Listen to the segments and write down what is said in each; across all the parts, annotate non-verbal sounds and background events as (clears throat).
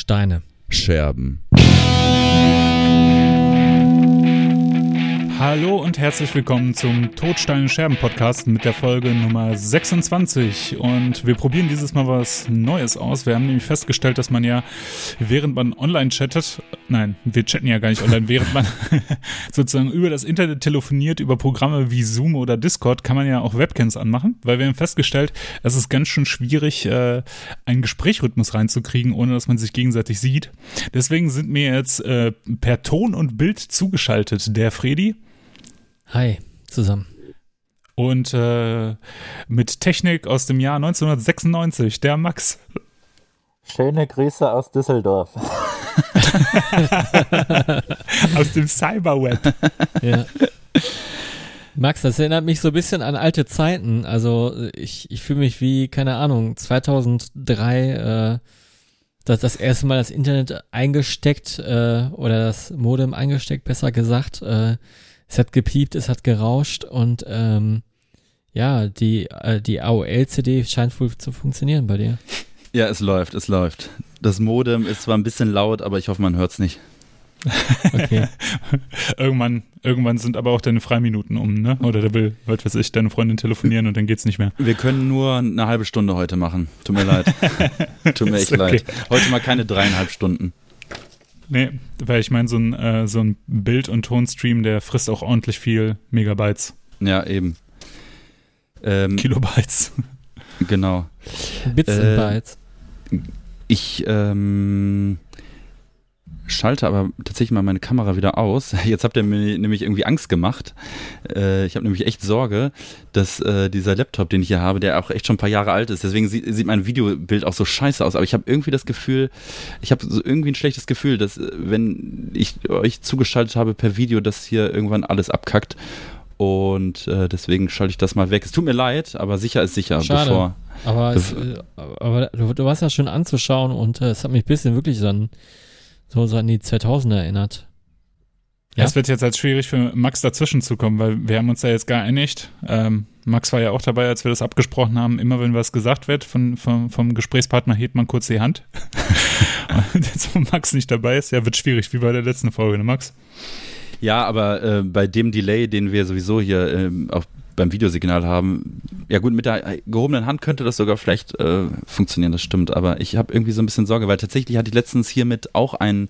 Steine. Scherben. Hallo und herzlich willkommen zum Todsteine Scherben Podcast mit der Folge Nummer 26. Und wir probieren dieses Mal was Neues aus. Wir haben nämlich festgestellt, dass man ja, während man online chattet, nein, wir chatten ja gar nicht online, während man (laughs) sozusagen über das Internet telefoniert, über Programme wie Zoom oder Discord, kann man ja auch Webcams anmachen, weil wir haben festgestellt, es ist ganz schön schwierig, äh, einen Gesprächrhythmus reinzukriegen, ohne dass man sich gegenseitig sieht. Deswegen sind mir jetzt äh, per Ton und Bild zugeschaltet der Fredi. Hi, zusammen. Und äh, mit Technik aus dem Jahr 1996, der Max. Schöne Grüße aus Düsseldorf. (laughs) aus dem Cyberweb. Ja. Max, das erinnert mich so ein bisschen an alte Zeiten. Also ich, ich fühle mich wie, keine Ahnung, 2003, äh, das, das erste Mal das Internet eingesteckt äh, oder das Modem eingesteckt, besser gesagt. Äh, es hat gepiept, es hat gerauscht und ähm, ja, die, äh, die AOL-CD scheint wohl zu funktionieren bei dir. Ja, es läuft, es läuft. Das Modem ist zwar ein bisschen laut, aber ich hoffe, man hört es nicht. Okay. (laughs) irgendwann, irgendwann sind aber auch deine Freiminuten um, ne? Oder da will, was weiß ich, deine Freundin telefonieren und dann geht's nicht mehr. Wir können nur eine halbe Stunde heute machen. Tut mir leid. (laughs) Tut mir echt okay. leid. Heute mal keine dreieinhalb Stunden. Nee, weil ich meine, so ein, äh, so ein Bild- und Tonstream, der frisst auch ordentlich viel Megabytes. Ja, eben. Ähm, Kilobytes. Genau. Bits äh, und Bytes. Ich ähm, schalte aber tatsächlich mal meine Kamera wieder aus. (laughs) Jetzt habt ihr mir nämlich irgendwie Angst gemacht. Äh, ich habe nämlich echt Sorge, dass äh, dieser Laptop, den ich hier habe, der auch echt schon ein paar Jahre alt ist, deswegen sieht, sieht mein Videobild auch so scheiße aus. Aber ich habe irgendwie das Gefühl, ich habe so irgendwie ein schlechtes Gefühl, dass äh, wenn ich euch zugeschaltet habe per Video, dass hier irgendwann alles abkackt. Und äh, deswegen schalte ich das mal weg. Es tut mir leid, aber sicher ist sicher. Schade. Bevor, aber, es, äh, aber du, du warst ja schon anzuschauen und äh, es hat mich ein bisschen wirklich dann so, so an die 2000er erinnert. Ja? Es wird jetzt halt schwierig für Max dazwischen zu kommen, weil wir haben uns da jetzt geeinigt. Ähm, Max war ja auch dabei, als wir das abgesprochen haben. Immer wenn was gesagt wird von, von vom Gesprächspartner, hebt man kurz die Hand. (laughs) Und jetzt, wo Max nicht dabei ist, ja, wird schwierig, wie bei der letzten Folge, ne Max? Ja, aber äh, bei dem Delay, den wir sowieso hier äh, auch beim Videosignal haben. Ja gut, mit der gehobenen Hand könnte das sogar vielleicht äh, funktionieren, das stimmt. Aber ich habe irgendwie so ein bisschen Sorge, weil tatsächlich hatte ich letztens hiermit auch ein,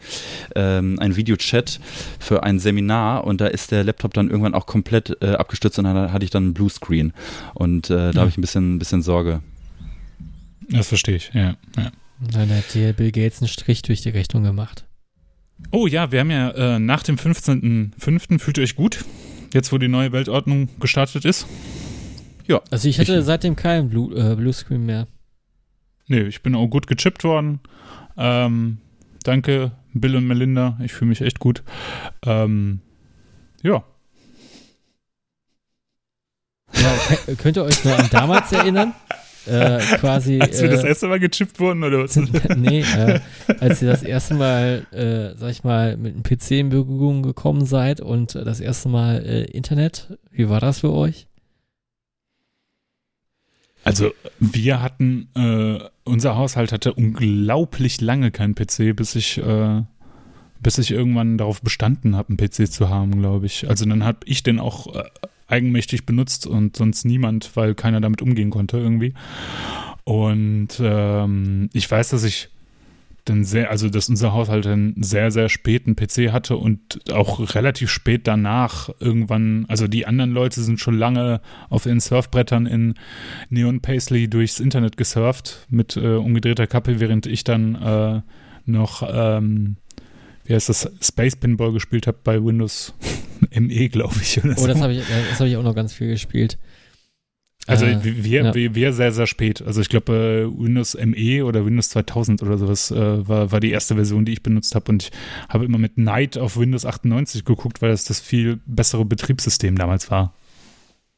ähm, ein Videochat für ein Seminar und da ist der Laptop dann irgendwann auch komplett äh, abgestürzt und dann hatte ich dann einen Bluescreen. Und äh, da ja. habe ich ein bisschen, ein bisschen Sorge. Das verstehe ich, ja. ja. Dann hat dir Bill Gates einen Strich durch die Rechnung gemacht. Oh ja, wir haben ja äh, nach dem 15.05. fühlt ihr euch gut? Jetzt, wo die neue Weltordnung gestartet ist? Ja. Also ich hatte ich, seitdem keinen Blue, äh, Bluescreen mehr. Nee, ich bin auch gut gechippt worden. Ähm, danke, Bill und Melinda. Ich fühle mich echt gut. Ähm, ja. ja könnt ihr euch noch an damals erinnern? (laughs) äh, quasi. Als wir äh, das erste Mal gechippt wurden, oder was? nee, äh, als ihr das erste Mal, äh, sag ich mal, mit einem PC in Berührung gekommen seid und das erste Mal äh, Internet, wie war das für euch? Also wir hatten, äh, unser Haushalt hatte unglaublich lange keinen PC, bis ich, äh, bis ich irgendwann darauf bestanden habe, einen PC zu haben, glaube ich. Also dann habe ich den auch eigenmächtig benutzt und sonst niemand, weil keiner damit umgehen konnte irgendwie. Und ähm, ich weiß, dass ich dann sehr, also dass unser Haushalt einen sehr, sehr späten PC hatte und auch relativ spät danach irgendwann, also die anderen Leute sind schon lange auf ihren Surfbrettern in Neon Paisley durchs Internet gesurft mit äh, umgedrehter Kappe, während ich dann äh, noch ähm, wie heißt das, Space Pinball gespielt habe bei Windows ME, glaube ich. oh, so. das habe ich, hab ich auch noch ganz viel gespielt. Also äh, wir, ja. wir, wir sehr, sehr spät. Also ich glaube, äh, Windows ME oder Windows 2000 oder sowas äh, war, war die erste Version, die ich benutzt habe. Und ich habe immer mit Night auf Windows 98 geguckt, weil das das viel bessere Betriebssystem damals war.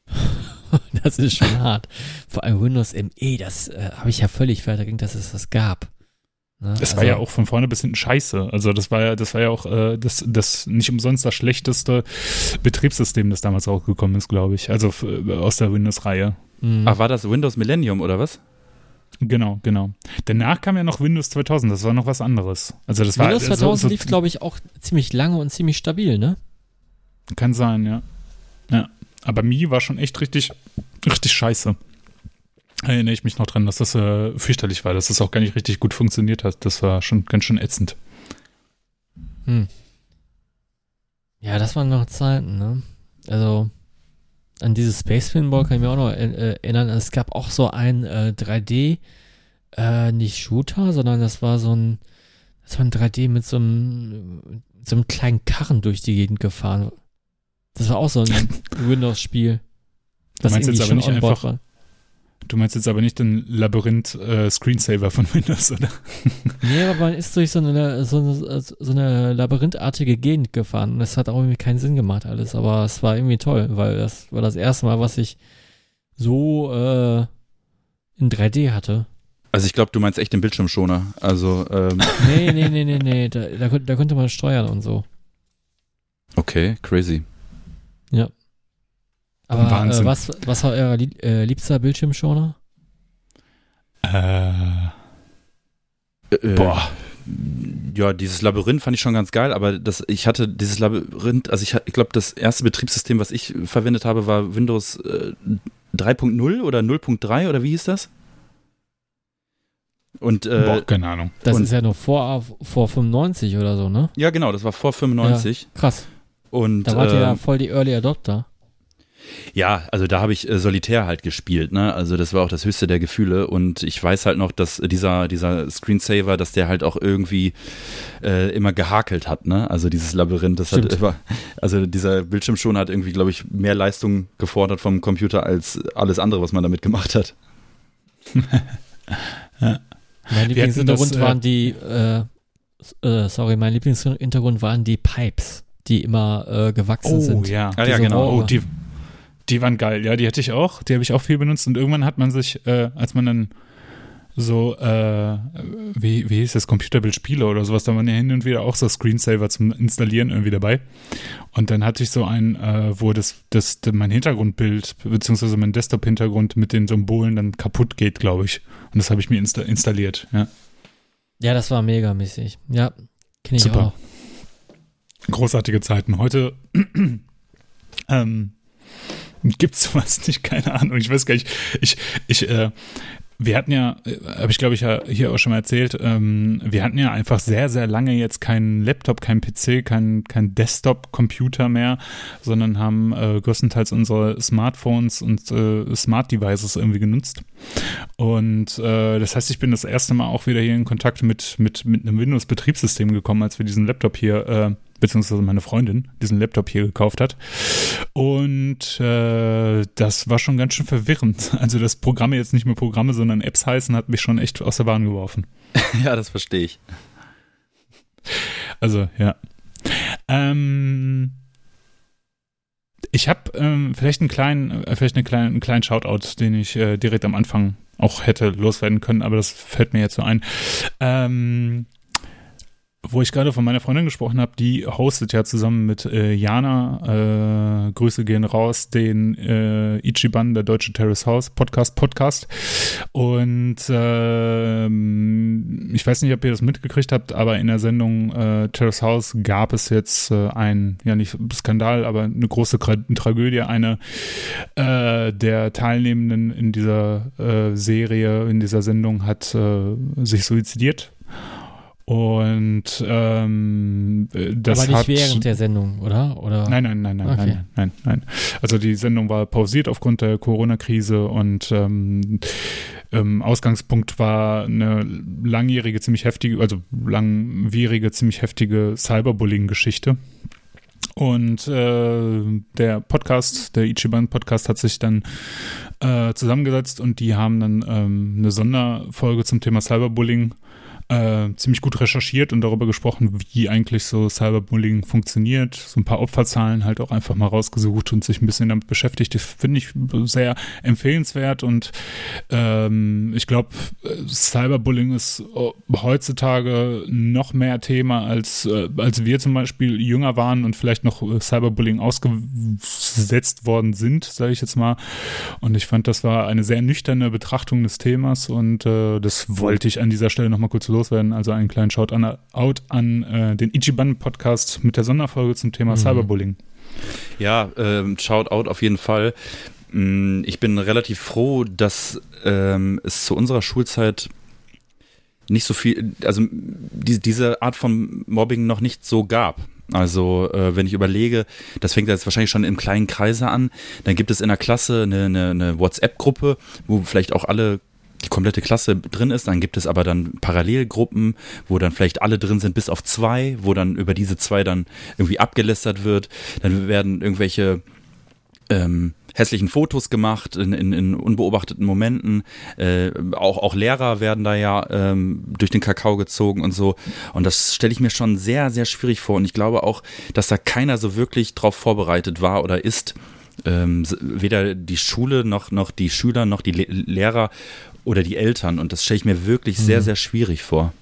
(laughs) das ist schon hart. Vor allem Windows ME, das äh, habe ich ja völlig verdrängt, dass es das gab. Ne? Das also, war ja auch von vorne bis hinten scheiße. Also das war ja, das war ja auch äh, das, das nicht umsonst das schlechteste Betriebssystem, das damals rausgekommen ist, glaube ich. Also äh, aus der Windows-Reihe. Mhm. Ach, war das Windows Millennium oder was? Genau, genau. Danach kam ja noch Windows 2000, das war noch was anderes. Also das Windows war 2000 so, so, lief, glaube ich, auch ziemlich lange und ziemlich stabil, ne? Kann sein, ja. Ja. Aber Mi war schon echt richtig, richtig scheiße. Erinnere ich mich noch dran, dass das äh, fürchterlich war, dass das auch gar nicht richtig gut funktioniert hat. Das war schon ganz schön ätzend. Hm. Ja, das waren noch Zeiten, ne? Also, an dieses Space Pinball kann ich mir auch noch äh, erinnern. Es gab auch so ein äh, 3D, äh, nicht Shooter, sondern das war so ein, das war ein 3D mit so einem, so einem kleinen Karren durch die Gegend gefahren. Das war auch so ein (laughs) Windows-Spiel. Das meinst jetzt aber nicht einfach, war. Du meinst jetzt aber nicht den Labyrinth äh, von (laughs) Windows, oder? Nee, aber man ist durch so eine, so eine, so eine labyrinthartige Gegend gefahren und das hat auch irgendwie keinen Sinn gemacht alles, aber es war irgendwie toll, weil das war das erste Mal, was ich so äh, in 3D hatte. Also ich glaube, du meinst echt den Bildschirmschoner. Also ähm. (laughs) Nee, nee, nee, nee, nee, da, da, da konnte man steuern und so. Okay, crazy. Ja. Aber äh, was, was war euer lieb, äh, liebster Bildschirmschoner? Äh, äh, Boah. Ja, dieses Labyrinth fand ich schon ganz geil, aber das, ich hatte dieses Labyrinth, also ich, ich glaube, das erste Betriebssystem, was ich verwendet habe, war Windows äh, 3.0 oder 0.3 oder wie hieß das? Und, äh, Boah, keine Ahnung. Das und, ist ja noch vor, vor 95 oder so, ne? Ja, genau, das war vor 95. Ja, krass. Und, da wart ihr ja voll die Early Adopter. Ja, also da habe ich äh, solitär halt gespielt, ne? Also das war auch das höchste der Gefühle und ich weiß halt noch, dass dieser dieser Screensaver, dass der halt auch irgendwie äh, immer gehakelt hat, ne? Also dieses Labyrinth, das Stimmt. hat immer, also dieser Bildschirmschoner hat irgendwie, glaube ich, mehr Leistung gefordert vom Computer als alles andere, was man damit gemacht hat. (laughs) ja. Mein Lieblingshintergrund äh, waren die, äh, äh, sorry, mein Lieblingshintergrund waren die Pipes, die immer äh, gewachsen oh, sind. Ja, ah, ja genau. Oh, die, die waren geil, ja, die hatte ich auch. Die habe ich auch viel benutzt. Und irgendwann hat man sich, äh, als man dann so, äh, wie, wie hieß das, Computerbildspieler oder sowas, da waren ja hin und wieder auch so Screensaver zum Installieren irgendwie dabei. Und dann hatte ich so einen, äh, wo das, das, mein Hintergrundbild, beziehungsweise mein Desktop-Hintergrund mit den Symbolen dann kaputt geht, glaube ich. Und das habe ich mir insta installiert, ja. Ja, das war mega mäßig. Ja, kenne ich Super. auch. Großartige Zeiten. Heute (clears throat) ähm, Gibt es sowas nicht? Keine Ahnung. Ich weiß gar nicht. Ich, ich, äh, wir hatten ja, äh, habe ich glaube ich ja hier auch schon mal erzählt, ähm, wir hatten ja einfach sehr, sehr lange jetzt keinen Laptop, keinen PC, keinen kein Desktop-Computer mehr, sondern haben äh, größtenteils unsere Smartphones und äh, Smart Devices irgendwie genutzt. Und äh, das heißt, ich bin das erste Mal auch wieder hier in Kontakt mit, mit, mit einem Windows-Betriebssystem gekommen, als wir diesen Laptop hier äh, beziehungsweise meine Freundin diesen Laptop hier gekauft hat. Und äh, das war schon ganz schön verwirrend. (laughs) Also, dass Programme jetzt nicht mehr Programme, sondern Apps heißen, hat mich schon echt aus der Bahn geworfen. (laughs) ja, das verstehe ich. Also, ja. Ähm, ich habe ähm, vielleicht einen kleinen, äh, vielleicht eine kleine, einen kleinen Shoutout, den ich äh, direkt am Anfang auch hätte loswerden können, aber das fällt mir jetzt so ein. Ähm, wo ich gerade von meiner Freundin gesprochen habe, die hostet ja zusammen mit äh, Jana, äh, Grüße gehen raus, den äh, Ichiban, der Deutsche Terrace House Podcast, Podcast. Und äh, ich weiß nicht, ob ihr das mitgekriegt habt, aber in der Sendung äh, Terrace House gab es jetzt äh, ein, ja nicht Skandal, aber eine große Tragödie. Eine äh, der Teilnehmenden in dieser Serie, in dieser Sendung hat sich suizidiert und ähm, das Aber nicht hat, während der Sendung, oder? oder? Nein, nein, nein, nein, okay. nein, nein, nein. Also die Sendung war pausiert aufgrund der Corona-Krise und ähm, ähm, Ausgangspunkt war eine langjährige, ziemlich heftige, also langwierige, ziemlich heftige Cyberbullying-Geschichte. Und äh, der Podcast, der Ichiban Podcast, hat sich dann äh, zusammengesetzt und die haben dann ähm, eine Sonderfolge zum Thema Cyberbullying äh, ziemlich gut recherchiert und darüber gesprochen, wie eigentlich so Cyberbullying funktioniert. So ein paar Opferzahlen halt auch einfach mal rausgesucht und sich ein bisschen damit beschäftigt. Das finde ich sehr empfehlenswert und ähm, ich glaube, Cyberbullying ist heutzutage noch mehr Thema, als, äh, als wir zum Beispiel jünger waren und vielleicht noch Cyberbullying ausgesetzt worden sind, sage ich jetzt mal. Und ich fand, das war eine sehr nüchterne Betrachtung des Themas und äh, das wollte ich an dieser Stelle nochmal kurz loswerden. Also einen kleinen Shout an, out an äh, den Ichiban Podcast mit der Sonderfolge zum Thema mhm. Cyberbullying. Ja, ähm, Shout out auf jeden Fall. Mm, ich bin relativ froh, dass ähm, es zu unserer Schulzeit nicht so viel, also die, diese Art von Mobbing noch nicht so gab. Also äh, wenn ich überlege, das fängt jetzt wahrscheinlich schon im kleinen Kreise an, dann gibt es in der Klasse eine, eine, eine WhatsApp-Gruppe, wo vielleicht auch alle die komplette Klasse drin ist, dann gibt es aber dann Parallelgruppen, wo dann vielleicht alle drin sind, bis auf zwei, wo dann über diese zwei dann irgendwie abgelästert wird. Dann werden irgendwelche ähm, hässlichen Fotos gemacht in, in, in unbeobachteten Momenten. Äh, auch, auch Lehrer werden da ja ähm, durch den Kakao gezogen und so. Und das stelle ich mir schon sehr, sehr schwierig vor. Und ich glaube auch, dass da keiner so wirklich drauf vorbereitet war oder ist. Ähm, weder die Schule noch, noch die Schüler noch die Le Lehrer oder die Eltern. Und das stelle ich mir wirklich mhm. sehr, sehr schwierig vor.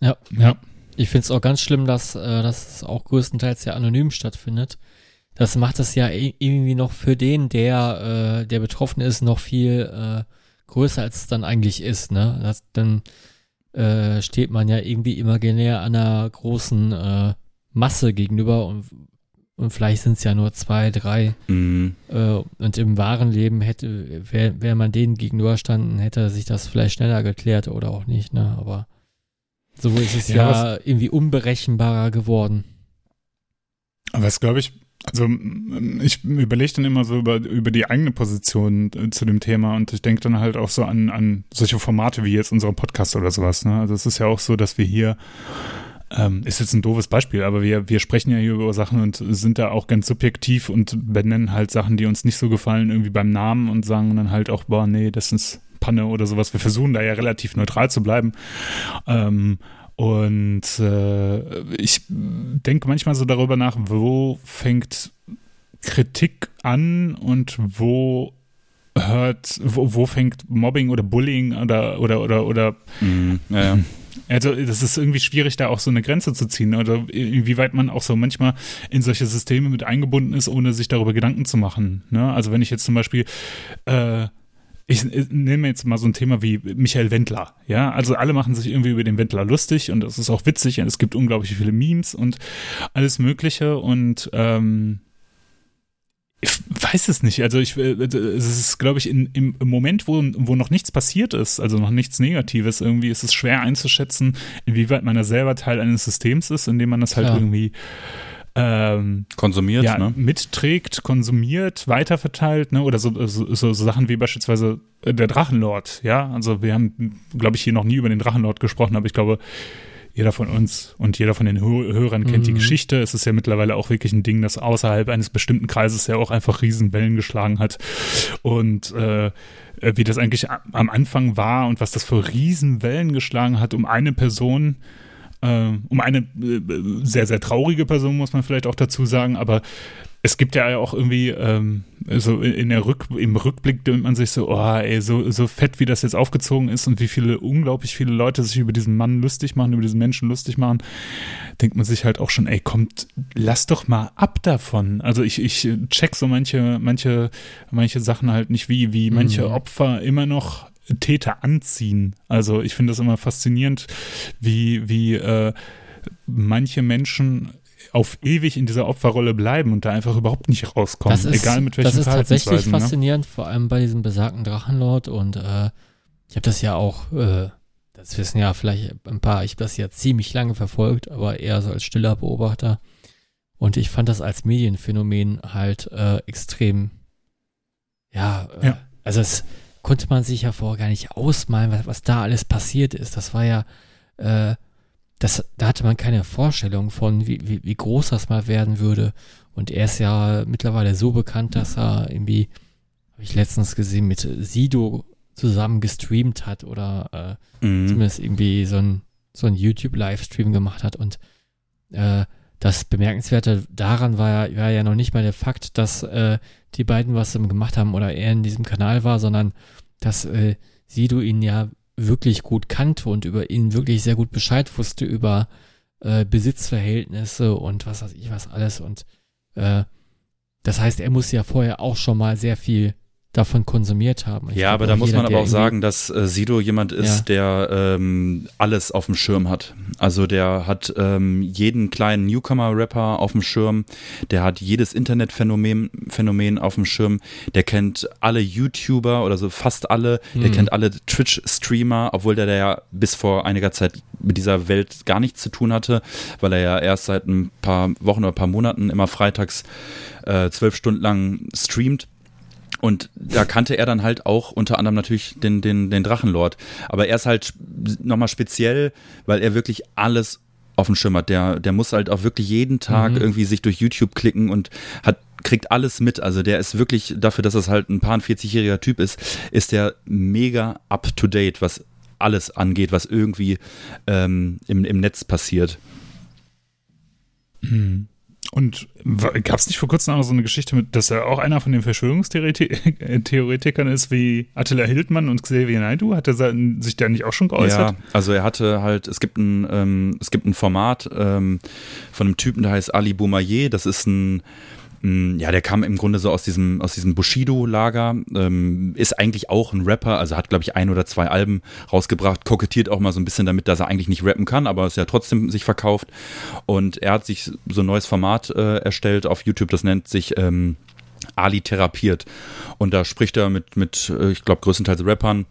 Ja, ja. Ich finde es auch ganz schlimm, dass, äh, dass es auch größtenteils ja anonym stattfindet. Das macht es ja irgendwie noch für den, der, äh, der betroffen ist, noch viel äh, größer, als es dann eigentlich ist. Ne? Das, dann äh, steht man ja irgendwie imaginär einer großen äh, Masse gegenüber und und vielleicht sind es ja nur zwei, drei. Mhm. Äh, und im wahren Leben hätte, wäre wär man denen gegenüberstanden, hätte sich das vielleicht schneller geklärt oder auch nicht, ne? Aber so ist es ja, ja irgendwie unberechenbarer geworden. Aber es glaube ich, also ich überlege dann immer so über, über die eigene Position äh, zu dem Thema und ich denke dann halt auch so an, an solche Formate wie jetzt unsere Podcast oder sowas. Ne? Also es ist ja auch so, dass wir hier ähm, ist jetzt ein doofes Beispiel, aber wir, wir sprechen ja hier über Sachen und sind da auch ganz subjektiv und benennen halt Sachen, die uns nicht so gefallen, irgendwie beim Namen und sagen dann halt auch, boah, nee, das ist Panne oder sowas. Wir versuchen da ja relativ neutral zu bleiben. Ähm, und äh, ich denke manchmal so darüber nach, wo fängt Kritik an und wo hört, wo, wo fängt Mobbing oder Bullying oder oder oder oder mm, ja, ja. Also das ist irgendwie schwierig, da auch so eine Grenze zu ziehen oder inwieweit man auch so manchmal in solche Systeme mit eingebunden ist, ohne sich darüber Gedanken zu machen. Ne? Also wenn ich jetzt zum Beispiel äh, ich nehme jetzt mal so ein Thema wie Michael Wendler. Ja, also alle machen sich irgendwie über den Wendler lustig und das ist auch witzig und es gibt unglaublich viele Memes und alles Mögliche und ähm, ich weiß es nicht. Also ich, äh, es ist, glaube ich, in, im, Moment, wo, wo noch nichts passiert ist, also noch nichts Negatives, irgendwie ist es schwer einzuschätzen, inwieweit man da selber Teil eines Systems ist, in dem man das halt ja. irgendwie ähm, konsumiert, ja, ne? mitträgt, konsumiert, weiterverteilt, ne? Oder so, so, so, so Sachen wie beispielsweise äh, der Drachenlord, ja. Also wir haben, glaube ich, hier noch nie über den Drachenlord gesprochen, aber ich glaube, jeder von uns und jeder von den Hörern kennt mhm. die Geschichte. Es ist ja mittlerweile auch wirklich ein Ding, das außerhalb eines bestimmten Kreises ja auch einfach Riesenwellen geschlagen hat. Und äh, wie das eigentlich am Anfang war und was das für Riesenwellen geschlagen hat, um eine Person äh, um eine äh, sehr, sehr traurige Person, muss man vielleicht auch dazu sagen, aber es gibt ja auch irgendwie ähm, so in der Rück, im Rückblick denkt man sich so, oh, ey, so, so fett, wie das jetzt aufgezogen ist und wie viele, unglaublich viele Leute sich über diesen Mann lustig machen, über diesen Menschen lustig machen, denkt man sich halt auch schon, ey, kommt, lass doch mal ab davon. Also ich, ich check so manche, manche, manche Sachen halt nicht, wie, wie manche mhm. Opfer immer noch Täter anziehen. Also ich finde das immer faszinierend, wie, wie äh, manche Menschen auf ewig in dieser Opferrolle bleiben und da einfach überhaupt nicht rauskommen, das ist, egal mit welchen Das ist tatsächlich ne? faszinierend, vor allem bei diesem besagten Drachenlord und äh, ich habe das ja auch, äh, das wissen ja vielleicht ein paar, ich habe das ja ziemlich lange verfolgt, aber eher so als stiller Beobachter und ich fand das als Medienphänomen halt äh, extrem, ja, äh, ja. also es konnte man sich ja vorher gar nicht ausmalen, was, was da alles passiert ist. Das war ja, äh, das, da hatte man keine Vorstellung von, wie, wie, wie groß das mal werden würde. Und er ist ja mittlerweile so bekannt, dass er irgendwie, habe ich letztens gesehen, mit Sido zusammen gestreamt hat oder äh, mhm. zumindest irgendwie so ein so einen YouTube-Livestream gemacht hat. Und äh, das Bemerkenswerte daran war, war ja noch nicht mal der Fakt, dass äh, die beiden was gemacht haben oder er in diesem Kanal war, sondern dass äh, Sido ihn ja wirklich gut kannte und über ihn wirklich sehr gut Bescheid wusste über äh, Besitzverhältnisse und was weiß ich was alles. Und äh, das heißt, er muss ja vorher auch schon mal sehr viel davon konsumiert haben. Ich ja, aber da muss jeder, man aber auch sagen, dass äh, Sido jemand ist, ja. der ähm, alles auf dem Schirm hat. Also der hat ähm, jeden kleinen Newcomer-Rapper auf dem Schirm, der hat jedes Internetphänomen Phänomen auf dem Schirm, der kennt alle YouTuber oder so fast alle, der hm. kennt alle Twitch-Streamer, obwohl der, der ja bis vor einiger Zeit mit dieser Welt gar nichts zu tun hatte, weil er ja erst seit ein paar Wochen oder ein paar Monaten immer freitags äh, zwölf Stunden lang streamt und da kannte er dann halt auch unter anderem natürlich den, den, den Drachenlord. Aber er ist halt nochmal speziell, weil er wirklich alles auf dem Schirm hat. Der, der muss halt auch wirklich jeden Tag mhm. irgendwie sich durch YouTube klicken und hat kriegt alles mit. Also der ist wirklich dafür, dass es halt ein paar 40-jähriger Typ ist, ist der mega up to date, was alles angeht, was irgendwie ähm, im, im Netz passiert. Mhm. Und gab es nicht vor kurzem auch so eine Geschichte mit, dass er auch einer von den Verschwörungstheoretikern ist, wie Attila Hildmann und Xavier Naidu? Hat er sich da nicht auch schon geäußert? Ja, also er hatte halt, es gibt ein, ähm, es gibt ein Format ähm, von einem Typen, der heißt Ali Boumaier, das ist ein ja, der kam im Grunde so aus diesem, aus diesem Bushido-Lager, ähm, ist eigentlich auch ein Rapper, also hat, glaube ich, ein oder zwei Alben rausgebracht, kokettiert auch mal so ein bisschen damit, dass er eigentlich nicht rappen kann, aber es ja trotzdem sich verkauft. Und er hat sich so ein neues Format äh, erstellt auf YouTube, das nennt sich ähm, Ali therapiert. Und da spricht er mit, mit äh, ich glaube, größtenteils Rappern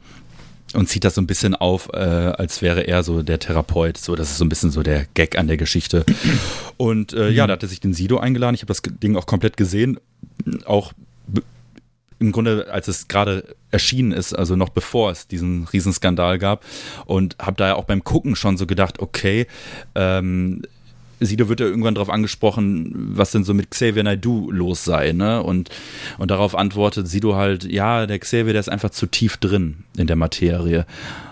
und zieht das so ein bisschen auf, äh, als wäre er so der Therapeut. So, das ist so ein bisschen so der Gag an der Geschichte. Und äh, ja, da hat er sich den Sido eingeladen. Ich habe das Ding auch komplett gesehen. Auch im Grunde, als es gerade erschienen ist, also noch bevor es diesen Riesenskandal gab. Und habe da ja auch beim Gucken schon so gedacht, okay, ähm, Sido wird ja irgendwann darauf angesprochen, was denn so mit Xavier Naidoo los sei, ne? Und, und darauf antwortet Sido halt, ja, der Xavier, der ist einfach zu tief drin in der Materie.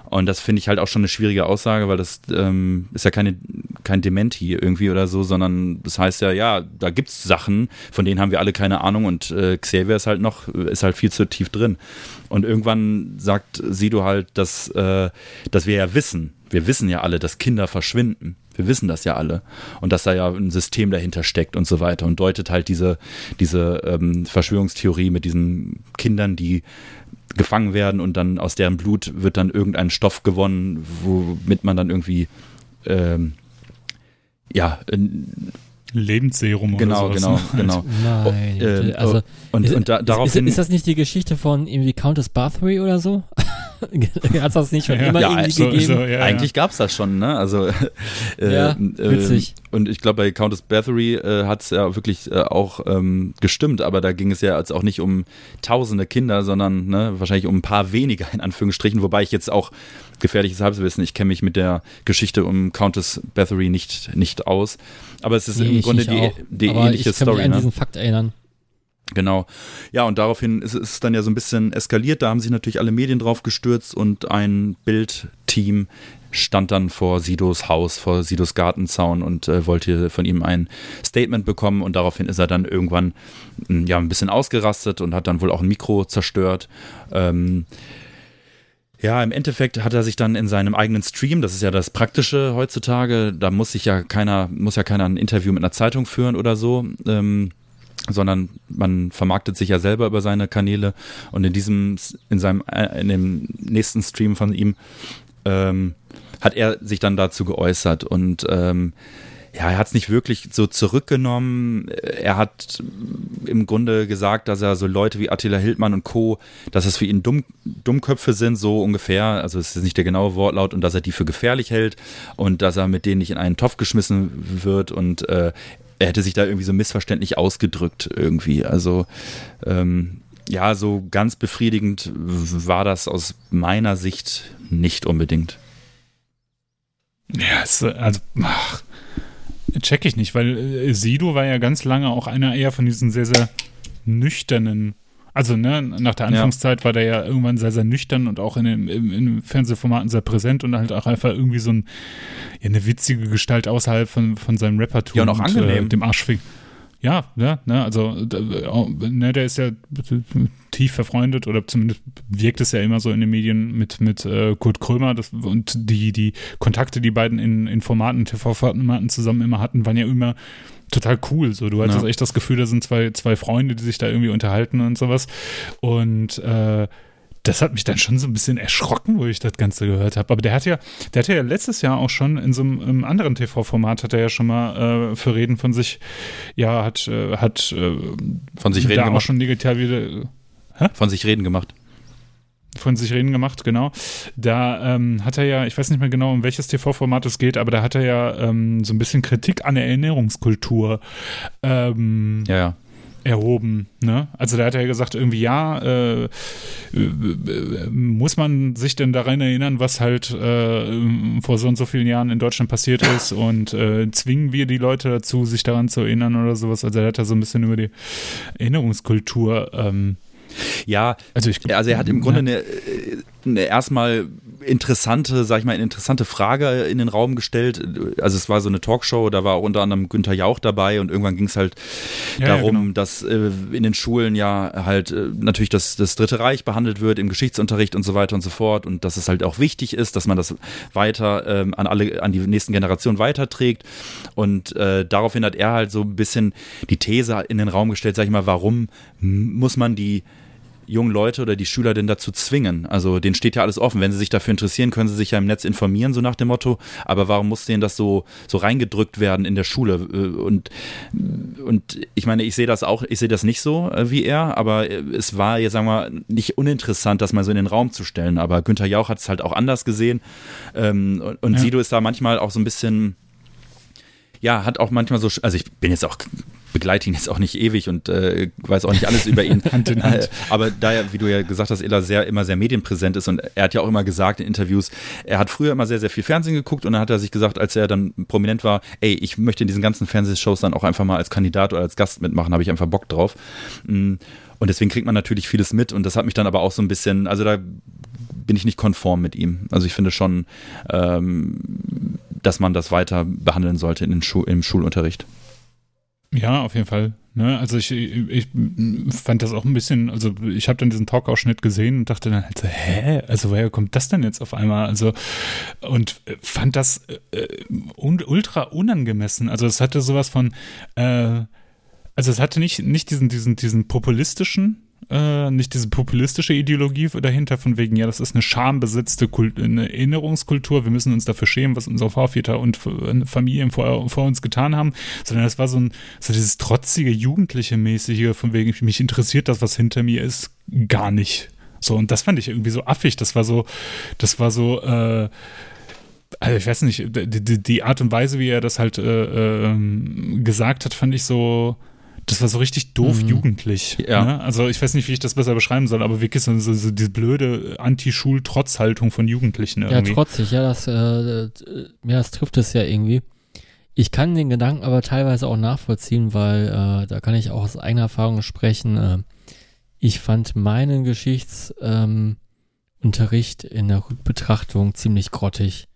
Und das finde ich halt auch schon eine schwierige Aussage, weil das ähm, ist ja keine, kein Dementi irgendwie oder so, sondern das heißt ja, ja, da gibt's Sachen, von denen haben wir alle keine Ahnung und äh, Xavier ist halt noch, ist halt viel zu tief drin. Und irgendwann sagt Sido halt, dass, äh, dass wir ja wissen, wir wissen ja alle, dass Kinder verschwinden. Wir wissen das ja alle. Und dass da ja ein System dahinter steckt und so weiter. Und deutet halt diese, diese ähm, Verschwörungstheorie mit diesen Kindern, die gefangen werden und dann aus deren Blut wird dann irgendein Stoff gewonnen, womit man dann irgendwie ähm, ja Lebensserum genau, oder Genau, genau, genau. Nein, äh, also, und, ist, und da, ist, ist, ist, das nicht die Geschichte von irgendwie Countess Bathory oder so? (laughs) Hat es das nicht schon ja, immer ja, irgendwie so, gegeben? So, ja, Eigentlich gab es das schon, ne? Also (laughs) äh, ja, witzig. Äh, und ich glaube, bei Countess Bathory äh, hat es ja wirklich äh, auch ähm, gestimmt, aber da ging es ja jetzt auch nicht um tausende Kinder, sondern ne, wahrscheinlich um ein paar weniger in Anführungsstrichen, wobei ich jetzt auch gefährliches Halbwissen, ich kenne mich mit der Geschichte um Countess Bathory nicht, nicht aus. Aber es ist nee, im Grunde die, die ähnliche ich kann Story. Mich an ne? diesen Fakt erinnern. Genau. Ja, und daraufhin ist es dann ja so ein bisschen eskaliert. Da haben sich natürlich alle Medien drauf gestürzt und ein Bildteam stand dann vor Sidos Haus, vor Sidos Gartenzaun und äh, wollte von ihm ein Statement bekommen und daraufhin ist er dann irgendwann ja ein bisschen ausgerastet und hat dann wohl auch ein Mikro zerstört. Ähm, ja, im Endeffekt hat er sich dann in seinem eigenen Stream, das ist ja das Praktische heutzutage, da muss sich ja keiner, muss ja keiner ein Interview mit einer Zeitung führen oder so. Ähm, sondern man vermarktet sich ja selber über seine Kanäle und in diesem, in seinem, äh, in dem nächsten Stream von ihm ähm, hat er sich dann dazu geäußert und ähm, ja, er hat es nicht wirklich so zurückgenommen. Er hat im Grunde gesagt, dass er so Leute wie Attila Hildmann und Co., dass es für ihn Dumm, Dummköpfe sind, so ungefähr. Also es ist nicht der genaue Wortlaut und dass er die für gefährlich hält und dass er mit denen nicht in einen Topf geschmissen wird und äh, er hätte sich da irgendwie so missverständlich ausgedrückt irgendwie. Also ähm, ja, so ganz befriedigend war das aus meiner Sicht nicht unbedingt. Ja, es, also ach, check ich nicht, weil äh, Sido war ja ganz lange auch einer eher von diesen sehr, sehr nüchternen Also, ne, nach der Anfangszeit ja. war der ja irgendwann sehr, sehr nüchtern und auch in den in, in Fernsehformaten sehr präsent und halt auch einfach irgendwie so ein, ja, eine witzige Gestalt außerhalb von, von seinem Rappertum. Ja, und auch angenehm. Und, äh, dem Arschfick. Ja, ja, ne, also ne, der ist ja tief verfreundet oder zumindest wirkt es ja immer so in den Medien mit, mit äh, Kurt Krömer das, und die, die Kontakte, die beiden in, in Formaten, TV-Formaten zusammen immer hatten, waren ja immer total cool. So, du hattest ja. echt das Gefühl, da sind zwei, zwei Freunde, die sich da irgendwie unterhalten und sowas. Und äh, das hat mich dann schon so ein bisschen erschrocken, wo ich das Ganze gehört habe. Aber der hat ja, der hatte ja letztes Jahr auch schon in so einem, einem anderen TV-Format hat er ja schon mal äh, für Reden von sich, ja, hat, äh, hat äh, von sich reden gemacht. auch schon digital wieder. Hä? Von sich reden gemacht von sich reden gemacht, genau. Da ähm, hat er ja, ich weiß nicht mehr genau, um welches TV-Format es geht, aber da hat er ja ähm, so ein bisschen Kritik an der Erinnerungskultur ähm, ja, ja. Erhoben. Ne? Also da hat er ja gesagt, irgendwie ja, äh, äh, muss man sich denn daran erinnern, was halt äh, vor so und so vielen Jahren in Deutschland passiert ist und äh, zwingen wir die Leute dazu, sich daran zu erinnern oder sowas. Also er hat da so ein bisschen über die Erinnerungskultur ähm, ja, also, ich, also er hat im Grunde eine, eine erstmal interessante, sag ich mal, eine interessante Frage in den Raum gestellt. Also es war so eine Talkshow, da war auch unter anderem Günther Jauch dabei und irgendwann ging es halt ja, darum, ja, genau. dass äh, in den Schulen ja halt äh, natürlich das, das Dritte Reich behandelt wird im Geschichtsunterricht und so weiter und so fort und dass es halt auch wichtig ist, dass man das weiter ähm, an alle, an die nächsten Generationen weiterträgt. Und äh, daraufhin hat er halt so ein bisschen die These in den Raum gestellt, sag ich mal, warum muss man die jungen Leute oder die Schüler denn dazu zwingen? Also denen steht ja alles offen. Wenn sie sich dafür interessieren, können sie sich ja im Netz informieren, so nach dem Motto. Aber warum muss denen das so, so reingedrückt werden in der Schule? Äh, und, und ich meine, ich sehe das auch, ich sehe das nicht so äh, wie er, aber es war jetzt, sagen wir mal, nicht uninteressant, das mal so in den Raum zu stellen. Aber Günther Jauch hat es halt auch anders gesehen. Ähm, und ja. Sido ist da manchmal auch so ein bisschen ja, hat auch manchmal so, also ich bin jetzt auch, begleite ihn jetzt auch nicht ewig und äh, weiß auch nicht alles über ihn. (laughs) Hand in Hand. Äh, aber da ja, wie du ja gesagt hast, Ella sehr, immer sehr medienpräsent ist und er hat ja auch immer gesagt in Interviews, er hat früher immer sehr, sehr viel Fernsehen geguckt und dann hat er sich gesagt, als er dann prominent war, ey, ich möchte in diesen ganzen Fernsehshows dann auch einfach mal als Kandidat oder als Gast mitmachen, habe ich einfach Bock drauf. Mm, und deswegen kriegt man natürlich vieles mit und das hat mich dann aber auch so ein bisschen, also da bin ich nicht konform mit ihm. Also ich finde schon, ähm, dass man das weiter behandeln sollte in den Schu im Schulunterricht. Ja, auf jeden Fall. Ne? Also ich, ich fand das auch ein bisschen, also ich habe dann diesen Talkausschnitt gesehen und dachte dann halt so, hä? Also woher kommt das denn jetzt auf einmal? Also und fand das äh, ultra unangemessen. Also es hatte sowas von, äh, also es hatte nicht, nicht diesen, diesen, diesen populistischen äh, nicht diese populistische Ideologie dahinter, von wegen, ja, das ist eine schambesetzte Kult eine Erinnerungskultur, wir müssen uns dafür schämen, was unsere Vorväter und Familien vor, vor uns getan haben, sondern das war so ein, so dieses trotzige, jugendliche mäßige, von wegen, mich interessiert das, was hinter mir ist, gar nicht. So, und das fand ich irgendwie so affig, das war so, das war so, äh, also ich weiß nicht, die, die, Art und Weise, wie er das halt äh, äh, gesagt hat, fand ich so, das war so richtig doof mhm. jugendlich. Ja. Ne? Also ich weiß nicht, wie ich das besser beschreiben soll, aber wirklich so, so, so diese blöde Anti-Schul-Trotzhaltung von Jugendlichen irgendwie. Ja, trotzig, ja, das, äh, ja, das trifft es ja irgendwie. Ich kann den Gedanken aber teilweise auch nachvollziehen, weil äh, da kann ich auch aus eigener Erfahrung sprechen. Äh, ich fand meinen Geschichtsunterricht ähm, in der Rückbetrachtung ziemlich grottig.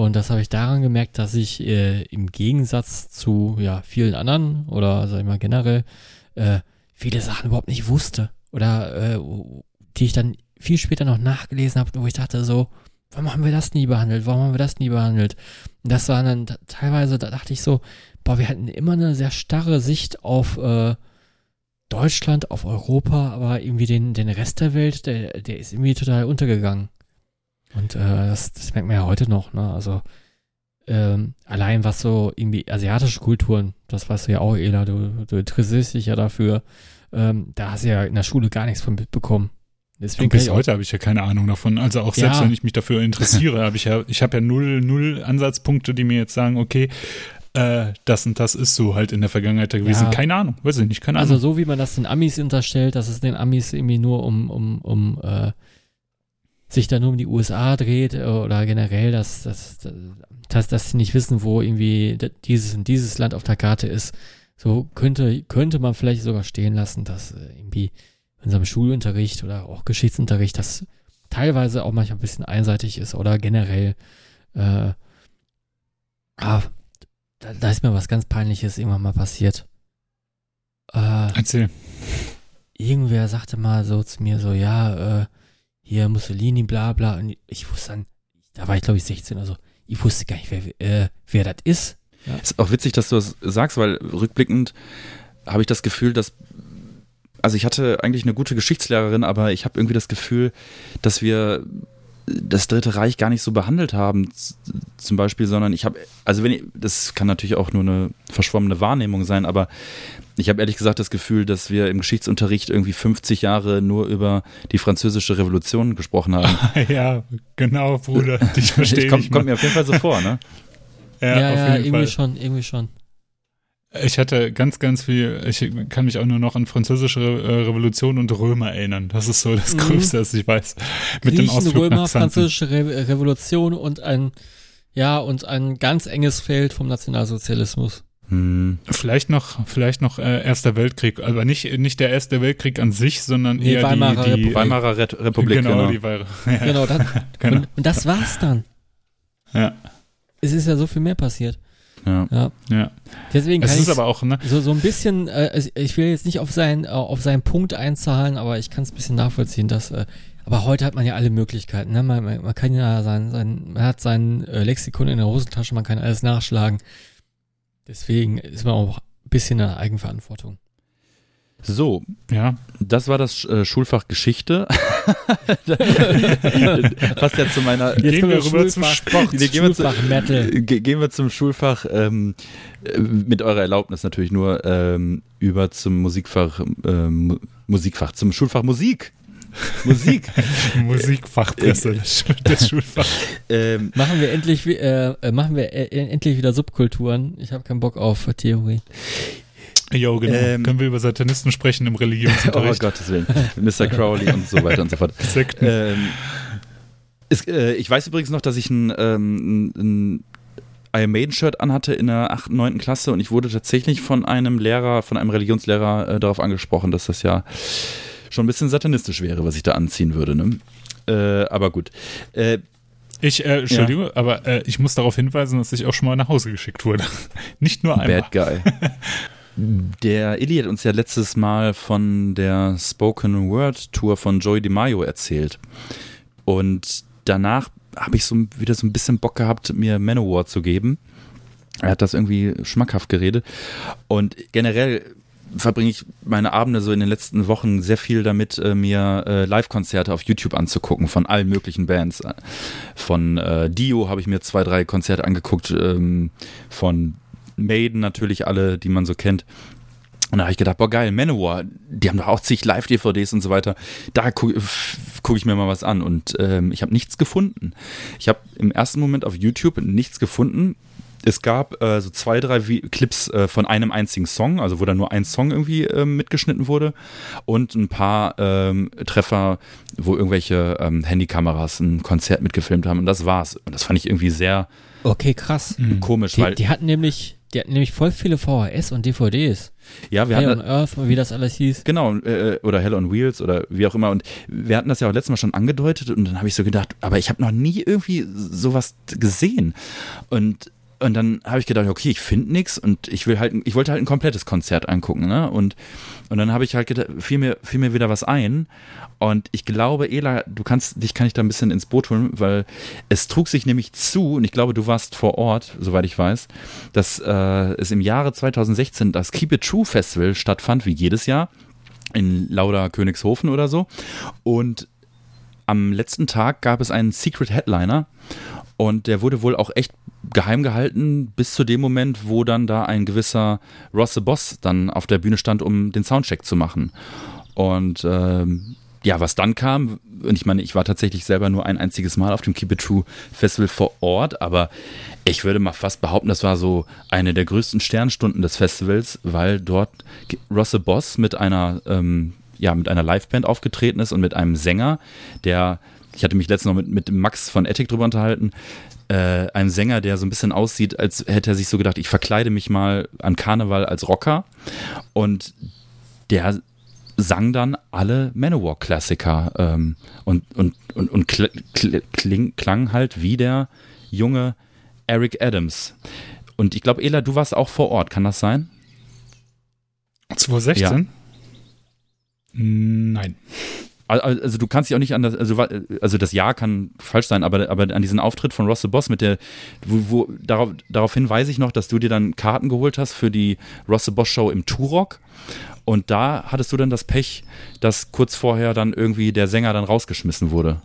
Und das habe ich daran gemerkt, dass ich äh, im Gegensatz zu ja, vielen anderen oder sag ich mal generell äh, viele Sachen überhaupt nicht wusste. Oder äh, die ich dann viel später noch nachgelesen habe, wo ich dachte so, warum haben wir das nie behandelt? Warum haben wir das nie behandelt? Und das war dann teilweise, da dachte ich so, boah, wir hatten immer eine sehr starre Sicht auf äh, Deutschland, auf Europa, aber irgendwie den, den Rest der Welt, der, der ist irgendwie total untergegangen. Und äh, das, das merkt man ja heute noch, ne? Also ähm, allein was so irgendwie asiatische Kulturen, das weißt du ja auch, Ela, du, du interessierst dich ja dafür, ähm, da hast du ja in der Schule gar nichts von mitbekommen. Deswegen bis heute habe ich ja keine Ahnung davon. Also auch selbst ja. wenn ich mich dafür interessiere, habe ich ja, ich habe ja null, null Ansatzpunkte, die mir jetzt sagen, okay, äh, das und das ist so halt in der Vergangenheit gewesen. Ja. Keine Ahnung, weiß ich nicht, keine also Ahnung. Also so wie man das den Amis unterstellt, dass es den Amis irgendwie nur um, um, um äh, sich da nur um die USA dreht äh, oder generell, dass, dass, dass, dass sie nicht wissen, wo irgendwie dieses und dieses Land auf der Karte ist. So könnte, könnte man vielleicht sogar stehen lassen, dass äh, irgendwie in unserem Schulunterricht oder auch Geschichtsunterricht, das teilweise auch manchmal ein bisschen einseitig ist oder generell, äh, ah, da, da ist mir was ganz Peinliches irgendwann mal passiert. Äh, Erzähl. irgendwer sagte mal so zu mir so, ja, äh, hier Mussolini, bla bla. Und ich wusste dann, da war ich glaube ich 16 oder so, ich wusste gar nicht, wer, äh, wer das ist. Ist auch witzig, dass du das sagst, weil rückblickend habe ich das Gefühl, dass also ich hatte eigentlich eine gute Geschichtslehrerin, aber ich habe irgendwie das Gefühl, dass wir das Dritte Reich gar nicht so behandelt haben, zum Beispiel, sondern ich habe, also wenn ich, das kann natürlich auch nur eine verschwommene Wahrnehmung sein, aber ich habe ehrlich gesagt das Gefühl, dass wir im Geschichtsunterricht irgendwie 50 Jahre nur über die französische Revolution gesprochen haben. (laughs) ja, genau, Bruder. (laughs) Ich verstehe Ich komm, dich. kommt mir auf jeden Fall so vor, ne? Ja, ja, auf jeden irgendwie Fall. schon, irgendwie schon. Ich hatte ganz, ganz viel, ich kann mich auch nur noch an französische Re äh, Revolution und Römer erinnern. Das ist so das Mhm. Größte, was ich weiß. Mit dem Griechen, Ausflug Römer, nach Xanten. französische Re Revolution und ein, ja, und ein ganz enges Feld vom Nationalsozialismus. Hm. Vielleicht noch, vielleicht noch äh, Erster Weltkrieg, aber nicht, nicht der Erste Weltkrieg an sich, sondern Nee, eher Weimarer die, die Republik. Weimarer Re Republik, genau, genau. die Weimar. (laughs) Ja, Genau, das, genau. und, und das war's dann. Ja, Es ist ja so viel mehr passiert. Ja. Ja. ja. Deswegen Es kann ist ich aber auch, ne? so, so ein bisschen, äh, es- ich will jetzt nicht auf seinen, äh, auf seinen Punkt einzahlen, aber ich kann es ein bisschen nachvollziehen, dass, äh, aber heute hat man ja alle Möglichkeiten, ne? Man, man man kann ja sein, sein, man hat sein äh, Lexikon in der Hosentasche, man kann alles nachschlagen. Deswegen ist man auch ein bisschen in der Eigenverantwortung. So, Ja, das war das äh, Schulfach Geschichte. (laughs) Passt ja zu meiner. Gehen wir rüber zum Schulfach- Sport. Nee, gehen wir zu- Schulfach Metal. Ge gehen wir zum Schulfach, ähm, äh, mit eurer Erlaubnis natürlich nur, ähm, über zum Musikfach, ähm, Musikfach, zum Schulfach Musik. Musik. (laughs) Musikfachpresse, das, Schul- das Schulfach. (laughs) ähm, Machen wir endlich, äh, äh, machen wir äh, endlich wieder Subkulturen. Ich habe keinen Bock auf Theorie. Jo, genau. Ähm, Können wir über Satanisten sprechen im (laughs) oh Religionsunterricht? Gottes Willen. Mr. Crowley und so weiter und so fort. (laughs) Sekten. Ähm, es, äh, ich weiß übrigens noch, dass ich ein, ähm, ein Iron Maiden Shirt anhatte in der 8., 9. Klasse und ich wurde tatsächlich von einem Lehrer, von einem Religionslehrer äh, darauf angesprochen, dass das ja schon ein bisschen satanistisch wäre, was ich da anziehen würde. Ne? Äh, aber gut. Äh, Ich, äh, Entschuldigung, aber äh, ich muss darauf hinweisen, dass ich auch schon mal nach Hause geschickt wurde. (laughs) Nicht nur einmal. Bad Guy. Der Illy hat uns ja letztes Mal von der Spoken Word Tour von Joey DiMaio erzählt. Und danach habe ich so wieder so ein bisschen Bock gehabt, mir Manowar zu geben. Er hat das irgendwie schmackhaft geredet. Und generell verbringe ich meine Abende so in den letzten Wochen sehr viel damit, äh, mir äh, Live-Konzerte auf YouTube anzugucken von allen möglichen Bands. Von äh, Dio habe ich mir zwei, drei Konzerte angeguckt, ähm, von Maiden natürlich alle, die man so kennt. Und da habe ich gedacht, boah geil, Manowar, die haben doch auch zig Live-DVDs und so weiter. Da gucke guck ich mir mal was an und ähm, ich habe nichts gefunden. Ich habe im ersten Moment auf YouTube nichts gefunden. Es gab äh, so zwei, drei Vi Clips äh, von einem einzigen Song, also wo da nur ein Song irgendwie ähm, mitgeschnitten wurde und ein paar ähm, Treffer, wo irgendwelche ähm, Handykameras ein Konzert mitgefilmt haben und das war's. Und das fand ich irgendwie sehr Okay, krass. Komisch, Die, weil die hatten nämlich, die hatten nämlich voll viele VHS und DVDs. ja, wir Hey hatten on Earth, wie das alles hieß. Genau, äh, oder Hell on Wheels oder wie auch immer. Und wir hatten das ja auch letztes Mal schon angedeutet und dann habe ich so gedacht, aber ich habe noch nie irgendwie sowas gesehen. Und, und dann habe ich gedacht, okay, ich finde nichts und ich will halt, ich wollte halt ein komplettes Konzert angucken, ne? Und, und dann habe ich halt gedacht, fiel mir, fiel mir wieder was ein. Und ich glaube, Ela, du kannst, dich kann ich da ein bisschen ins Boot holen, weil es trug sich nämlich zu, und ich glaube, du warst vor Ort, soweit ich weiß, dass äh, es im Jahre 2016 das Keep It True Festival stattfand, wie jedes Jahr in Lauda Königshofen oder so. Und am letzten Tag gab es einen Secret Headliner und der wurde wohl auch echt geheim gehalten bis zu dem Moment, wo dann da ein gewisser Ross the Boss dann auf der Bühne stand, um den Soundcheck zu machen. Und ähm, ja, was dann kam, und ich meine, ich war tatsächlich selber nur ein einziges Mal auf dem Keep It True Festival vor Ort, aber ich würde mal fast behaupten, das war so eine der größten Sternstunden des Festivals, weil dort Ross the Boss mit einer, ähm, ja, mit einer Liveband aufgetreten ist und mit einem Sänger, der, ich hatte mich letztens noch mit, mit Max von Ethic drüber unterhalten, äh, einem Sänger, der so ein bisschen aussieht, als hätte er sich so gedacht, ich verkleide mich mal an Karneval als Rocker und der sang dann alle Manowar-Klassiker ähm, und, und, und, und kl kl kling, klang halt wie der junge Eric Adams. Und ich glaube, Ela, du warst auch vor Ort, kann das sein? 2016? Ja. Nein. Also du kannst dich auch nicht an das, also, also das Jahr kann falsch sein, aber, aber an diesen Auftritt von Ross the Boss mit der, wo, wo darauf, daraufhin weiß ich noch, dass du dir dann Karten geholt hast für die Ross the Boss Show im Turok und da hattest du dann das Pech, dass kurz vorher dann irgendwie der Sänger dann rausgeschmissen wurde.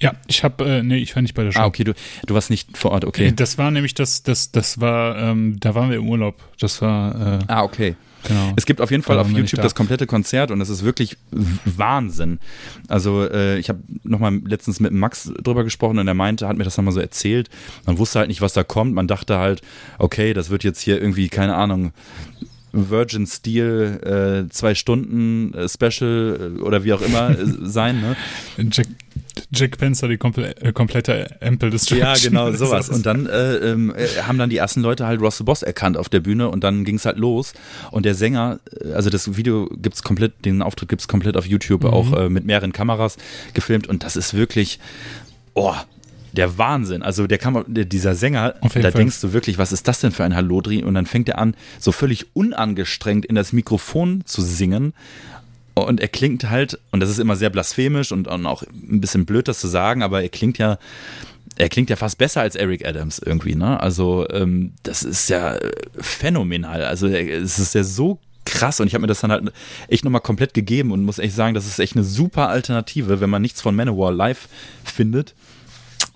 Ja, ich habe, äh, nee, ich war nicht bei der Show. Ah, okay, du, du warst nicht vor Ort, okay. Das war nämlich das, das, das war, ähm, da waren wir im Urlaub. Das war. Äh, ah, okay. Genau. Es gibt auf jeden Fall auf YouTube das komplette Konzert und es ist wirklich Wahnsinn. Also äh, ich habe nochmal letztens mit Max drüber gesprochen und er meinte, hat mir das nochmal so erzählt. Man wusste halt nicht, was da kommt. Man dachte halt, okay, das wird jetzt hier irgendwie, keine Ahnung, Virgin Steel äh, zwei Stunden äh, Special äh, oder wie auch immer äh, (laughs) sein. Ne? Jack, Jack Spencer, die komple äh, komplette Ample Destruction. Ja, genau, (laughs) sowas. Und dann äh, ähm, haben dann die ersten Leute halt Ross the Boss erkannt auf der Bühne und dann ging es halt los. Und der Sänger, also das Video gibt's komplett, den Auftritt gibt's komplett auf YouTube, mhm. auch mit mehreren Kameras gefilmt und das ist wirklich, oh, der Wahnsinn. Also der kam, dieser Sänger, da Fall. denkst du wirklich, was ist das denn für ein Hallodri? Und dann fängt er an, so völlig unangestrengt in das Mikrofon zu singen. Und er klingt halt, und das ist immer sehr blasphemisch und, und auch ein bisschen blöd, das zu sagen, aber er klingt ja, er klingt ja fast besser als Eric Adams irgendwie, ne? Also, ähm, das ist ja phänomenal. Also, es ist ja so krass und ich habe mir das dann halt echt nochmal komplett gegeben und muss echt sagen, das ist echt eine super Alternative, wenn man nichts von Manowar live findet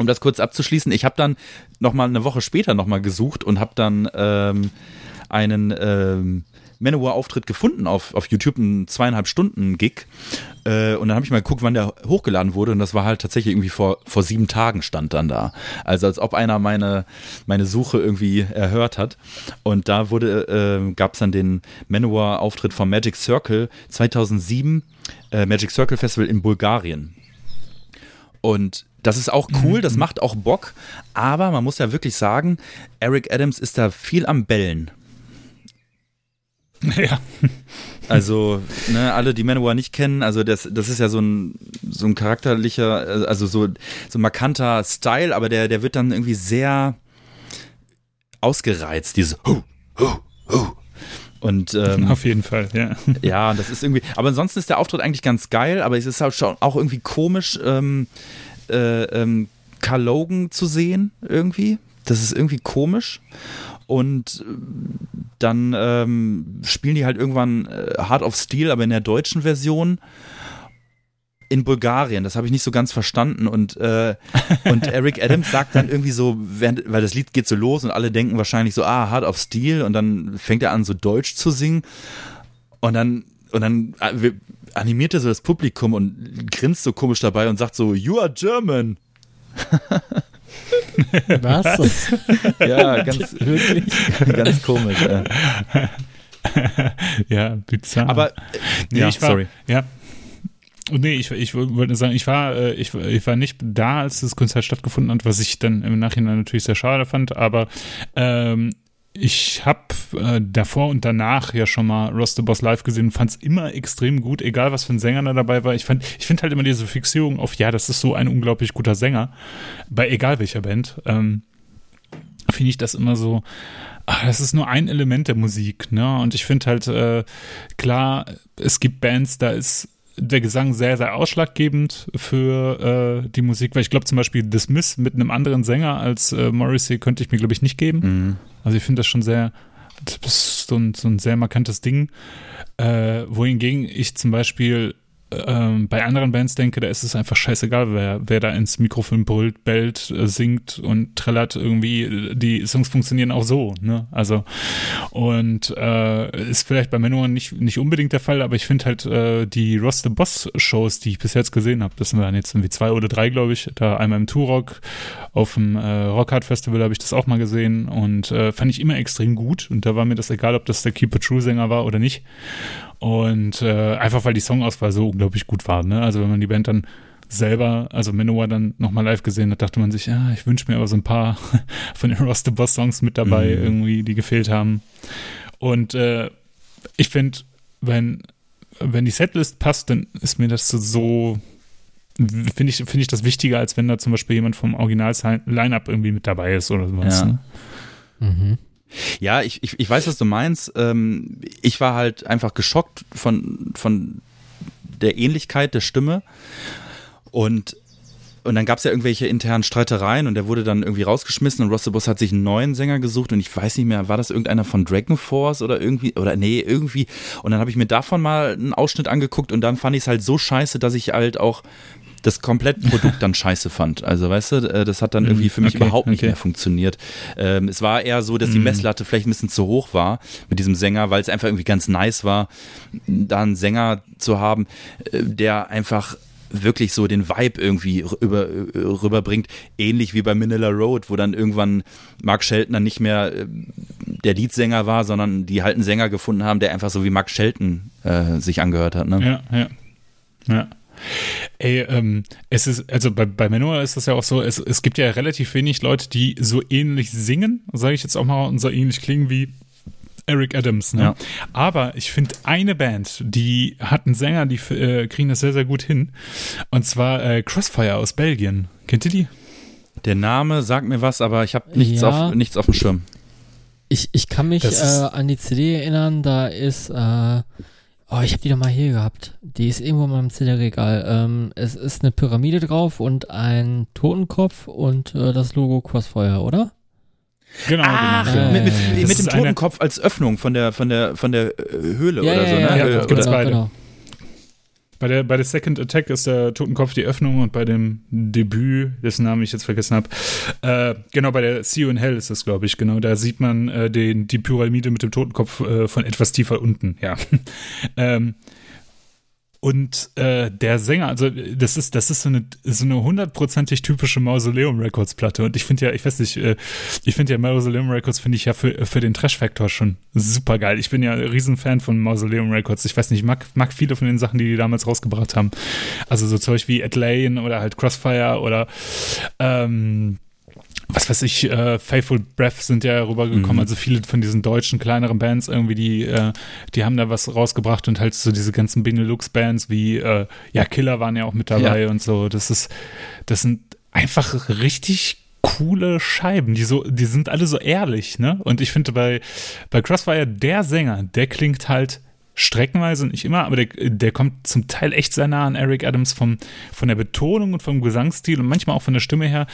um das kurz abzuschließen, ich habe dann noch mal eine Woche später noch mal gesucht und habe dann ähm, einen ähm, Manowar-Auftritt gefunden auf, auf YouTube, einen zweieinhalb Stunden Gig. Äh, und dann habe ich mal geguckt, wann der hochgeladen wurde. Und das war halt tatsächlich irgendwie vor, vor sieben Tagen stand dann da. Also als ob einer meine, meine Suche irgendwie erhört hat. Und da wurde, äh, gab es dann den Manowar-Auftritt vom Magic Circle 2007, äh, Magic Circle Festival in Bulgarien. Und das ist auch cool, das mhm. macht auch Bock, aber man muss ja wirklich sagen, Eric Adams ist da viel am Bellen. (laughs) Ja. Also, ne, alle, die Manowar nicht kennen, also das, das ist ja so ein, so ein charakterlicher, also so, so ein markanter Style, aber der, der wird dann irgendwie sehr ausgereizt, dieses Hu, Hu, Hu. Und, ähm, Auf jeden Fall, ja. Ja, das ist irgendwie, aber ansonsten ist der Auftritt eigentlich ganz geil, aber es ist halt schon auch irgendwie komisch, ähm, äh, ähm, Carl Logan zu sehen irgendwie. Das ist irgendwie komisch. Und äh, dann ähm, spielen die halt irgendwann äh, Heart of Steel, aber in der deutschen Version in Bulgarien. Das habe ich nicht so ganz verstanden. Und, äh, (laughs) und Eric Adams sagt dann irgendwie so, während, weil das Lied geht so los und alle denken wahrscheinlich so, ah, Heart of Steel. Und dann fängt er an, so Deutsch zu singen. Und dann, und dann äh, animiert er so das Publikum und grinst so komisch dabei und sagt so, You are German. Was? (laughs) ja, ganz, (laughs) wirklich, ganz komisch. Äh. ja, bizarr. Aber, nee, ja, ich war, sorry. Ja. Nee, ich, ich wollte sagen, ich war, äh, ich, ich war nicht da, als das Konzert stattgefunden hat, was ich dann im Nachhinein natürlich sehr schade fand, aber ähm, ich habe äh, davor und danach ja schon mal Ross the Boss live gesehen und fand es immer extrem gut, egal was für ein Sänger da dabei war. Ich, ich finde halt immer diese Fixierung auf, ja, das ist so ein unglaublich guter Sänger, bei egal welcher Band, ähm, finde ich das immer so, ach, das ist nur ein Element der Musik, ne? Und ich finde halt, äh, klar, es gibt Bands, da ist der Gesang sehr, sehr ausschlaggebend für äh, die Musik, weil ich glaube zum Beispiel Dismiss mit einem anderen Sänger als äh, Morrissey könnte ich mir, glaube ich, nicht geben. Mhm. Also ich finde das schon sehr, das ist so ein, so ein sehr markantes Ding. Äh, wohingegen ich zum Beispiel ähm, bei anderen Bands denke, da ist es einfach scheißegal, wer, wer da ins Mikrofon brüllt, bellt, äh, singt und trällert irgendwie. Die Songs funktionieren auch so, ne? Also, und äh, ist vielleicht bei Manowar nicht, nicht unbedingt der Fall, aber ich finde halt äh, die Ross the Boss Shows, die ich bis jetzt gesehen habe, das waren jetzt irgendwie zwei oder drei, glaube ich, da einmal im Turok, auf dem äh, Rockhard Festival habe ich das auch mal gesehen und äh, fand ich immer extrem gut und da war mir das egal, ob das der Keep a True Sänger war oder nicht. Und äh, einfach weil die Songauswahl so unglaublich gut war. Ne? Also wenn man die Band dann selber, also Manowar dann nochmal live gesehen hat, dachte man sich, ja, ich wünsche mir aber so ein paar (laughs) von den Ross the Boss Songs mit dabei, mhm. irgendwie, die gefehlt haben. Und äh, ich finde, wenn wenn die Setlist passt, dann ist mir das so, finde ich, finde ich das wichtiger, als wenn da zum Beispiel jemand vom Original-Line-Up irgendwie mit dabei ist oder sowas. Ja. Ne? Mhm. Ja, ich, ich, ich weiß, was du meinst. Ähm, ich war halt einfach geschockt von, von der Ähnlichkeit der Stimme. Und, und dann gab es ja irgendwelche internen Streitereien und der wurde dann irgendwie rausgeschmissen und Ross hat sich einen neuen Sänger gesucht und ich weiß nicht mehr, war das irgendeiner von Dragon Force oder irgendwie, oder nee, irgendwie. Und dann habe ich mir davon mal einen Ausschnitt angeguckt und dann fand ich es halt so scheiße, dass ich halt auch das Komplettprodukt dann scheiße fand. Also weißt du, äh, das hat dann irgendwie für mich Okay, überhaupt nicht okay. mehr funktioniert. Ähm, es war eher so, dass die Mhm. Messlatte vielleicht ein bisschen zu hoch war mit diesem Sänger, weil es einfach irgendwie ganz nice war, da einen Sänger zu haben, äh, der einfach wirklich so den Vibe irgendwie rüber, rüberbringt, ähnlich wie bei Manila Road, wo dann irgendwann Mark Shelton dann nicht mehr äh, der Leadsänger war, sondern die halt einen Sänger gefunden haben, der einfach so wie Mark Shelton äh, sich angehört hat. Ne? Ja, ja. Ja. Ey, ähm, es ist, also bei, bei Manowar ist das ja auch so, es, es gibt ja relativ wenig Leute, die so ähnlich singen, sage ich jetzt auch mal, und so ähnlich klingen wie Eric Adams. Ne? Ja. Aber ich finde eine Band, die hat einen Sänger, die äh, kriegen das sehr, sehr gut hin. Und zwar äh, Crossfire aus Belgien. Kennt ihr die? Der Name sagt mir was, aber ich habe nichts, Ja. auf, nichts auf dem Schirm. Ich, ich kann mich äh, an die CD erinnern, da ist, äh, oh, ich habe die doch mal hier gehabt. Die ist irgendwo in meinem CD-Regal. Ähm, es ist eine Pyramide drauf und ein Totenkopf und äh, das Logo Crossfire, oder? Genau, Ach, genau. Ja, mit, mit, ja, ja. Mit dem Totenkopf als Öffnung von der, von der, von der äh, Höhle ja, oder ja, so, ja, ne? Ja, Äh, das gibt's oder- beide. genau. Bei der, bei der Second Attack ist der Totenkopf die Öffnung und bei dem Debüt, dessen Namen ich jetzt vergessen habe, äh, genau, bei der See You in Hell ist das, glaube ich, genau. Da sieht man äh, den, die Pyramide mit dem Totenkopf äh, von etwas tiefer unten, ja. (laughs) ähm, und äh, der Sänger, also das ist, das ist so eine, so eine hundertprozentig typische Mausoleum Records Platte. Und ich finde ja, ich weiß nicht, äh, ich finde ja Mausoleum Records finde ich ja für, für den Trash Factor schon super geil. Ich bin ja ein Riesenfan von Mausoleum Records. Ich weiß nicht, ich mag, mag viele von den Sachen, die die damals rausgebracht haben. Also so Zeug wie Ed Lane oder halt Crossfire oder ähm, was weiß ich, äh, Faithful Breath sind ja rübergekommen, Mhm. also viele von diesen deutschen kleineren Bands irgendwie, die, äh, die haben da was rausgebracht und halt so diese ganzen Benelux-Bands wie, äh, ja, Killer waren ja auch mit dabei und so. Das ist, das sind einfach richtig coole Scheiben, die so, die sind alle so ehrlich, ne? Und ich finde bei, bei Crossfire, der Sänger, der klingt halt streckenweise nicht immer, aber der, der kommt zum Teil echt sehr nah an Eric Adams vom, von der Betonung und vom Gesangsstil und manchmal auch von der Stimme her.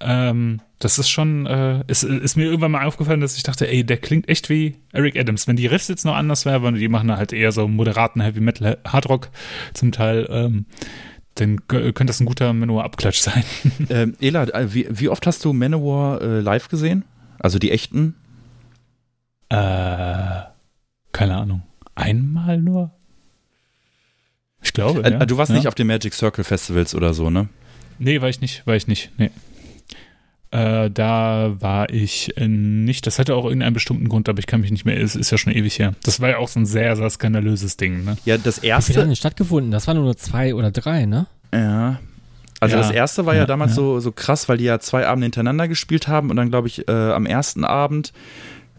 Ähm, das ist schon, äh, ist, ist mir irgendwann mal aufgefallen, dass ich dachte, ey, der klingt echt wie Eric Adams. Wenn die Riffs jetzt noch anders wären, weil die machen halt eher so moderaten Heavy Metal, Hardrock zum Teil, ähm, dann könnte das ein guter Manowar-Abklatsch sein. (laughs) Ähm, Ela, äh, wie, wie oft hast du Manowar äh, live gesehen? Also die echten? Äh, keine Ahnung. Einmal nur? Ich glaube, Äh, ja. Du warst ja. nicht auf den Magic Circle Festivals oder so, ne? Nee, war ich nicht, war ich nicht, nee. Äh, da war ich äh, nicht. Das hatte auch irgendeinen bestimmten Grund, aber ich kann mich nicht mehr. Es ist ja schon ewig her. Das war ja auch so ein sehr, sehr skandalöses Ding, ne? Ja, das Wie viele haben erste. denn stattgefunden? Das waren nur zwei oder drei, ne? Ja. Also Ja. das erste war ja, Ja, damals ja. So, so krass, weil die ja zwei Abende hintereinander gespielt haben und dann, glaube ich, äh, am ersten Abend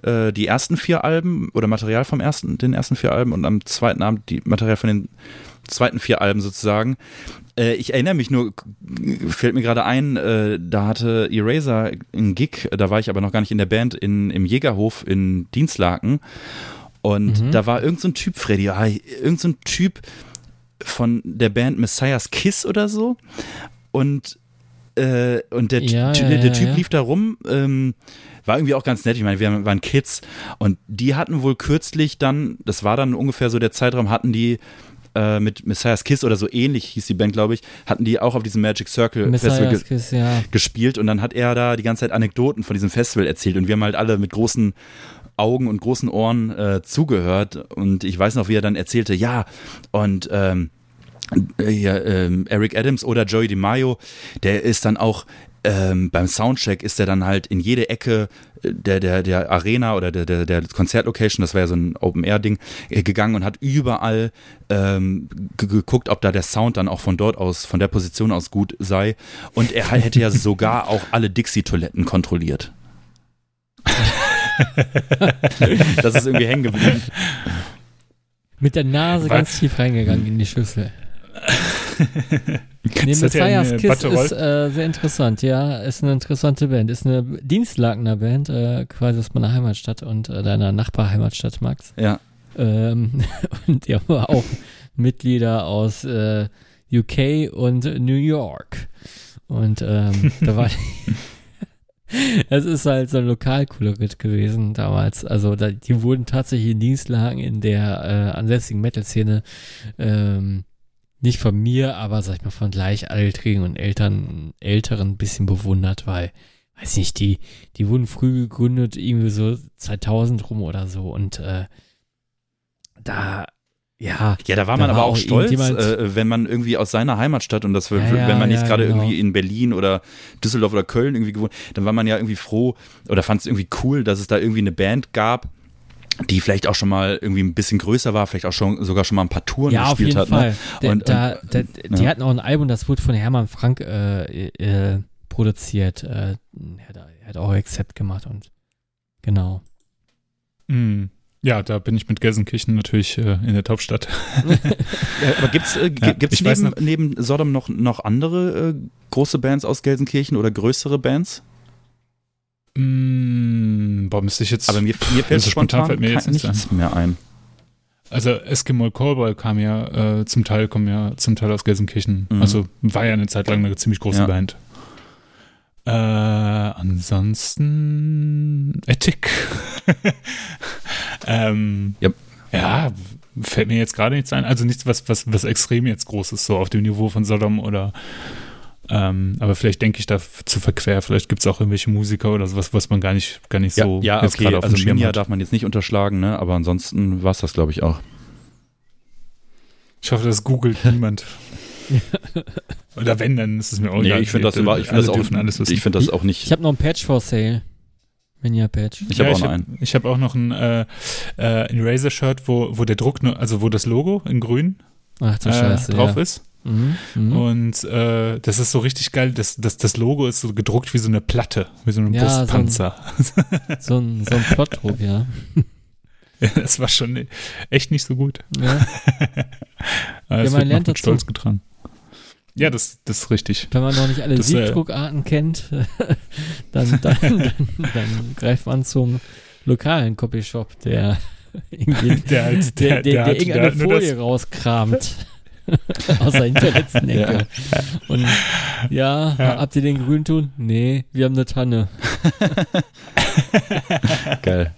äh, die ersten vier Alben oder Material vom ersten, den ersten vier Alben und am zweiten Abend die Material von den zweiten vier Alben sozusagen. Äh, ich erinnere mich nur, fällt mir gerade ein, äh, da hatte Eraser einen Gig, da war ich aber noch gar nicht in der Band, in, im Jägerhof in Dienstlaken. Und Mhm. da war irgend so ein Typ, Freddy, ja, irgend so ein Typ von der Band Messiah's Kiss oder so. Und, äh, und der, Ja, ja, der, Typ lief da rum, ähm, war irgendwie auch ganz nett. Ich meine, wir waren Kids und die hatten wohl kürzlich dann, das war dann ungefähr so der Zeitraum, hatten die äh, mit Messiah's Kiss oder so ähnlich hieß die Band, glaube ich, hatten die auch auf diesem Magic Circle Festival ge Messiah's Kiss, ja. gespielt und dann hat er da die ganze Zeit Anekdoten von diesem Festival erzählt und wir haben halt alle mit großen Augen und großen Ohren äh, zugehört und ich weiß noch, wie er dann erzählte, ja und ähm, äh, ja, ähm, Eric Adams oder Joey DiMaio, der ist dann auch ähm, beim Soundcheck ist er dann halt in jede Ecke äh, der, der, der Arena oder der, der, der Konzertlocation, das war ja so ein Open-Air-Ding, äh, gegangen und hat überall ähm, ge- geguckt, ob da der Sound dann auch von dort aus, von der Position aus gut sei. Und er hätte ja (laughs) sogar auch alle Dixie-Toiletten kontrolliert. (laughs) das ist irgendwie hängen geblieben. Mit der Nase Was? ganz tief reingegangen in die Schüssel. (laughs) Nee, das Messiah's Kiss Battle ist äh, sehr interessant, ja. Ist eine interessante Band. Ist eine Dienstlakener Band, äh, quasi aus meiner Heimatstadt und äh, deiner Nachbarheimatstadt, Max. Ja. Ähm, (laughs) und die haben auch Mitglieder aus äh, UK und New York. Und ähm, (laughs) da war (laughs) es ist halt so ein Lokalkolorit gewesen damals. Also da, die wurden tatsächlich in Dienstlagen in der äh, ansässigen Metal-Szene ähm, nicht von mir, aber sag ich mal von Gleichaltrigen und Eltern, Älteren ein bisschen bewundert, weil, weiß nicht, die, die wurden früh gegründet, irgendwie so 2000 rum oder so und äh, da, ja, Ja, da war Da man aber war auch auch stolz, äh, wenn man irgendwie aus seiner Heimatstadt und das, Ja, wenn man nicht ja, gerade genau. irgendwie in Berlin oder Düsseldorf oder Köln irgendwie gewohnt, dann war man ja irgendwie froh oder fand es irgendwie cool, dass es da irgendwie eine Band gab, die vielleicht auch schon mal irgendwie ein bisschen größer war, vielleicht auch schon sogar schon mal ein paar Touren ja, auf gespielt jeden hat. Fall. Ne? Der, Und- da, und- da, die ja. hatten auch ein Album, das wurde von Hermann Frank äh, äh, produziert. Äh, er, hat, er hat auch Accept gemacht und genau. Hm. Ja, da bin ich mit Gelsenkirchen natürlich äh, in der Topstadt. (laughs) Ja, aber gibt's, äh, Ja, gibt's neben, neben Sodom noch, noch andere äh, große Bands aus Gelsenkirchen oder größere Bands? Hm, boah, müsste ich jetzt. Aber mir, mir fällt so spontan, fällt mir jetzt nichts mehr ein. Also Eskimo Callboy kam ja äh, zum Teil, kommen ja zum Teil aus Gelsenkirchen. Mhm. Also war ja eine Zeit lang eine ziemlich große Ja. Band. Äh, ansonsten Ethik. (laughs) ähm, Ja. ja, fällt mir jetzt gerade nichts ein. Also nichts, was, was, was extrem jetzt groß ist, so auf dem Niveau von Sodom oder ähm, aber vielleicht denke ich da zu verquer. Vielleicht gibt es auch irgendwelche Musiker oder sowas, was man gar nicht, gar nicht Ja, so ja jetzt okay, gerade auf also dem Schirm Minja hat. darf man jetzt nicht unterschlagen, ne? aber ansonsten war es das, glaube ich, auch. Ich hoffe, das googelt (laughs) niemand. Oder wenn, dann ist es mir auch Nee, egal. ich finde das, immer- ich find das auch, alles wissen. ich find das auch nicht. Ich habe noch ein Patch for Sale. Mania-Patch. Ich habe Ja, auch ich noch hab, einen. Ich habe auch noch ein, äh, äh, ein Razer-Shirt, wo, wo der Druck, nur, also wo das Logo in grün Ach äh, Scheiße. drauf ja. ist. Mhm, mhm. Und äh, das ist so richtig geil. Das, das, das Logo ist so gedruckt wie so eine Platte, wie so ein Ja, so ein- Brustpanzer. So ein, so ein (laughs) Plotdruck, ja. das war schon echt nicht so gut. ja. (laughs) Es man lernt dazu. Stolz getragen. Ja, das, das ist richtig. Wenn man noch nicht alle Das wär- Siebdruckarten kennt, (laughs) dann, dann, dann, dann greift man zum lokalen Copyshop, der irgendwie Der, der, der, der, hat- irgendeine Folie das- rauskramt. (laughs) Aus der hinterletzten Ecke. Und ja, Ja. habt ihr den Grünton? Nee, wir haben eine Tanne. (laughs) Geil.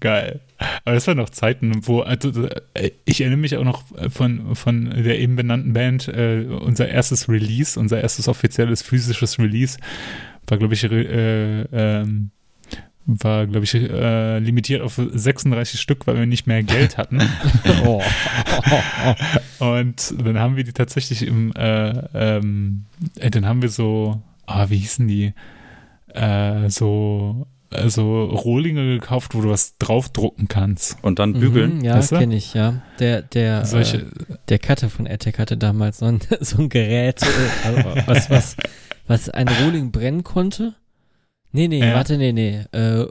Geil. Aber das waren noch Zeiten, wo, also, ich erinnere mich auch noch von, von der eben benannten Band, äh, unser erstes Release, unser erstes offizielles physisches Release, war, glaube ich, äh, ähm, war, glaube ich, äh, limitiert auf 36 Stück, weil wir nicht mehr Geld hatten. (laughs) Oh. (laughs) Und dann haben wir die tatsächlich im, äh, ähm, äh, dann haben wir so, ah, wie hießen die? Äh, so, also Rohlinge gekauft, wo du was draufdrucken kannst. Und dann bügeln. Mhm, ja, Weißt du? kenne ich, ja. Der, der, Solche, äh, der Cutter von AirTag hatte damals so ein, (laughs) so ein Gerät, äh, also was, was, was ein Rohling brennen konnte. Nee, nee, Ja. warte, nee, nee. Äh,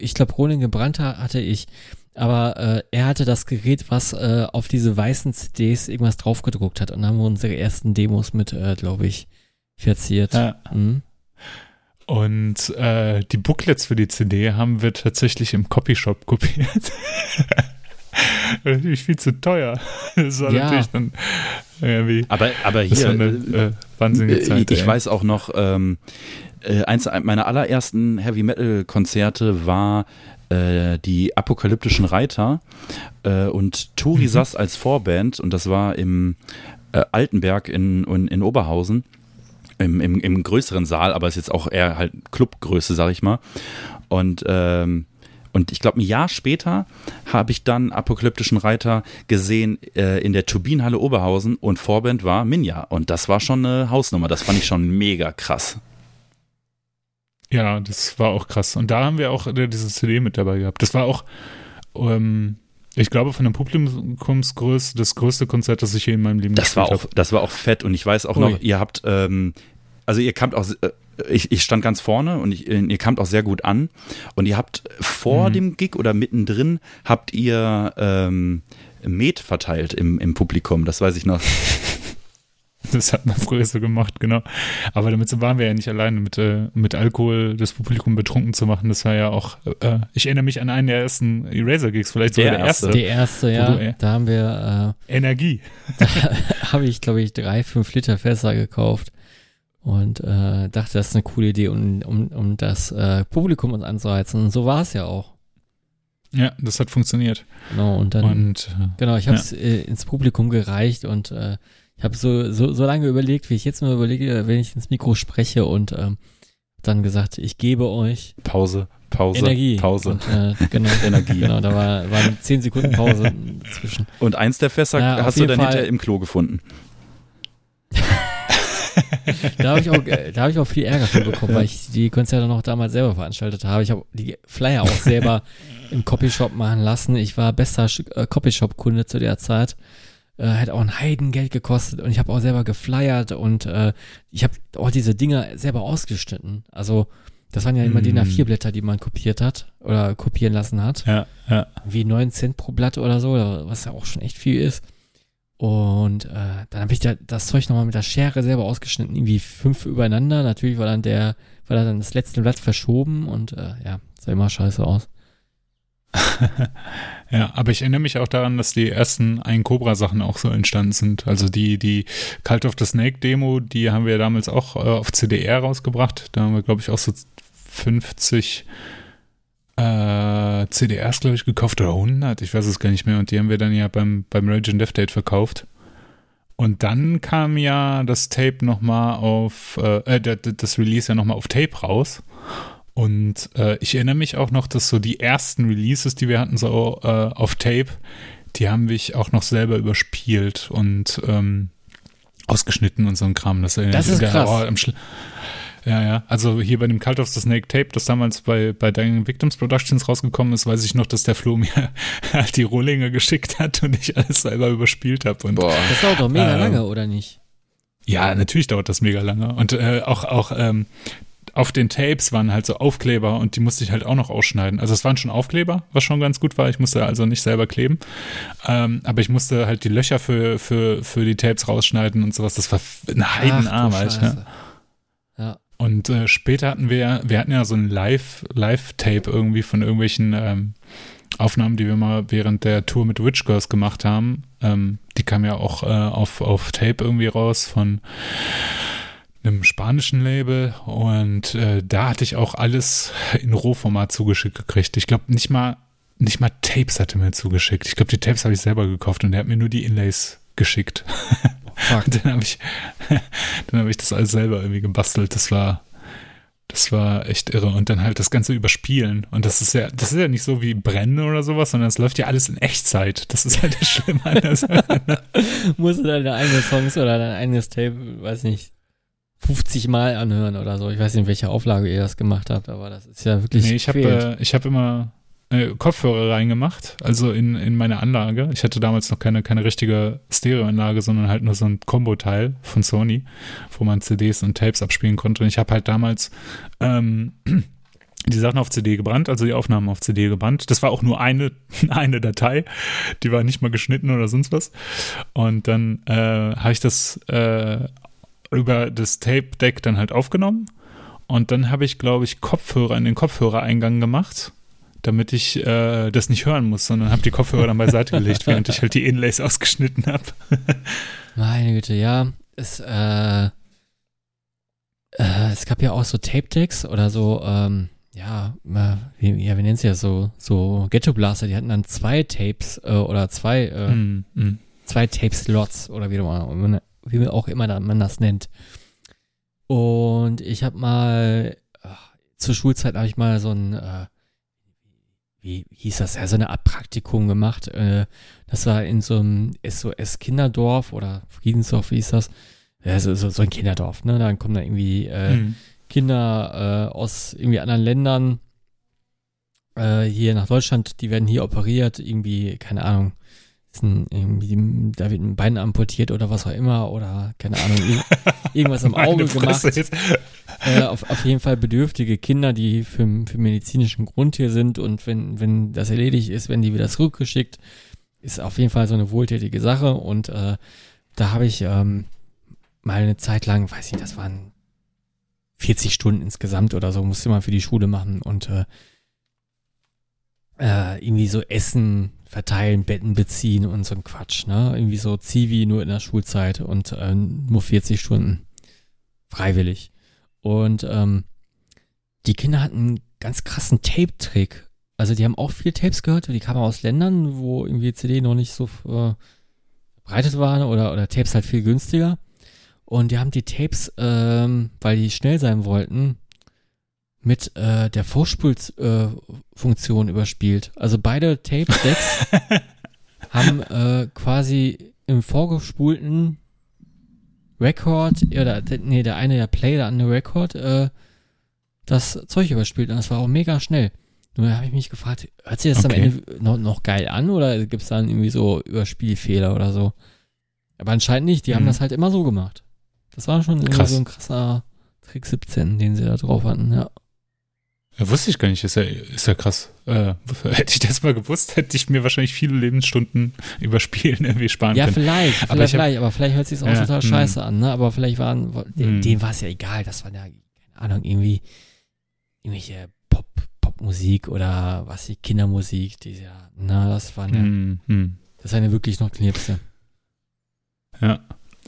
ich glaube, Rohling gebrannt ha- hatte ich. Aber äh, er hatte das Gerät, was äh, auf diese weißen CDs irgendwas draufgedruckt hat. Und dann haben wir unsere ersten Demos mit, äh, glaube ich, verziert. ja. Mhm. Und äh, die Booklets für die CD haben wir tatsächlich im Copyshop kopiert. (laughs) natürlich viel zu teuer. (laughs) Das war Ja. natürlich dann irgendwie. Aber, aber hier, eine äh, wahnsinnige Äh, Zeit. ich ey. weiß auch noch, ähm, äh, eins meiner allerersten Heavy Metal Konzerte war äh, die Apokalyptischen Reiter äh, und Turi Mhm. Sass als Vorband und das war im äh, Altenberg in, in, in Oberhausen. Im, im, Im größeren Saal, aber ist jetzt auch eher halt Clubgröße, sag ich mal. Und ähm, und ich glaube, ein Jahr später habe ich dann Apokalyptischen Reiter gesehen äh, in der Turbinenhalle Oberhausen und Vorband war Minja. Und das war schon eine Hausnummer. Das fand ich schon mega krass. Ja, das war auch krass. Und da haben wir auch äh, diese CD mit dabei gehabt. Das war auch, ähm, ich glaube, von der Publikumsgröße das größte Konzert, das ich je in meinem Leben Das war auch, das war auch fett. Und ich weiß auch Ui. noch, ihr habt, ähm, also ihr kamt auch äh, ich, ich stand ganz vorne und ich, ihr kamt auch sehr gut an. Und ihr habt vor Mhm. dem Gig oder mittendrin habt ihr ähm, Met verteilt im, im Publikum. Das weiß ich noch. (laughs) Das hat man früher so gemacht, genau. Aber damit waren wir ja nicht alleine, mit, äh, mit Alkohol das Publikum betrunken zu machen. Das war ja auch, äh, ich erinnere mich an einen der ersten Eraser-Gigs, vielleicht sogar Der der erste. Die erste, ja, du, äh, da haben wir, Energie. (laughs) äh, habe ich, glaube ich, drei, fünf Liter Fässer gekauft und äh, dachte, das ist eine coole Idee, um, um, um das äh, Publikum uns anzureizen. Und so war es ja auch. Ja, das hat funktioniert. Genau, und dann, Und äh, genau, ich habe es äh, ins Publikum gereicht und äh, ich habe so, so, so lange überlegt, wie ich jetzt nur überlege, wenn ich ins Mikro spreche und ähm, dann gesagt, ich gebe euch Pause, Pause, Energie. Pause. Und, äh, genau, (laughs) Energie. genau, da war, waren zehn Sekunden Pause zwischen. Und eins der Fässer Ja, hast du dann Fall. hinterher im Klo gefunden. (laughs) Da habe ich auch, äh, da habe ich auch viel Ärger für bekommen, weil ich die Konzerte noch damals selber veranstaltet habe. Ich habe die Flyer auch selber im Copyshop machen lassen. Ich war bester äh, Copyshop-Kunde zu der Zeit. Äh, hat auch ein Heidengeld gekostet und ich habe auch selber geflyert und äh, ich habe auch diese Dinger selber ausgeschnitten. Also das waren ja immer Mm. DIN A4-Blätter, die man kopiert hat oder kopieren lassen hat. ja, ja. Wie 9 Cent pro Blatt oder so, was ja auch schon echt viel ist. Und äh, dann habe ich da, das Zeug nochmal mit der Schere selber ausgeschnitten, irgendwie fünf übereinander. Natürlich war dann der, war dann das letzte Blatt verschoben und äh, ja, sah immer scheiße aus. (laughs) Ja, aber ich erinnere mich auch daran, dass die ersten Ein Cobra Sachen auch so entstanden sind. Also die, die Cult of the Snake Demo, die haben wir damals auch äh, auf CDR rausgebracht. Da haben wir, glaube ich, auch so 50 äh, CDRs, glaube ich, gekauft oder 100, ich weiß es gar nicht mehr. Und die haben wir dann ja beim, beim Rage and Death Date verkauft. Und dann kam ja das Tape nochmal auf, äh, äh, das, Release ja nochmal auf Tape raus. Und äh, ich erinnere mich auch noch, dass so die ersten Releases, die wir hatten, so äh, auf Tape, die haben wir auch noch selber überspielt und ähm, ausgeschnitten und so ein Kram. Das, Das ist krass. Oh, ja, ja. Also hier bei dem Cult of the Snake Tape, das damals bei, bei Dying Victims Productions rausgekommen ist, weiß ich noch, dass der Flo mir halt (laughs) die Rohlinge geschickt hat und ich alles selber überspielt habe. Und Boah. Das dauert doch mega Ähm, lange, oder nicht? ja, natürlich dauert das mega lange. Und äh, auch, auch ähm, auf den Tapes waren halt so Aufkleber und die musste ich halt auch noch ausschneiden. Also es waren schon Aufkleber, was schon ganz gut war. Ich musste also nicht selber kleben. Ähm, aber ich musste halt die Löcher für, für, für die Tapes rausschneiden und sowas. Das war eine Heidenarbeit. Ach, du Ja. Scheiße. Ja. Und äh, später hatten wir, wir hatten ja so ein Live, Live-Tape irgendwie von irgendwelchen ähm, Aufnahmen, die wir mal während der Tour mit Witch Girls gemacht haben. Ähm, die kam ja auch äh, auf, auf Tape irgendwie raus von einem spanischen Label und äh, da hatte ich auch alles in Rohformat zugeschickt gekriegt. Ich glaube nicht mal nicht mal Tapes hatte mir zugeschickt. Ich glaube die Tapes habe ich selber gekauft und er hat mir nur die Inlays geschickt. Fuck. (laughs) Dann habe ich (laughs) dann habe ich das alles selber irgendwie gebastelt. Das war das war echt irre und dann halt das ganze überspielen und das ist ja das ist ja nicht so wie Brennen oder sowas, sondern es läuft ja alles in Echtzeit. Das ist halt das Schlimme an der Sache. (laughs) Musst du deine eigenen Songs oder dein eigenes Tape, weiß nicht, 50 Mal anhören oder so. Ich weiß nicht, in welcher Auflage ihr das gemacht habt, aber das ist ja wirklich. Nee, ich habe äh, ich habe immer äh, Kopfhörer reingemacht, also in, in meine Anlage. Ich hatte damals noch keine, keine richtige Stereoanlage, sondern halt nur so ein Kombo-Teil von Sony, wo man CDs und Tapes abspielen konnte. Und ich habe halt damals ähm, (clears throat) die Sachen auf CD gebrannt, also die Aufnahmen auf CD gebrannt. Das war auch nur eine, (laughs) eine Datei, die war nicht mal geschnitten oder sonst was. Und dann äh, habe ich das äh, über das Tape-Deck dann halt aufgenommen. Und dann habe ich, glaube ich, Kopfhörer in den Kopfhörereingang gemacht, damit ich äh, das nicht hören muss, sondern habe die Kopfhörer dann beiseite (laughs) gelegt, während ich halt die Inlays ausgeschnitten habe. (laughs) Meine Güte, ja. Es, äh, äh, es gab ja auch so Tape-Decks oder so, ähm, ja, äh, wie, ja, wie nennt sie das so, so Ghetto-Blaster, die hatten dann zwei Tapes äh, oder zwei, äh, Mm, mm. zwei Tape-Slots oder wie, mal- wie auch immer man das nennt. Und ich habe mal, ach, zur Schulzeit habe ich mal so ein, wie hieß das, ja, so eine Art Praktikum gemacht. Äh, das war in so einem SOS-Kinderdorf oder Friedensdorf, wie hieß das? Ja, so, so, so ein Kinderdorf, ne? Dann kommen da irgendwie äh, Mm. Kinder äh, aus irgendwie anderen Ländern äh, hier nach Deutschland, die werden hier operiert, irgendwie, keine Ahnung, ist ein, irgendwie, da wird ein Bein amputiert oder was auch immer oder keine Ahnung, irg- irgendwas am (laughs) Auge gemacht. Äh, auf, auf jeden Fall bedürftige Kinder, die für, für medizinischen Grund hier sind und wenn, wenn das erledigt ist, wenn die wieder zurückgeschickt, ist auf jeden Fall so eine wohltätige Sache und äh, da habe ich ähm, mal eine Zeit lang, weiß nicht, das waren 40 Stunden insgesamt oder so, musste man für die Schule machen und äh, äh, irgendwie so Essen verteilen, Betten beziehen und so ein Quatsch, ne? Irgendwie so Zivi nur in der Schulzeit und äh, nur 40 Stunden. Freiwillig. Und ähm, die Kinder hatten einen ganz krassen Tape-Trick. Also die haben auch viel Tapes gehört, die kamen aus Ländern, wo irgendwie CD noch nicht so äh, verbreitet waren oder, oder Tapes halt viel günstiger. Und die haben die Tapes, ähm, weil die schnell sein wollten, mit äh, der Vorspulfunktion äh, überspielt. Also beide Tape-Decks (laughs) haben äh, quasi im vorgespulten Record, oder nee, der eine der Play, der andere Record, äh, das Zeug überspielt. Und das war auch mega schnell. Nur habe ich mich gefragt, hört sich das okay. am Ende noch, noch geil an oder gibt es dann irgendwie so Überspielfehler oder so? Aber anscheinend nicht, die mhm. haben das halt immer so gemacht. Das war schon irgendwie so ein krasser Trick 17, den sie da drauf hatten, ja. Ja, wusste ich gar nicht, ist ja, ist ja krass. Äh, (laughs) hätte ich das mal gewusst, hätte ich mir wahrscheinlich viele Lebensstunden (laughs) überspielen irgendwie sparen ja, können. Ja, vielleicht, aber vielleicht, hab, aber vielleicht hört sich auch ja, total mh. scheiße an, ne? Aber vielleicht waren, denen, hm. denen war es ja egal, das war ja, keine Ahnung, irgendwie, irgendwelche Pop, Popmusik oder was die Kindermusik, die ja, na, das waren ja, hm, hm. das waren ja wirklich noch Knirpse. Ja.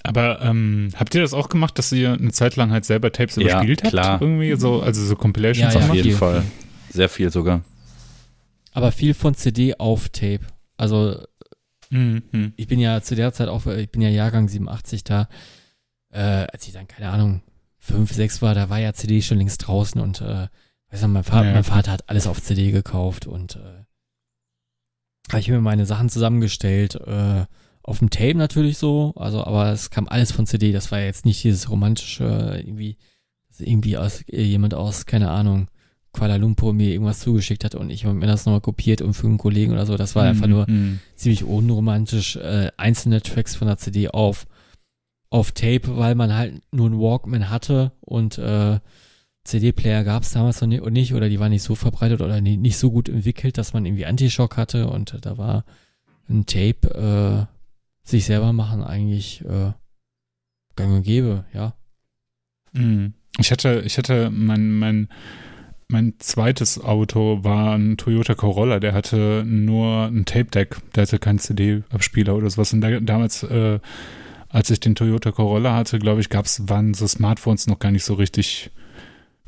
Aber ähm, habt ihr das auch gemacht, dass ihr eine Zeit lang halt selber Tapes ja, überspielt habt? klar. Irgendwie so, also so Compilations ja, ja, auf jeden viel. Fall. Sehr viel sogar. Aber viel von CD auf Tape. Also mhm. ich bin ja zu der Zeit auch, ich bin ja Jahrgang 87 da, äh, als ich dann, keine Ahnung, 5, 6 war, da war ja CD schon längst draußen und äh, weiß nicht, mein, Vater, ja. mein Vater hat alles auf CD gekauft und äh, habe ich mir meine Sachen zusammengestellt, äh, auf dem Tape natürlich so, also, aber es kam alles von CD. Das war jetzt nicht dieses romantische, irgendwie, irgendwie aus, äh, jemand aus, keine Ahnung, Kuala Lumpur mir irgendwas zugeschickt hat und ich habe mir das nochmal kopiert und für einen Kollegen oder so. Das war mm, einfach nur mm. ziemlich unromantisch, äh, einzelne Tracks von der CD auf, auf Tape, weil man halt nur einen Walkman hatte und äh, CD-Player gab es damals noch nicht oder die waren nicht so verbreitet oder nicht, so gut entwickelt, dass man irgendwie Antischock hatte und äh, da war ein Tape äh, sich selber machen eigentlich äh, gang und gäbe, ja. Mhm. Ich hatte, ich hatte mein, mein, mein zweites Auto war ein Toyota Corolla, der hatte nur ein Tape-Deck, der hatte keinen CD-Abspieler oder sowas. Und da, damals, äh, als ich den Toyota Corolla hatte, glaube ich, gab's, waren so Smartphones noch gar nicht so richtig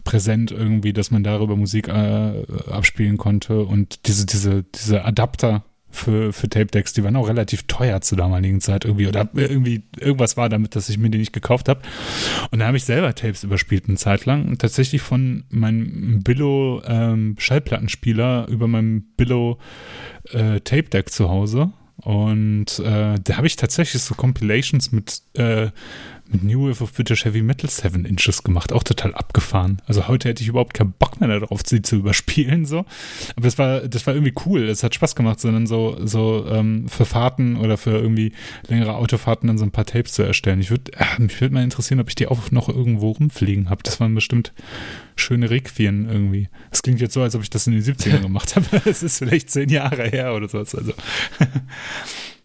präsent irgendwie, dass man darüber Musik äh, abspielen konnte und diese, diese, diese Adapter, für, für Tape Decks. Die waren auch relativ teuer zur damaligen Zeit irgendwie. Oder irgendwie irgendwas war damit, dass ich mir die nicht gekauft habe. Und da habe ich selber Tapes überspielt eine Zeit lang. Und tatsächlich von meinem Billo ähm, Schallplattenspieler über meinem Billo äh, Tape Deck zu Hause. Und äh, da habe ich tatsächlich so Compilations mit äh, mit New Wave of British Heavy Metal 7 Inches gemacht, auch total abgefahren. Also heute hätte ich überhaupt keinen Bock mehr darauf, sie zu überspielen, so. Aber das war, das war irgendwie cool, es hat Spaß gemacht, sondern so, so ähm, für Fahrten oder für irgendwie längere Autofahrten dann so ein paar Tapes zu erstellen. Ich würde, äh, mich würde mal interessieren, ob ich die auch noch irgendwo rumfliegen habe. Das waren bestimmt schöne Requien irgendwie. Das klingt jetzt so, als ob ich das in den 70ern (laughs) gemacht habe. (laughs) Es ist vielleicht zehn Jahre her oder sowas. Also. (laughs)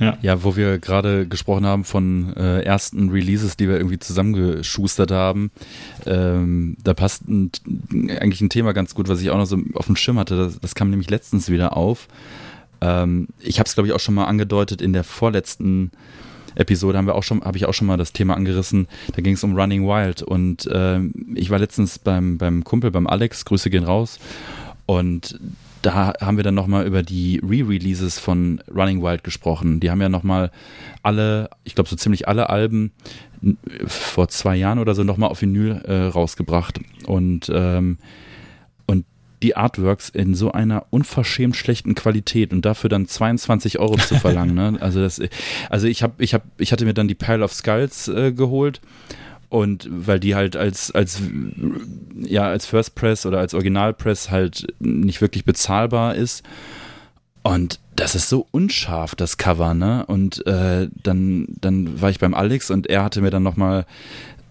Ja. wo wir gerade gesprochen haben von äh, ersten Releases, die wir irgendwie zusammengeschustert haben, ähm, da passt ein, eigentlich ein Thema ganz gut, was ich auch noch so auf dem Schirm hatte. Das, das kam nämlich letztens wieder auf. Ähm, ich habe es, glaube ich, auch schon mal angedeutet in der vorletzten Episode haben wir habe ich auch schon mal das Thema angerissen. Da ging es um Running Wild und äh, ich war letztens beim beim Kumpel, beim Alex, Grüße gehen raus und da haben wir dann nochmal über die Re-Releases von Running Wild gesprochen. Die haben ja nochmal alle, ich glaube so ziemlich alle Alben vor zwei Jahren oder so nochmal auf Vinyl äh, rausgebracht. Und, ähm, und die Artworks in so einer unverschämt schlechten Qualität und dafür dann 22 Euro zu verlangen. ne? (laughs) Also, das, also ich, hab, ich, hab, ich hatte mir dann die Pile of Skulls äh, geholt und weil die halt als, als, ja, als First Press oder als Original Press halt nicht wirklich bezahlbar ist. Und das ist so unscharf, das Cover, ne? Und äh, dann, dann war ich beim Alex und er hatte mir dann nochmal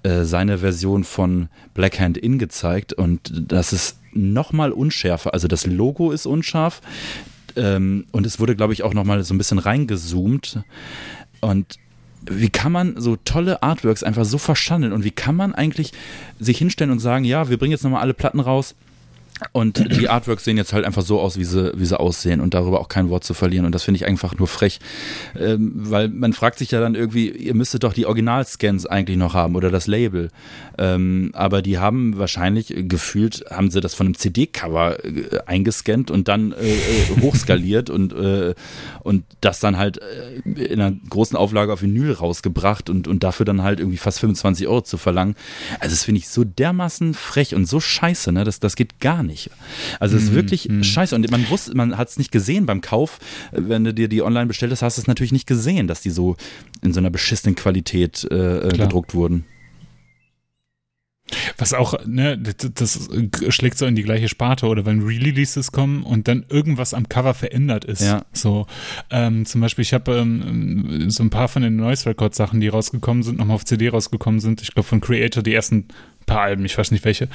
äh, seine Version von Black Hand In gezeigt und das ist nochmal unschärfer. Also das Logo ist unscharf ähm, und es wurde, glaube ich, auch nochmal so ein bisschen reingezoomt und wie kann man so tolle Artworks einfach so verstanden und wie kann man eigentlich sich hinstellen und sagen, ja, wir bringen jetzt nochmal alle Platten raus, und die Artworks sehen jetzt halt einfach so aus, wie sie, wie sie aussehen und darüber auch kein Wort zu verlieren. Und das finde ich einfach nur frech. Ähm, weil man fragt sich ja dann irgendwie, ihr müsstet doch die Originalscans eigentlich noch haben oder das Label. Ähm, aber die haben wahrscheinlich gefühlt, haben sie das von einem CD-Cover äh, eingescannt und dann äh, äh, hochskaliert und, äh, und das dann halt äh, in einer großen Auflage auf Vinyl rausgebracht und, und dafür dann halt irgendwie fast 25 Euro zu verlangen. Also das finde ich so dermaßen frech und so scheiße, ne? Das, das geht gar nicht. Also es ist mhm, wirklich mm. scheiße. Und man wusste, man hat es nicht gesehen beim Kauf. Wenn du dir die online bestellt hast, hast du es natürlich nicht gesehen, dass die so in so einer beschissenen Qualität äh, äh gedruckt wurden. Was auch, ne, das, das, schlägt so in die gleiche Sparte oder wenn Releases kommen und dann irgendwas am Cover verändert ist. Ja. So, ähm, zum Beispiel, ich habe ähm, so ein paar von den Noise Record Sachen, die rausgekommen sind, nochmal auf CD rausgekommen sind. Ich glaube von Creator die ersten paar Alben, ich weiß nicht welche,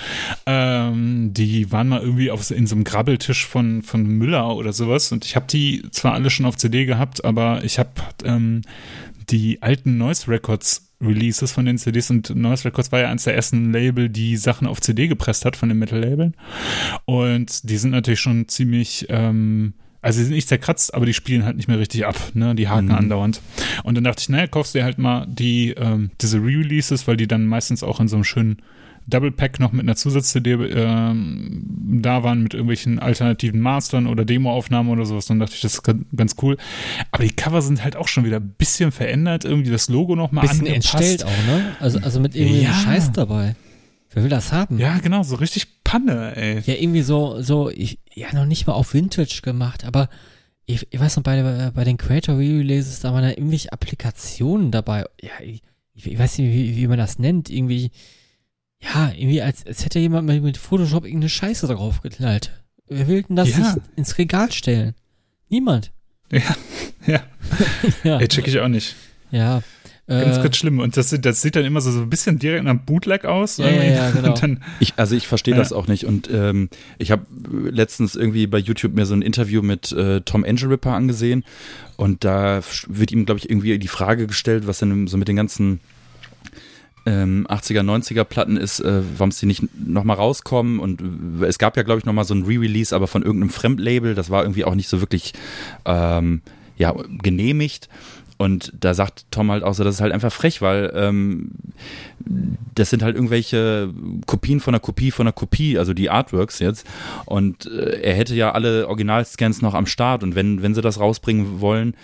ähm, die waren mal irgendwie auf, in so einem Grabbeltisch von, von Müller oder sowas und ich habe die zwar alle schon auf CD gehabt, aber ich habe ähm, die alten Noise Records Releases von den CDs und Noise Records war ja eines der ersten Label, die Sachen auf CD gepresst hat von den Metal-Labeln und die sind natürlich schon ziemlich ähm, also sie sind nicht zerkratzt, aber die spielen halt nicht mehr richtig ab, ne? Die haken mhm. andauernd. Und dann dachte ich, naja, kaufst du dir halt mal die, ähm, diese Re-Releases, weil die dann meistens auch in so einem schönen Double Pack noch mit einer Zusatz-CD ähm, da waren mit irgendwelchen alternativen Mastern oder Demo-Aufnahmen oder sowas. Dann dachte ich, das ist ganz cool. Aber die Cover sind halt auch schon wieder ein bisschen verändert, irgendwie das Logo nochmal angepasst. Bisschen entstellt auch, ne? Also, also mit irgendwie ja. Scheiß dabei. Wer will das haben? Ja, genau, so richtig Panne, ey. Ja, irgendwie so, so, ich, ja, noch nicht mal auf Vintage gemacht, aber ich, ich weiß noch, bei, bei den Creator Releases, da waren da irgendwelche Applikationen dabei. Ja, ich, ich weiß nicht, wie, wie man das nennt. Irgendwie, ja, irgendwie als, als hätte jemand mit Photoshop irgendeine Scheiße drauf geknallt. Wer will denn das ja. ins Regal stellen? Niemand. Ja, ja. (laughs) ja. Ey, check ich auch nicht. Ja. Ganz, äh, ganz schlimm. Und das, das sieht dann immer so, so ein bisschen direkt nach Bootleg aus. Ja, ja, ja genau. (laughs) ich, also ich verstehe ja. das auch nicht. Und ähm, ich habe letztens irgendwie bei YouTube mir so ein Interview mit äh, Tom Angel Ripper angesehen. Und da wird ihm, glaube ich, irgendwie die Frage gestellt, was denn so mit den ganzen ähm, 80er, 90er Platten ist, äh, warum sie nicht nochmal rauskommen. Und es gab ja, glaube ich, nochmal so ein Re-Release, aber von irgendeinem Fremdlabel. Das war irgendwie auch nicht so wirklich ähm, ja, genehmigt. Und da sagt Tom halt auch so, das ist halt einfach frech, weil ähm, das sind halt irgendwelche Kopien von einer Kopie von einer Kopie, also die Artworks jetzt. Und äh, er hätte ja alle Originalscans noch am Start und wenn, wenn sie das rausbringen wollen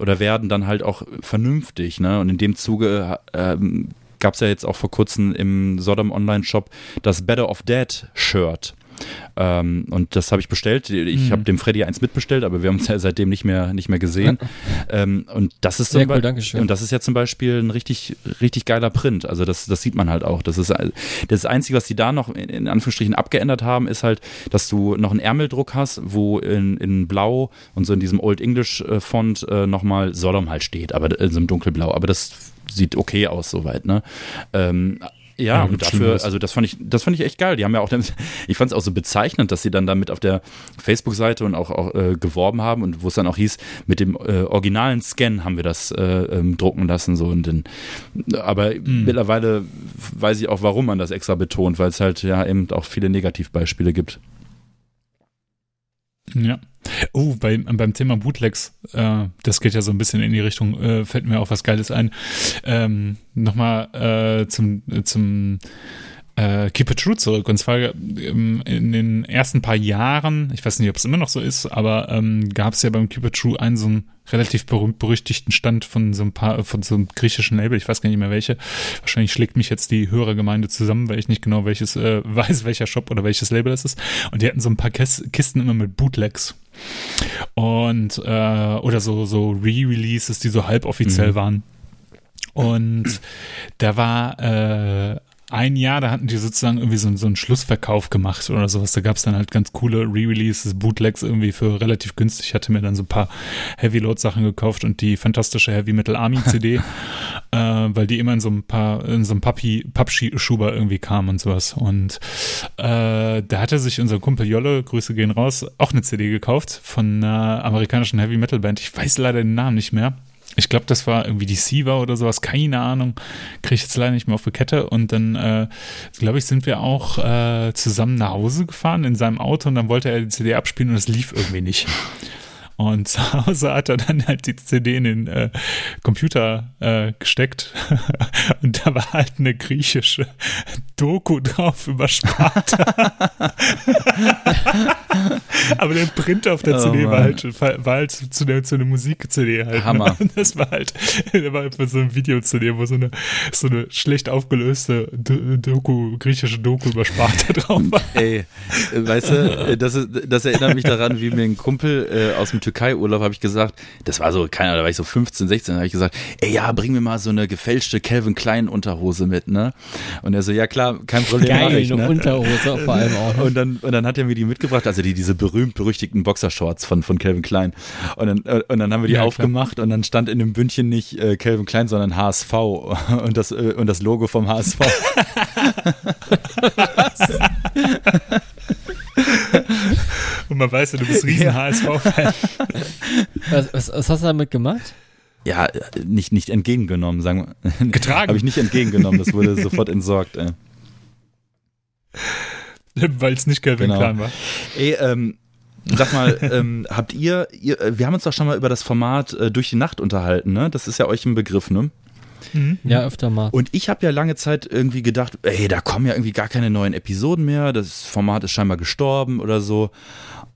oder werden, dann halt auch vernünftig. Ne? Und in dem Zuge ähm, gab es ja jetzt auch vor kurzem im Sodom Online Shop das Better of Dead Shirt. Ähm, und das habe ich bestellt. Ich mhm. habe dem Freddy eins mitbestellt, aber wir haben uns ja seitdem nicht mehr, nicht mehr gesehen. (laughs) ähm, und das ist Sehr cool, Dankeschön. Und das ist ja zum Beispiel ein richtig, richtig geiler Print. Also das, das sieht man halt auch. Das ist das Einzige, was die da noch in, in Anführungsstrichen abgeändert haben, ist halt, dass du noch einen Ärmeldruck hast, wo in, in Blau und so in diesem Old English äh, Font äh, nochmal Sodom halt steht, aber in so einem dunkelblau. Aber das sieht okay aus soweit, ne? Ähm, ja, ja, und dafür, also das fand ich, das fand ich echt geil. Die haben ja auch, (laughs) ich fand es auch so bezeichnend, dass sie dann damit auf der Facebook-Seite und auch, auch äh, geworben haben und wo es dann auch hieß, mit dem äh, originalen Scan haben wir das äh, ähm, drucken lassen so und dann, aber mhm. mittlerweile weiß ich auch, warum man das extra betont, weil es halt ja eben auch viele Negativbeispiele gibt. Ja. Oh, bei, beim Thema Bootlegs, äh, das geht ja so ein bisschen in die Richtung, äh, fällt mir auch was Geiles ein. Ähm, Nochmal äh, zum, zum äh, Keep It True zurück. Und zwar ähm, in den ersten paar Jahren, ich weiß nicht, ob es immer noch so ist, aber ähm, gab es ja beim Keep It True einen so einen relativ berühmt-berüchtigten Stand von so ein paar, von so einem griechischen Label, ich weiß gar nicht mehr welche. Wahrscheinlich schlägt mich jetzt die Hörergemeinde zusammen, weil ich nicht genau welches äh, (laughs) weiß, welcher Shop oder welches Label das ist. Und die hatten so ein paar Kisten immer mit Bootlegs. Und äh, oder so, so Re-Releases, die so halboffiziell mhm. waren. Und da war äh, ein Jahr, da hatten die sozusagen irgendwie so, so einen Schlussverkauf gemacht oder sowas. Da gab es dann halt ganz coole Re-Releases, Bootlegs irgendwie für relativ günstig. Ich hatte mir dann so ein paar Heavy Load Sachen gekauft und die fantastische Heavy Metal Army CD. (laughs) äh, weil die immer in so ein paar, in so einem Papi, Pappschuber irgendwie kamen und sowas. Und äh, da hatte sich unser Kumpel Jolle, Grüße gehen raus, auch eine CD gekauft von einer amerikanischen Heavy Metal Band. Ich weiß leider den Namen nicht mehr. Ich glaube, das war irgendwie die Siva oder sowas, keine Ahnung. Kriege ich jetzt leider nicht mehr auf die Kette. Und dann, äh, glaube ich, sind wir auch äh, zusammen nach Hause gefahren in seinem Auto und dann wollte er die CD abspielen und es lief irgendwie nicht. Und (laughs) zu Hause hat er dann halt die CD in den äh, Computer äh, gesteckt (laughs) und da war halt eine griechische Doku drauf über Sparta. (laughs) Aber der Print auf der oh, CD war halt, war halt zu der, zu der Musik-CD halt. Ne? Hammer. Ne? Das war halt, der war einfach so ein Video-CD, wo so eine, so eine schlecht aufgelöste Doku, griechische Doku über Sparta drauf war. Ey, weißt du, das, ist, das erinnert mich daran, wie mir ein Kumpel äh, aus dem Türkei-Urlaub habe ich gesagt, das war so, keine Ahnung, da war ich so 15, 16, habe ich gesagt, ey, ja, bring mir mal so eine gefälschte Calvin Klein Unterhose mit, ne? Und er so, ja klar, kein Problem. Geil, ich, eine ne? Unterhose (laughs) vor allem auch. Und dann, und dann hat er mir die mitgebracht, also die, diese berühmt-berüchtigten Boxershorts von, von Calvin Klein. Und dann, und dann haben wir die ja, aufgemacht klar. und dann stand in dem Bündchen nicht äh, Calvin Klein, sondern HSV (laughs) und das, äh, und das Logo vom HSV. (laughs) Und man weiß ja, du bist riesen ja. HSV-Fan. Was, was, was, hast du damit gemacht? Ja, nicht, nicht entgegengenommen, sagen wir. Getragen. Habe ich nicht entgegengenommen, das wurde sofort entsorgt. Ey. (laughs) Weil es nicht Calvin genau. Klein war. Ey, ähm, Sag mal, ähm, habt ihr, ihr, wir haben uns doch schon mal über das Format äh, Durch die Nacht unterhalten, ne? Das ist ja euch ein Begriff, ne? Mhm. Ja, öfter mal. Und ich habe ja lange Zeit irgendwie gedacht, ey, da kommen ja irgendwie gar keine neuen Episoden mehr, das Format ist scheinbar gestorben oder so.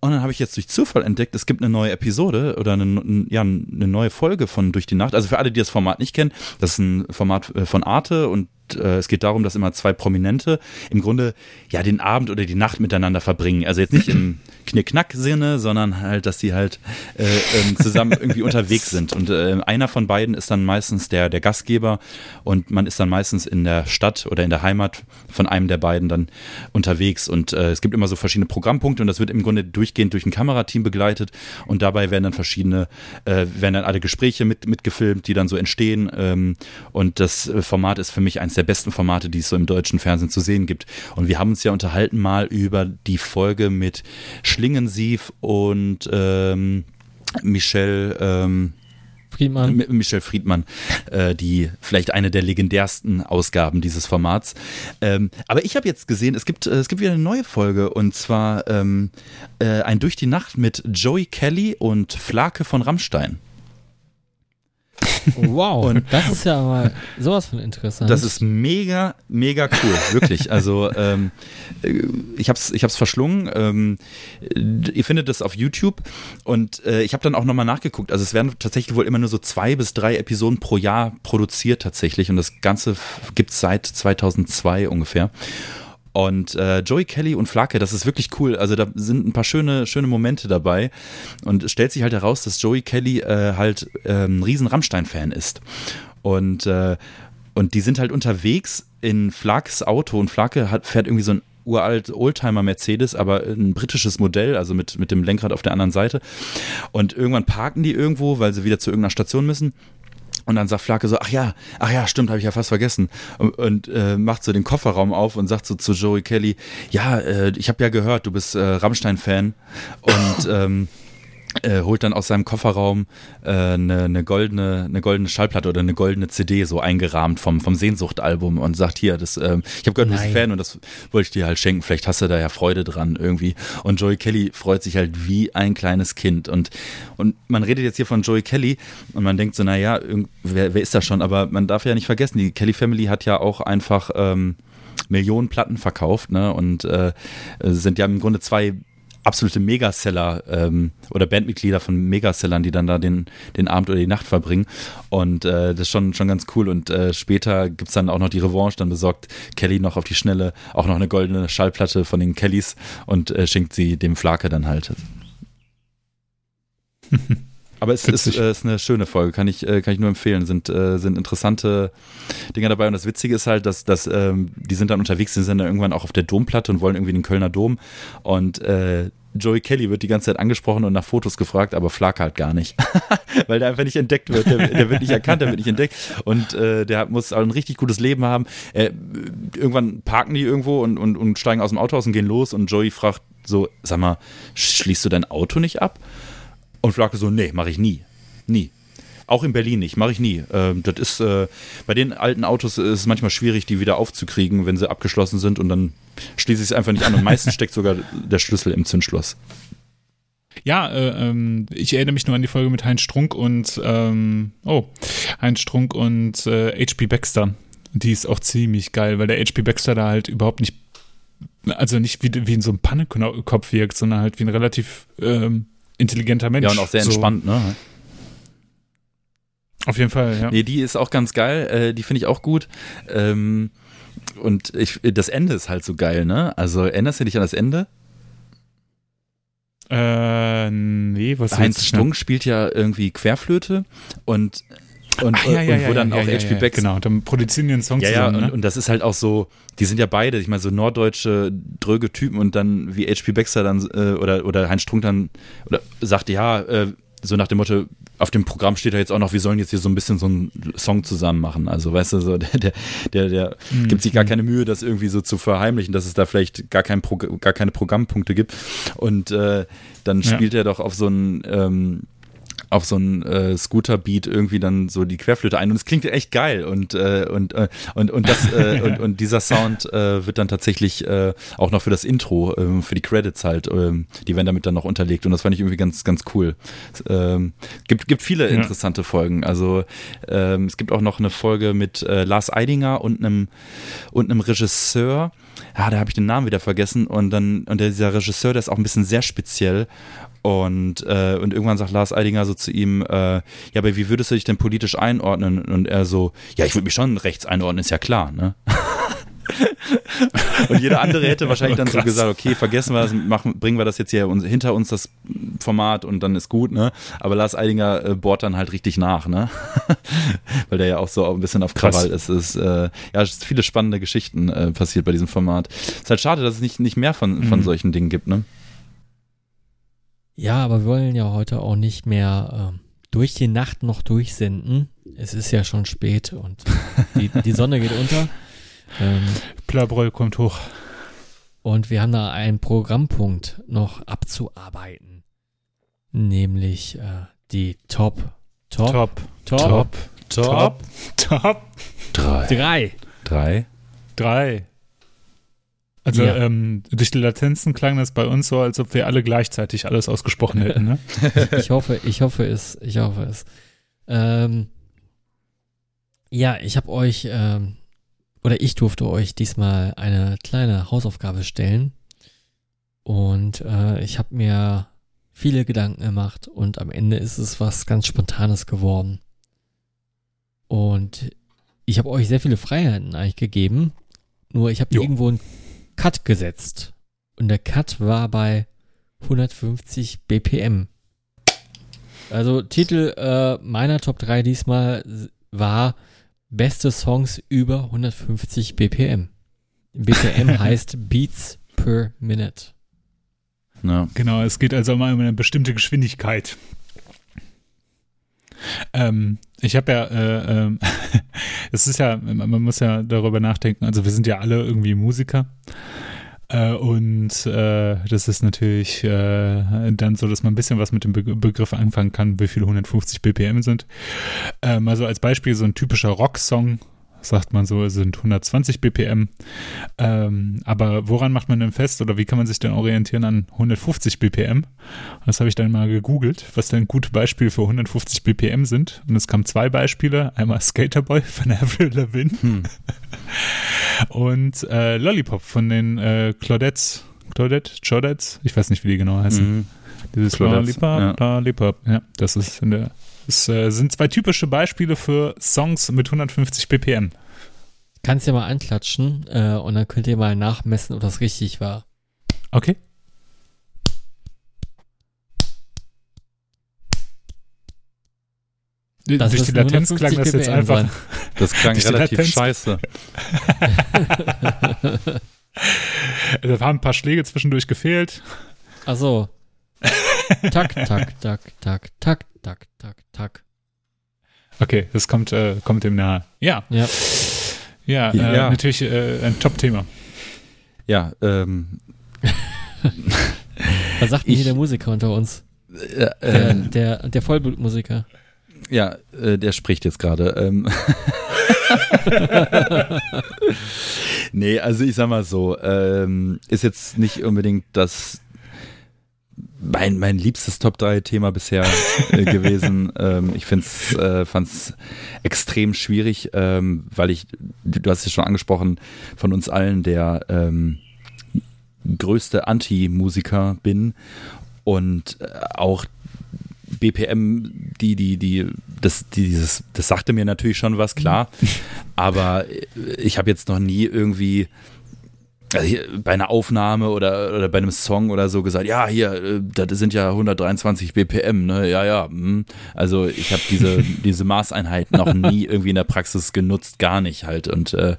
Und dann habe ich jetzt durch Zufall entdeckt, es gibt eine neue Episode oder eine, ja, eine neue Folge von Durch die Nacht. Also für alle, die das Format nicht kennen, das ist ein Format äh, von Arte und äh, es geht darum, dass immer zwei Prominente im Grunde ja den Abend oder die Nacht miteinander verbringen. Also jetzt nicht im (clears throat) Knickknack-Sinne, sondern halt, dass sie halt äh, ähm, zusammen irgendwie unterwegs sind. Und äh, einer von beiden ist dann meistens der, der Gastgeber und man ist dann meistens in der Stadt oder in der Heimat von einem der beiden dann unterwegs. Und äh, es gibt immer so verschiedene Programmpunkte und das wird im Grunde durchgehend durch ein Kamerateam begleitet und dabei werden dann verschiedene, äh, werden dann alle Gespräche mit, mitgefilmt, die dann so entstehen. Ähm, und das äh, Format ist für mich eins der besten Formate, die es so im deutschen Fernsehen zu sehen gibt. Und wir haben uns ja unterhalten mal über die Folge mit Schlingensief und ähm, Michelle ähm, Friedmann. Michel Friedmann, äh, die vielleicht eine der legendärsten Ausgaben dieses Formats. Ähm, aber ich habe jetzt gesehen, es gibt, äh, es gibt wieder eine neue Folge und zwar ähm, äh, ein Durch die Nacht mit Joey Kelly und Flake von Rammstein. Wow, und das ist ja mal sowas von interessant. Das ist mega, mega cool, wirklich. Also ähm, äh, ich habe es ich hab's verschlungen. Ähm, ihr findet es auf YouTube und äh, ich habe dann auch nochmal nachgeguckt. Also es werden tatsächlich wohl immer nur so zwei bis drei Episoden pro Jahr produziert tatsächlich und das Ganze gibt es seit 2002 ungefähr. Und äh, Joey Kelly und Flake, das ist wirklich cool. Also da sind ein paar schöne, schöne Momente dabei. Und es stellt sich halt heraus, dass Joey Kelly äh, halt äh, ein riesen Rammstein-Fan ist. Und, äh, und die sind halt unterwegs in Flakes Auto und Flake hat, fährt irgendwie so ein uralt Oldtimer Mercedes, aber ein britisches Modell, also mit, mit dem Lenkrad auf der anderen Seite. Und irgendwann parken die irgendwo, weil sie wieder zu irgendeiner Station müssen. Und dann sagt Flake so, ach ja, ach ja, stimmt, habe ich ja fast vergessen. Und, und äh, macht so den Kofferraum auf und sagt so zu Joey Kelly, ja, äh, ich habe ja gehört, du bist äh, Rammstein-Fan. Und ähm, äh, holt dann aus seinem Kofferraum äh, eine, eine, goldene, eine goldene Schallplatte oder eine goldene CD so eingerahmt vom, vom Sehnsuchtalbum und sagt hier, das, ähm, ich habe gehört, du bist Fan und das wollte ich dir halt schenken. Vielleicht hast du da ja Freude dran irgendwie. Und Joey Kelly freut sich halt wie ein kleines Kind. Und, und man redet jetzt hier von Joey Kelly und man denkt so, naja, wer, wer ist das schon? Aber man darf ja nicht vergessen, die Kelly Family hat ja auch einfach ähm, Millionen Platten verkauft, ne? Und äh, sind ja im Grunde zwei absolute Megaseller ähm, oder Bandmitglieder von Megasellern, die dann da den, den Abend oder die Nacht verbringen. Und äh, das ist schon, schon ganz cool. Und äh, später gibt es dann auch noch die Revanche. Dann besorgt Kelly noch auf die Schnelle auch noch eine goldene Schallplatte von den Kellys und äh, schenkt sie dem Flake dann halt. (laughs) Aber es ist, äh, ist eine schöne Folge, kann ich, äh, kann ich nur empfehlen. Sind, äh, sind interessante Dinger dabei. Und das Witzige ist halt, dass, dass ähm, die sind dann unterwegs, die sind dann irgendwann auch auf der Domplatte und wollen irgendwie den Kölner Dom. Und äh, Joey Kelly wird die ganze Zeit angesprochen und nach Fotos gefragt, aber Flak halt gar nicht. (laughs) Weil der einfach nicht entdeckt wird. Der, der wird nicht erkannt, der wird nicht entdeckt. Und äh, der muss auch ein richtig gutes Leben haben. Äh, irgendwann parken die irgendwo und, und, und steigen aus dem Auto aus und gehen los. Und Joey fragt so, sag mal, schließt du dein Auto nicht ab? Und Flake so, nee, mache ich nie. Nie. Auch in Berlin nicht, mache ich nie. Ähm, das ist, äh, bei den alten Autos ist es manchmal schwierig, die wieder aufzukriegen, wenn sie abgeschlossen sind und dann schließe ich es einfach nicht an und meistens steckt sogar der Schlüssel im Zündschloss. Ja, äh, ähm, ich erinnere mich nur an die Folge mit Heinz Strunk und ähm, oh, Heinz Strunk und äh, HP Baxter. Die ist auch ziemlich geil, weil der HP Baxter da halt überhaupt nicht, also nicht wie, wie in so einem Pannekopf wirkt, sondern halt wie ein relativ ähm, intelligenter Mensch. Ja, und auch sehr So, entspannt, ne? Auf jeden Fall, ja. Nee, die ist auch ganz geil, äh, die finde ich auch gut. Ähm, und ich, das Ende ist halt so geil, ne? Also erinnerst du dich an das Ende? Äh, nee, was Heinz willst du? Strunk spielt ja irgendwie Querflöte und, und, Ach, ja, ja, und wo ja, dann ja, auch ja, HP ja, Baxter Genau, dann produzieren die einen Song Ja, ja, zusammen, und, ne? und das ist halt auch so, die sind ja beide, ich meine, so norddeutsche, dröge Typen und dann wie HP Baxter dann äh, oder, oder Heinz Strunk dann oder sagt, ja, äh, so nach dem Motto, auf dem Programm steht ja jetzt auch noch, wir sollen jetzt hier so ein bisschen so einen Song zusammen machen. Also, weißt du, so (laughs) der, der, der, der Mhm. gibt sich gar keine Mühe, das irgendwie so zu verheimlichen, dass es da vielleicht gar, kein Pro, gar keine Programmpunkte gibt. Und äh, dann Ja. spielt er doch auf so einen ähm, auf so einen äh, Scooter-Beat irgendwie dann so die Querflöte ein und es klingt echt geil und äh, und, äh, und und das äh, (laughs) und, und dieser Sound äh, wird dann tatsächlich äh, auch noch für das Intro ähm, für die Credits halt ähm, die werden damit dann noch unterlegt und das fand ich irgendwie ganz ganz cool. Ähm, gibt gibt viele Ja. interessante Folgen. Also ähm, es gibt auch noch eine Folge mit äh, Lars Eidinger und einem und einem Regisseur. Ja, da habe ich den Namen wieder vergessen und dann und der, dieser Regisseur, der ist auch ein bisschen sehr speziell und äh, und irgendwann sagt Lars Eidinger so zu ihm, äh, ja, aber wie würdest du dich denn politisch einordnen? Und er so, ja, ich würde mich schon rechts einordnen, ist ja klar, ne? (laughs) und jeder andere hätte wahrscheinlich dann so gesagt, okay, vergessen wir das, machen, bringen wir das jetzt hier hinter uns das Format und dann ist gut, ne? Aber Lars Eidinger äh, bohrt dann halt richtig nach, ne? (laughs) Weil der ja auch so ein bisschen auf. Krawall ist. Es ist äh, ja, es ist viele spannende Geschichten äh, passiert bei diesem Format. Ist halt schade, dass es nicht, nicht mehr von, von Mhm. solchen Dingen gibt, ne? Ja, aber wir wollen ja heute auch nicht mehr ähm, durch die Nacht noch durchsenden. Es ist ja schon spät und die, die Sonne geht unter. (laughs) Ähm, Plabroll kommt hoch. und wir haben da einen Programmpunkt noch abzuarbeiten. Nämlich äh, die Top, Top, Top. Top, Top. Top. Drei. drei. Drei. Drei. Also Ja. ähm, durch die Latenzen klang das bei uns so, als ob wir alle gleichzeitig alles ausgesprochen hätten. Ne? (laughs) Ich hoffe, ich hoffe es, ich hoffe es. Ähm, ja, ich habe euch, ähm, oder ich durfte euch diesmal eine kleine Hausaufgabe stellen. Und äh, ich habe mir viele Gedanken gemacht und am Ende ist es was ganz Spontanes geworden. Und ich habe euch sehr viele Freiheiten eigentlich gegeben. Nur ich habe irgendwo einen Cut gesetzt. Und der Cut war bei 150 BPM. Also Titel äh, meiner Top 3 diesmal war Beste Songs über 150 BPM. BPM heißt Beats per Minute. Ja. Genau, es geht also mal um eine bestimmte Geschwindigkeit. Ähm, ich habe ja, äh, ähm, (laughs) es ist ja, man muss ja darüber nachdenken, also wir sind ja alle irgendwie Musiker. Äh, und äh, das ist natürlich äh, dann so, dass man ein bisschen was mit dem Be Begriff anfangen kann, wie viele 150 BPM sind. Ähm, also als Beispiel so ein typischer Rocksong, sagt man so, sind 120 BPM. Ähm, aber woran macht man denn fest oder wie kann man sich denn orientieren an 150 BPM? Das habe ich dann mal gegoogelt, was denn gute Beispiele für 150 BPM sind. Und es kamen zwei Beispiele. Einmal Skaterboy von (laughs) Avril Lavigne Hm. (laughs) und äh, Lollipop von den äh, Claudettes. Claudette? Claudettes? Ich weiß nicht, wie die genau heißen. Mhm. Dieses Claudettes, Lollipop, Lollipop. Ja, das ist in der. Das äh, sind zwei typische Beispiele für Songs mit 150 BPM. Kannst ja mal anklatschen äh, und dann könnt ihr mal nachmessen, ob das richtig war. Okay. Das Durch die Latenz klang 150 das jetzt einfach. sein. Das klang (laughs) relativ scheiße. (laughs) Da haben ein paar Schläge zwischendurch gefehlt. Ach so. Tak, tak, tak, tak, tak, tak, tak, tak. Okay, das kommt, äh, kommt dem nahe. Ja, Ja. ja, äh, Ja. natürlich äh, ein Top-Thema. Ja, ähm, (laughs) Was sagt denn hier der Musiker unter uns? äh, Der, ähm, der, der Vollblutmusiker. ja, äh, der spricht jetzt gerade. Ähm. (laughs) (laughs) nee, also ich sag mal so, ähm, ist jetzt nicht unbedingt das mein, mein liebstes Top 3 Thema bisher äh, (laughs) gewesen. Ähm, ich find's, äh, fand's extrem schwierig, ähm, weil ich, du hast es schon angesprochen, von uns allen der ähm, größte Anti-Musiker bin und äh, auch BPM, die, die, die, das, dieses, das sagte mir natürlich schon was, klar. (laughs) Aber ich habe jetzt noch nie irgendwie also hier bei einer Aufnahme oder, oder bei einem Song oder so gesagt, ja, hier, äh, das sind ja 123 BPM, ne? Ja, ja. hm. Also ich habe diese, (laughs) diese Maßeinheit noch nie irgendwie in der Praxis genutzt, gar nicht halt. Und äh,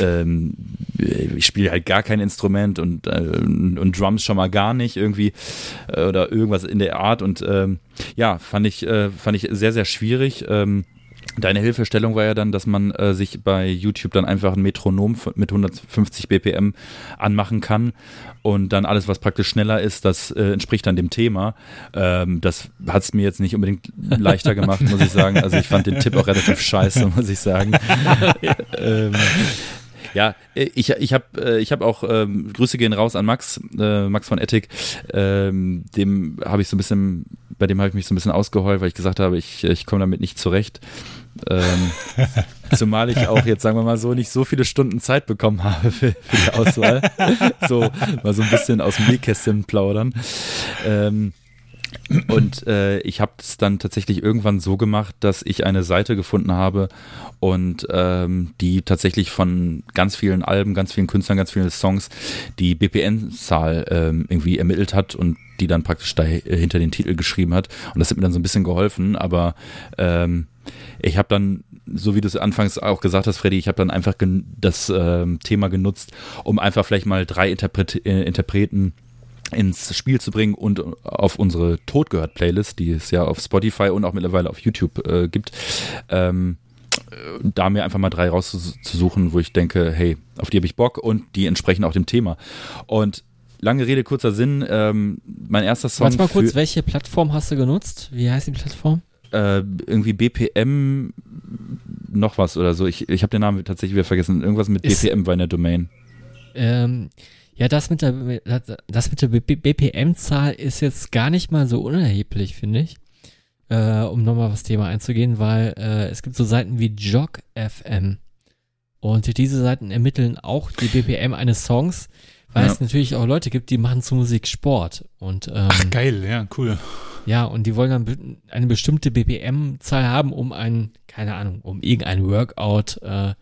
ähm, ich spiele halt gar kein Instrument und, äh, und Drums schon mal gar nicht irgendwie äh, oder irgendwas in der Art. Und ähm, ja, fand ich, äh, fand ich sehr, sehr schwierig. Ähm, Deine Hilfestellung war ja dann, dass man äh, sich bei YouTube dann einfach ein Metronom mit 150 BPM anmachen kann und dann alles, was praktisch schneller ist, das äh, entspricht dann dem Thema. Ähm, das hat es mir jetzt nicht unbedingt leichter gemacht, muss ich sagen. Also ich fand den Tipp auch relativ scheiße, muss ich sagen. (laughs) ähm, ja, ich, ich habe ich hab auch, ähm, Grüße gehen raus an Max, äh, Max von Ethic. Ähm, dem habe ich so ein bisschen, bei dem habe ich mich so ein bisschen ausgeheult, weil ich gesagt habe, ich, ich komme damit nicht zurecht. Ähm, (laughs) zumal ich auch jetzt, sagen wir mal so, nicht so viele Stunden Zeit bekommen habe für, für die Auswahl. so, mal so ein bisschen aus dem Nähkästchen plaudern. Ähm, und äh, ich habe es dann tatsächlich irgendwann so gemacht, dass ich eine Seite gefunden habe und ähm, die tatsächlich von ganz vielen Alben, ganz vielen Künstlern, ganz vielen Songs die BPN-Zahl ähm, irgendwie ermittelt hat und die dann praktisch da äh, hinter den Titel geschrieben hat. Und das hat mir dann so ein bisschen geholfen, aber ähm, ich habe dann, so wie du es anfangs auch gesagt hast, Freddy, ich habe dann einfach das ähm, Thema genutzt, um einfach vielleicht mal drei Interpret äh, Interpreten ins Spiel zu bringen und auf unsere Todgehört Playlist, die es ja auf Spotify und auch mittlerweile auf YouTube äh, gibt, ähm, äh, da mir einfach mal drei rauszusuchen, wo ich denke, hey, auf die habe ich Bock und die entsprechen auch dem Thema. Und lange Rede, kurzer Sinn, ähm, mein erster Song Warte mal kurz, welche Plattform hast du genutzt? Wie heißt die Plattform? Äh, irgendwie BPM noch was oder so. Ich, ich habe den Namen tatsächlich wieder vergessen. Irgendwas mit Ist- BPM war in der Domain. Ähm, ja, das mit der, das mit der BPM-Zahl ist jetzt gar nicht mal so unerheblich, finde ich. Äh, um nochmal auf das Thema einzugehen, weil äh, es gibt so Seiten wie Jog FM. Und diese Seiten ermitteln auch die BPM eines Songs, weil Ja. es natürlich auch Leute gibt, die machen zu Musik Sport. Und ähm, Ach, geil, ja, cool. ja, und die wollen dann eine bestimmte BPM-Zahl haben, um ein, keine Ahnung, um irgendein Workout äh,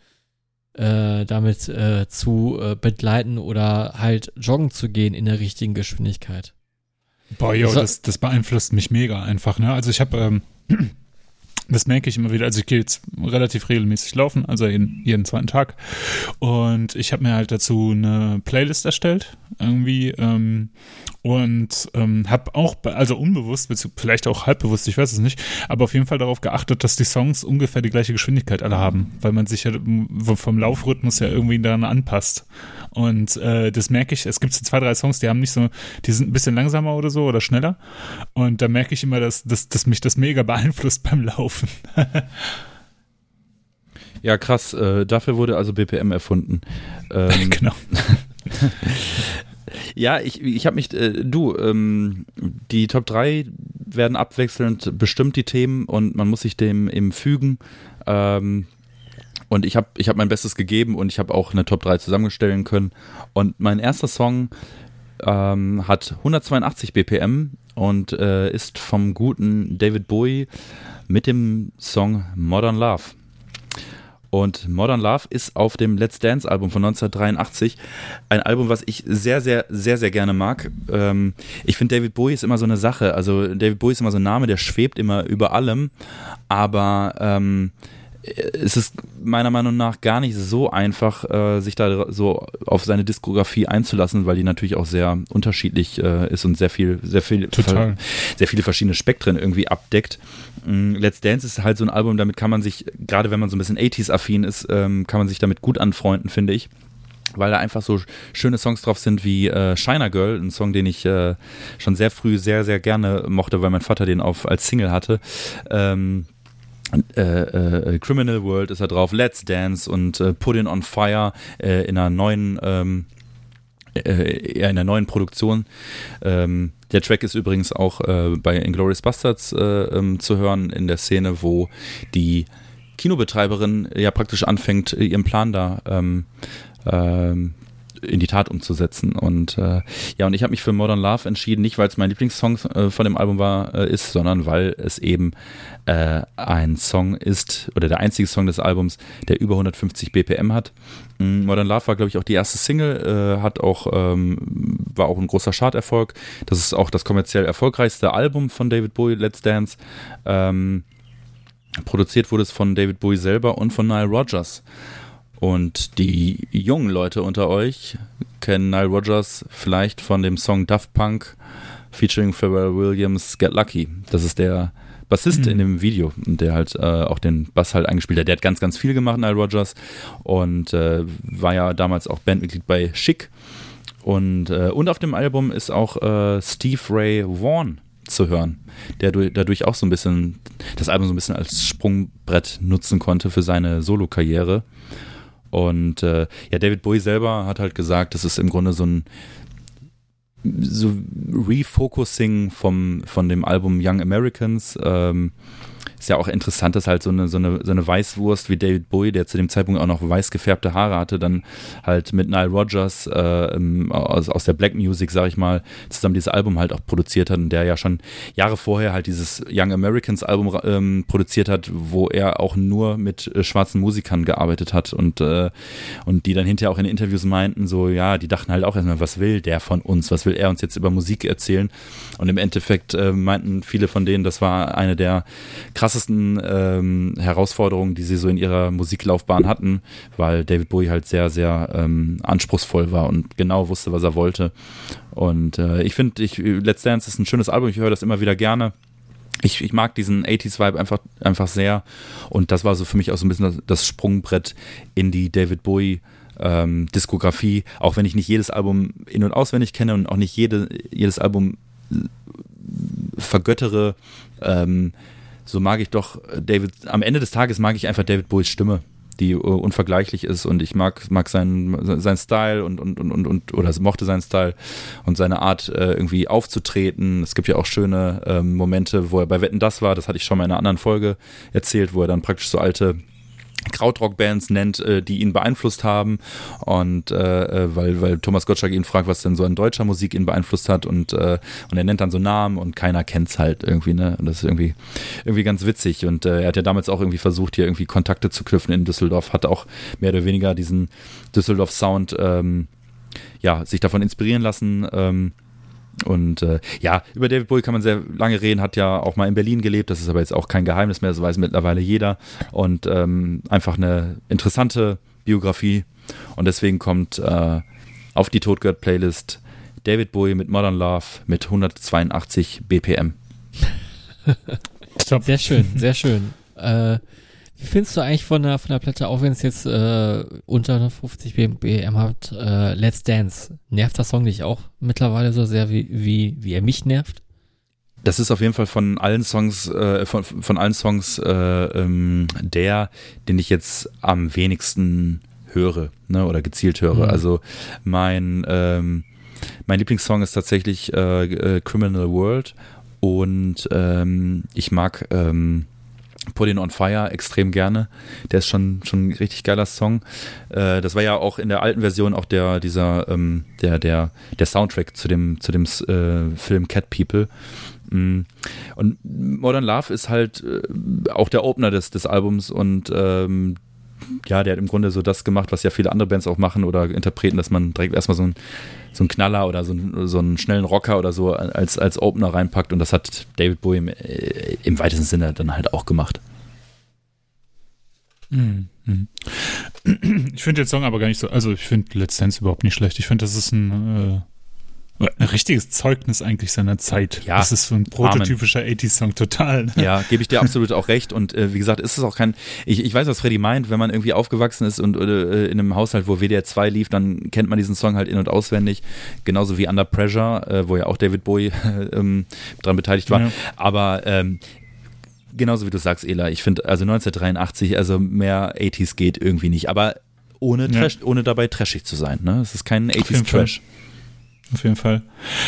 äh, damit äh, zu äh, begleiten oder halt joggen zu gehen in der richtigen Geschwindigkeit. Boah, yo, das, das beeinflusst mich mega einfach, ne? Also ich habe, ähm, das merke ich immer wieder, also ich gehe jetzt relativ regelmäßig laufen, also jeden, jeden zweiten Tag. Und ich habe mir halt dazu eine Playlist erstellt, irgendwie, ähm, und ähm, habe auch, also unbewusst, vielleicht auch halbbewusst, ich weiß es nicht, aber auf jeden Fall darauf geachtet, dass die Songs ungefähr die gleiche Geschwindigkeit alle haben, weil man sich ja vom Laufrhythmus ja irgendwie daran anpasst. Und äh, das merke ich, es gibt so zwei, drei Songs, die haben nicht so, die sind ein bisschen langsamer oder so oder schneller. Und da merke ich immer, dass, dass, dass mich das mega (laughs) beeinflusst beim Laufen. (laughs) Ja, krass. Äh, dafür wurde also BPM erfunden. Ähm, (laughs) genau. Ja, ich, ich habe mich, äh, du, ähm, die Top 3 werden abwechselnd bestimmt die Themen und man muss sich dem eben fügen. Ähm, und ich habe ich hab mein Bestes gegeben und ich habe auch eine Top 3 zusammenstellen können. Und mein erster Song ähm, hat 182 BPM und äh, ist vom guten David Bowie mit dem Song Modern Love. Und Modern Love ist auf dem Let's Dance Album von 1983 ein Album, was ich sehr, sehr, sehr, sehr gerne mag. Ähm, ich finde, David Bowie ist immer so eine Sache. Also David Bowie ist immer so ein Name, der schwebt immer über allem. Aber ähm, es ist meiner Meinung nach gar nicht so einfach, äh, sich da so auf seine Diskografie einzulassen, weil die natürlich auch sehr unterschiedlich äh, ist und sehr viel, sehr viel, Total. sehr viele verschiedene Spektren irgendwie abdeckt. Mm, Let's Dance ist halt so ein Album, damit kann man sich, gerade wenn man so ein bisschen 80s-affin ist, ähm, kann man sich damit gut anfreunden, finde ich weil da einfach so schöne Songs drauf sind wie äh, Shiner Girl, ein Song, den ich äh, schon sehr früh sehr, sehr gerne mochte, weil mein Vater den auf, als Single hatte. Ähm, äh, äh, Criminal World ist da drauf, Let's Dance und äh, Put It on Fire äh, in einer neuen ähm, äh, in einer neuen Produktion. Ähm, der Track ist übrigens auch äh, bei Inglourious Bastards ähm, zu hören in der Szene, wo die Kinobetreiberin ja praktisch anfängt, ihren Plan da ähm, ähm, in die Tat umzusetzen. Und äh, ja, und ich habe mich für Modern Love entschieden, nicht weil es mein Lieblingssong äh, von dem Album war, äh, ist, sondern weil es eben äh, ein Song ist oder der einzige Song des Albums, der über 150 BPM hat. Mm, Modern Love war, glaube ich, auch die erste Single, äh, hat auch, ähm, war auch ein großer Charterfolg. Das ist auch das kommerziell erfolgreichste Album von David Bowie, Let's Dance. Ähm, produziert wurde es von David Bowie selber und von Nile Rodgers. Und die jungen Leute unter euch kennen Nile Rodgers vielleicht von dem Song Daft Punk featuring Pharrell Williams Get Lucky. Das ist der Bassist mhm. in dem Video, der halt äh, auch den Bass halt eingespielt hat. Der hat ganz, ganz viel gemacht, Nile Rodgers, und äh, war ja damals auch Bandmitglied bei Chic. Und, äh, und auf dem Album ist auch äh, Steve Ray Vaughan zu hören, der dadurch auch so ein bisschen das Album so ein bisschen als Sprungbrett nutzen konnte für seine Solo-Karriere. Und äh, ja, David Bowie selber hat halt gesagt, das ist im Grunde so ein so Refocusing vom, von dem Album Young Americans. Ähm, ja auch interessant, dass halt so eine, so, eine, so eine Weißwurst wie David Bowie, der zu dem Zeitpunkt auch noch weiß gefärbte Haare hatte, dann halt mit Nile Rodgers äh, aus, aus der Black Music, sag ich mal, zusammen dieses Album halt auch produziert hat und der ja schon Jahre vorher halt dieses Young Americans Album ähm, produziert hat, wo er auch nur mit äh, schwarzen Musikern gearbeitet hat und, äh, und die dann hinterher auch in Interviews meinten, so ja, die dachten halt auch erstmal, was will der von uns, was will er uns jetzt über Musik erzählen? Und im Endeffekt äh, meinten viele von denen, das war eine der krassesten ähm, Herausforderungen, die sie so in ihrer Musiklaufbahn hatten, weil David Bowie halt sehr, sehr ähm, anspruchsvoll war und genau wusste, was er wollte. Und äh, ich finde, ich, Let's Dance ist ein schönes Album, ich höre das immer wieder gerne. Ich, ich mag diesen 80s-Vibe einfach, einfach sehr. Und das war so für mich auch so ein bisschen das, Sprungbrett in die David Bowie ähm, Diskografie, auch wenn ich nicht jedes Album in- und auswendig kenne und auch nicht jede, jedes Album vergöttere, ähm, so mag ich doch David, am Ende des Tages mag ich einfach David Bowies Stimme, die uh, unvergleichlich ist und ich mag, mag seinen, seinen Style und, und, und, und, oder mochte seinen Style und seine Art äh, irgendwie aufzutreten. Es gibt ja auch schöne ähm, Momente, wo er bei Wetten das war, das hatte ich schon mal in einer anderen Folge erzählt, wo er dann praktisch so alte Krautrock-Bands nennt, äh, die ihn beeinflusst haben. Und äh, äh, weil, weil Thomas Gottschalk ihn fragt, was denn so an deutscher Musik ihn beeinflusst hat und, äh, und er nennt dann so Namen und keiner kennt's halt irgendwie, ne? Und das ist irgendwie, irgendwie ganz witzig. Und äh, er hat ja damals auch irgendwie versucht, hier irgendwie Kontakte zu knüpfen in Düsseldorf, hat auch mehr oder weniger diesen Düsseldorf-Sound ähm, ja, sich davon inspirieren lassen. Ähm, und äh, ja, über David Bowie kann man sehr lange reden, hat ja auch mal in Berlin gelebt, das ist aber jetzt auch kein Geheimnis mehr, das weiß mittlerweile jeder. Und ähm, einfach eine interessante Biografie. Und deswegen kommt äh, auf die Todgird-Playlist David Bowie mit Modern Love mit 182 BPM. (laughs) sehr schön, sehr schön. Äh, wie findest du eigentlich von der, von der Platte, auch wenn es jetzt äh, unter 50 BPM hat, äh, Let's Dance? Nervt der Song dich auch mittlerweile so sehr, wie, wie, wie er mich nervt? Das ist auf jeden Fall von allen Songs, äh, von, von allen Songs äh, ähm, der, den ich jetzt am wenigsten höre, ne, oder gezielt höre. Mhm. Also mein, ähm, mein Lieblingssong ist tatsächlich äh, äh Criminal World und ähm, ich mag ähm, Put on Fire extrem gerne. Der ist schon, schon ein richtig geiler Song. Äh, das war ja auch in der alten Version auch der, dieser, ähm, der, der, der Soundtrack zu dem, zu dem äh, Film Cat People. Mm. Und Modern Love ist halt äh, auch der Opener des, des Albums und ähm, ja, der hat im Grunde so das gemacht, was ja viele andere Bands auch machen oder Interpreten, dass man direkt erstmal so ein so einen Knaller oder so einen, so einen schnellen Rocker oder so als, als Opener reinpackt und das hat David Bowie im, äh, im weitesten Sinne dann halt auch gemacht. Ich finde den Song aber gar nicht so, also ich finde Let's Dance überhaupt nicht schlecht. Ich finde, das ist ein, äh, ein richtiges Zeugnis eigentlich seiner Zeit. Ja, das ist so ein prototypischer 80s-Song, total. Ne? Ja, gebe ich dir (laughs) absolut auch recht. Und äh, wie gesagt, ist es auch kein, ich, ich weiß, was Freddy meint, wenn man irgendwie aufgewachsen ist und äh, in einem Haushalt, wo WDR 2 lief, dann kennt man diesen Song halt in- und auswendig. Genauso wie Under Pressure, äh, wo ja auch David Bowie (laughs) ähm, dran beteiligt war. Ja. Aber ähm, genauso wie du sagst, Ela, ich finde, also 1983, also mehr 80s geht irgendwie nicht. Aber ohne, Ja. Trash, ohne dabei trashig zu sein. Ne? Es ist kein jeden 80s Trash. Auf jeden Fall.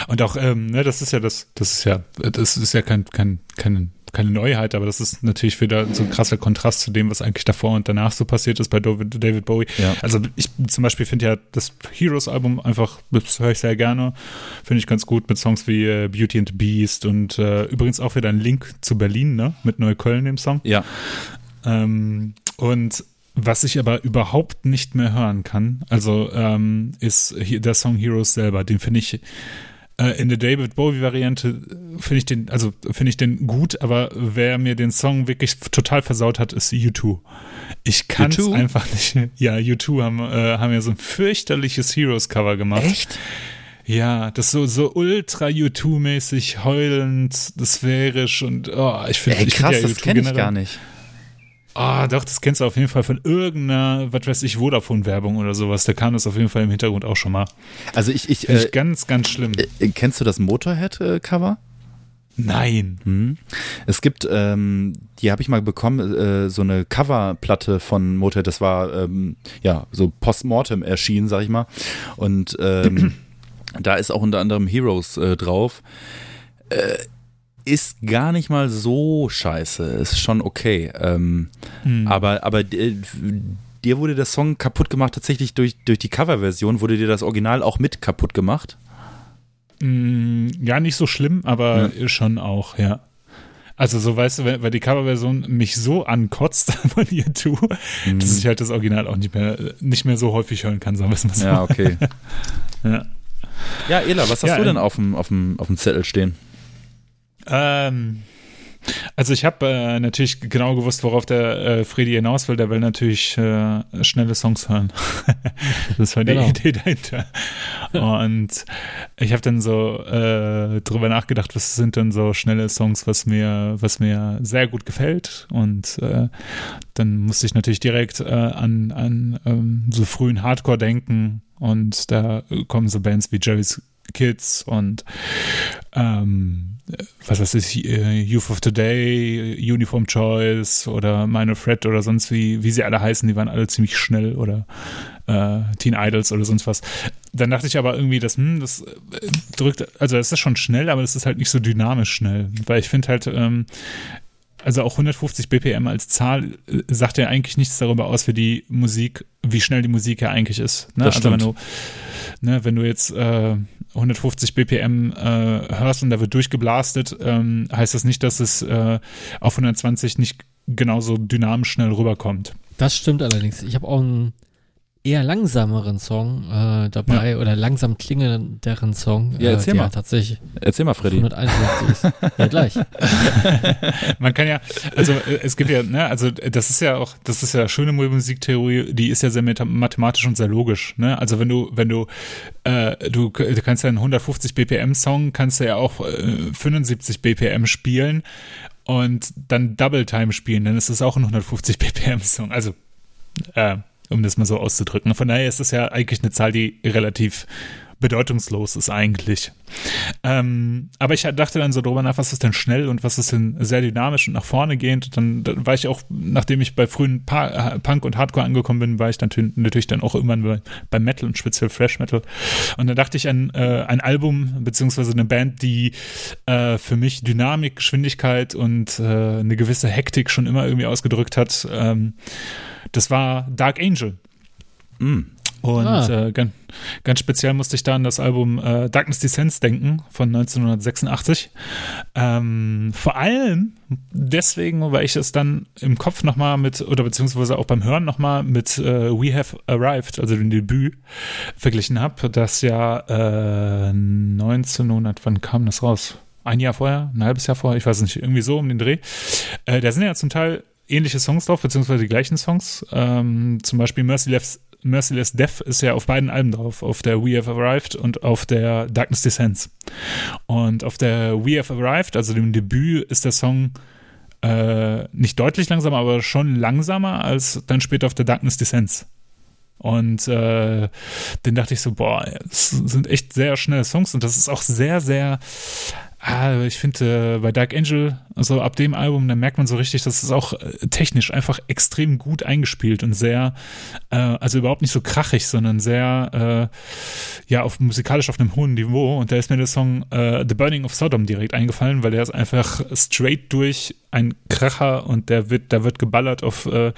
Und auch, ähm, ne, das ist ja das, das ist ja, das ist ja kein, kein, keine, keine Neuheit, aber das ist natürlich wieder so ein krasser Kontrast zu dem, was eigentlich davor und danach so passiert ist bei David, David Bowie. Ja. Also ich zum Beispiel finde ja das Heroes-Album einfach, das höre ich sehr gerne, finde ich ganz gut mit Songs wie äh, Beauty and the Beast und äh, übrigens auch wieder ein Link zu Berlin, ne, mit Neukölln dem Song. Ja, Ähm, und was ich aber überhaupt nicht mehr hören kann, also ähm, ist der Song Heroes selber. Den finde ich äh, in der David Bowie-Variante äh, finde ich den, also finde ich den gut, aber wer mir den Song wirklich total versaut hat, ist U2. Ich kann es U2? einfach nicht. Ja, U2 haben, äh, haben ja so ein fürchterliches Heroes-Cover gemacht. echt? Ja, das so, so ultra U2-mäßig, heulend, sphärisch und oh, ich finde Ey, ich find krass, ja das U2 kenne ich gar nicht. Ah, doch, das kennst du auf jeden Fall von irgendeiner, was weiß ich, Vodafone-Werbung oder sowas. Da kam das auf jeden Fall im Hintergrund auch schon mal. Also ich, ich, Finde äh, ganz, ganz schlimm. äh, kennst du das Motorhead-Cover? Nein. Mhm. Es gibt, ähm, die habe ich mal bekommen, äh, so eine Coverplatte von Motorhead, das war ähm, ja so postmortem erschienen, sag ich mal. Und ähm, (clears throat) da ist auch unter anderem Heroes äh, drauf. Äh, ist gar nicht mal so scheiße, ist schon okay. Ähm, Hm. Aber, aber äh, dir wurde der Song kaputt gemacht, tatsächlich durch, durch die Coverversion, wurde dir das Original auch mit kaputt gemacht? Mm, Ja, nicht so schlimm, aber Ja. schon auch, ja. Also so weißt du, weil die Coverversion mich so ankotzt (laughs) von U2, Mhm. dass ich halt das Original auch nicht mehr, nicht mehr so häufig hören kann, sagen wir es mal so. Ja, okay. (laughs) Ja. Ja, Ela, was hast Ja, du denn ähm, auf dem, auf, dem, auf dem Zettel stehen? Ähm, also ich habe äh, natürlich genau gewusst, worauf der äh, Freddy hinaus will. Der will natürlich äh, schnelle Songs hören. (laughs) das war die Genau. Idee dahinter. Und ich habe dann so äh, drüber nachgedacht, was sind denn so schnelle Songs, was mir, was mir sehr gut gefällt. Und äh, dann musste ich natürlich direkt äh, an, an ähm, so frühen Hardcore denken. Und da kommen so Bands wie Jerry's Kids und ähm, was weiß ich, äh, Youth of Today, Uniform Choice oder Minor Threat oder sonst wie, wie sie alle heißen, die waren alle ziemlich schnell oder äh, Teen Idols oder sonst was. Dann dachte ich aber irgendwie, dass, hm, das äh, drückt, also es ist schon schnell, aber es ist halt nicht so dynamisch schnell, weil ich finde halt, ähm, also auch 150 BPM als Zahl äh, sagt ja eigentlich nichts darüber aus, wie die Musik, wie schnell die Musik ja eigentlich ist. Ne? Das also wenn stimmt. du, ne, wenn du jetzt äh, 150 BPM äh, hörst und da wird durchgeblastet, ähm, heißt das nicht, dass es äh, auf 120 nicht genauso dynamisch schnell rüberkommt. Das stimmt allerdings. Ich habe auch einen eher langsameren Song äh, dabei oder langsam klingenderen Song. Ja, erzähl äh, mal. Tatsächlich Erzähl mal, Freddy. 151 ist. Ja, gleich. (laughs) Man kann ja, also äh, es gibt ja, ne, also äh, das ist ja auch, das ist ja schöne Musiktheorie, die ist ja sehr mathematisch und sehr logisch, ne? Also wenn du, wenn du, äh, du, du kannst ja einen 150 BPM Song, kannst du ja auch äh, 75 BPM spielen und dann Double Time spielen, dann ist das auch ein 150 BPM Song. Also, äh, um das mal so auszudrücken. Von daher ist das ja eigentlich eine Zahl, die relativ bedeutungslos ist eigentlich. Ähm, aber ich dachte dann so drüber nach, was ist denn schnell und was ist denn sehr dynamisch und nach vorne gehend. Dann, dann war ich auch, nachdem ich bei frühen pa äh, Punk und Hardcore angekommen bin, war ich natürlich, natürlich dann auch irgendwann bei, bei Metal und speziell Fresh Metal. Und dann dachte ich an äh, ein Album beziehungsweise eine Band, die äh, für mich Dynamik, Geschwindigkeit und äh, eine gewisse Hektik schon immer irgendwie ausgedrückt hat. Ähm, das war Dark Angel. Mm. Und Ah. äh, ganz, Ganz speziell musste ich da an das Album äh, Darkness Descents denken von 1986. Ähm, vor allem deswegen, weil ich es dann im Kopf nochmal mit, oder beziehungsweise auch beim Hören nochmal mit äh, We Have Arrived, also dem Debüt, verglichen habe, das ja äh, 1900, wann kam das raus? Ein Jahr vorher, ein halbes Jahr vorher, ich weiß nicht, irgendwie so um den Dreh. Äh, da sind ja zum Teil ähnliche Songs drauf, beziehungsweise die gleichen Songs. Ähm, zum Beispiel Merciless, Merciless Death ist ja auf beiden Alben drauf, auf der We Have Arrived und auf der Darkness Descends. Und auf der We Have Arrived, also dem Debüt, ist der Song äh, nicht deutlich langsamer, aber schon langsamer als dann später auf der Darkness Descends. Und äh, den dachte ich so, boah, das sind echt sehr schnelle Songs und das ist auch sehr, sehr Ah, ich finde, äh, bei Dark Angel, also ab dem Album, da merkt man so richtig, das ist auch äh, technisch einfach extrem gut eingespielt und sehr, äh, also überhaupt nicht so krachig, sondern sehr, äh, ja, auf musikalisch auf einem hohen Niveau. Und da ist mir der Song äh, The Burning of Sodom direkt eingefallen, weil der ist einfach straight durch ein Kracher und der wird, da wird geballert auf äh,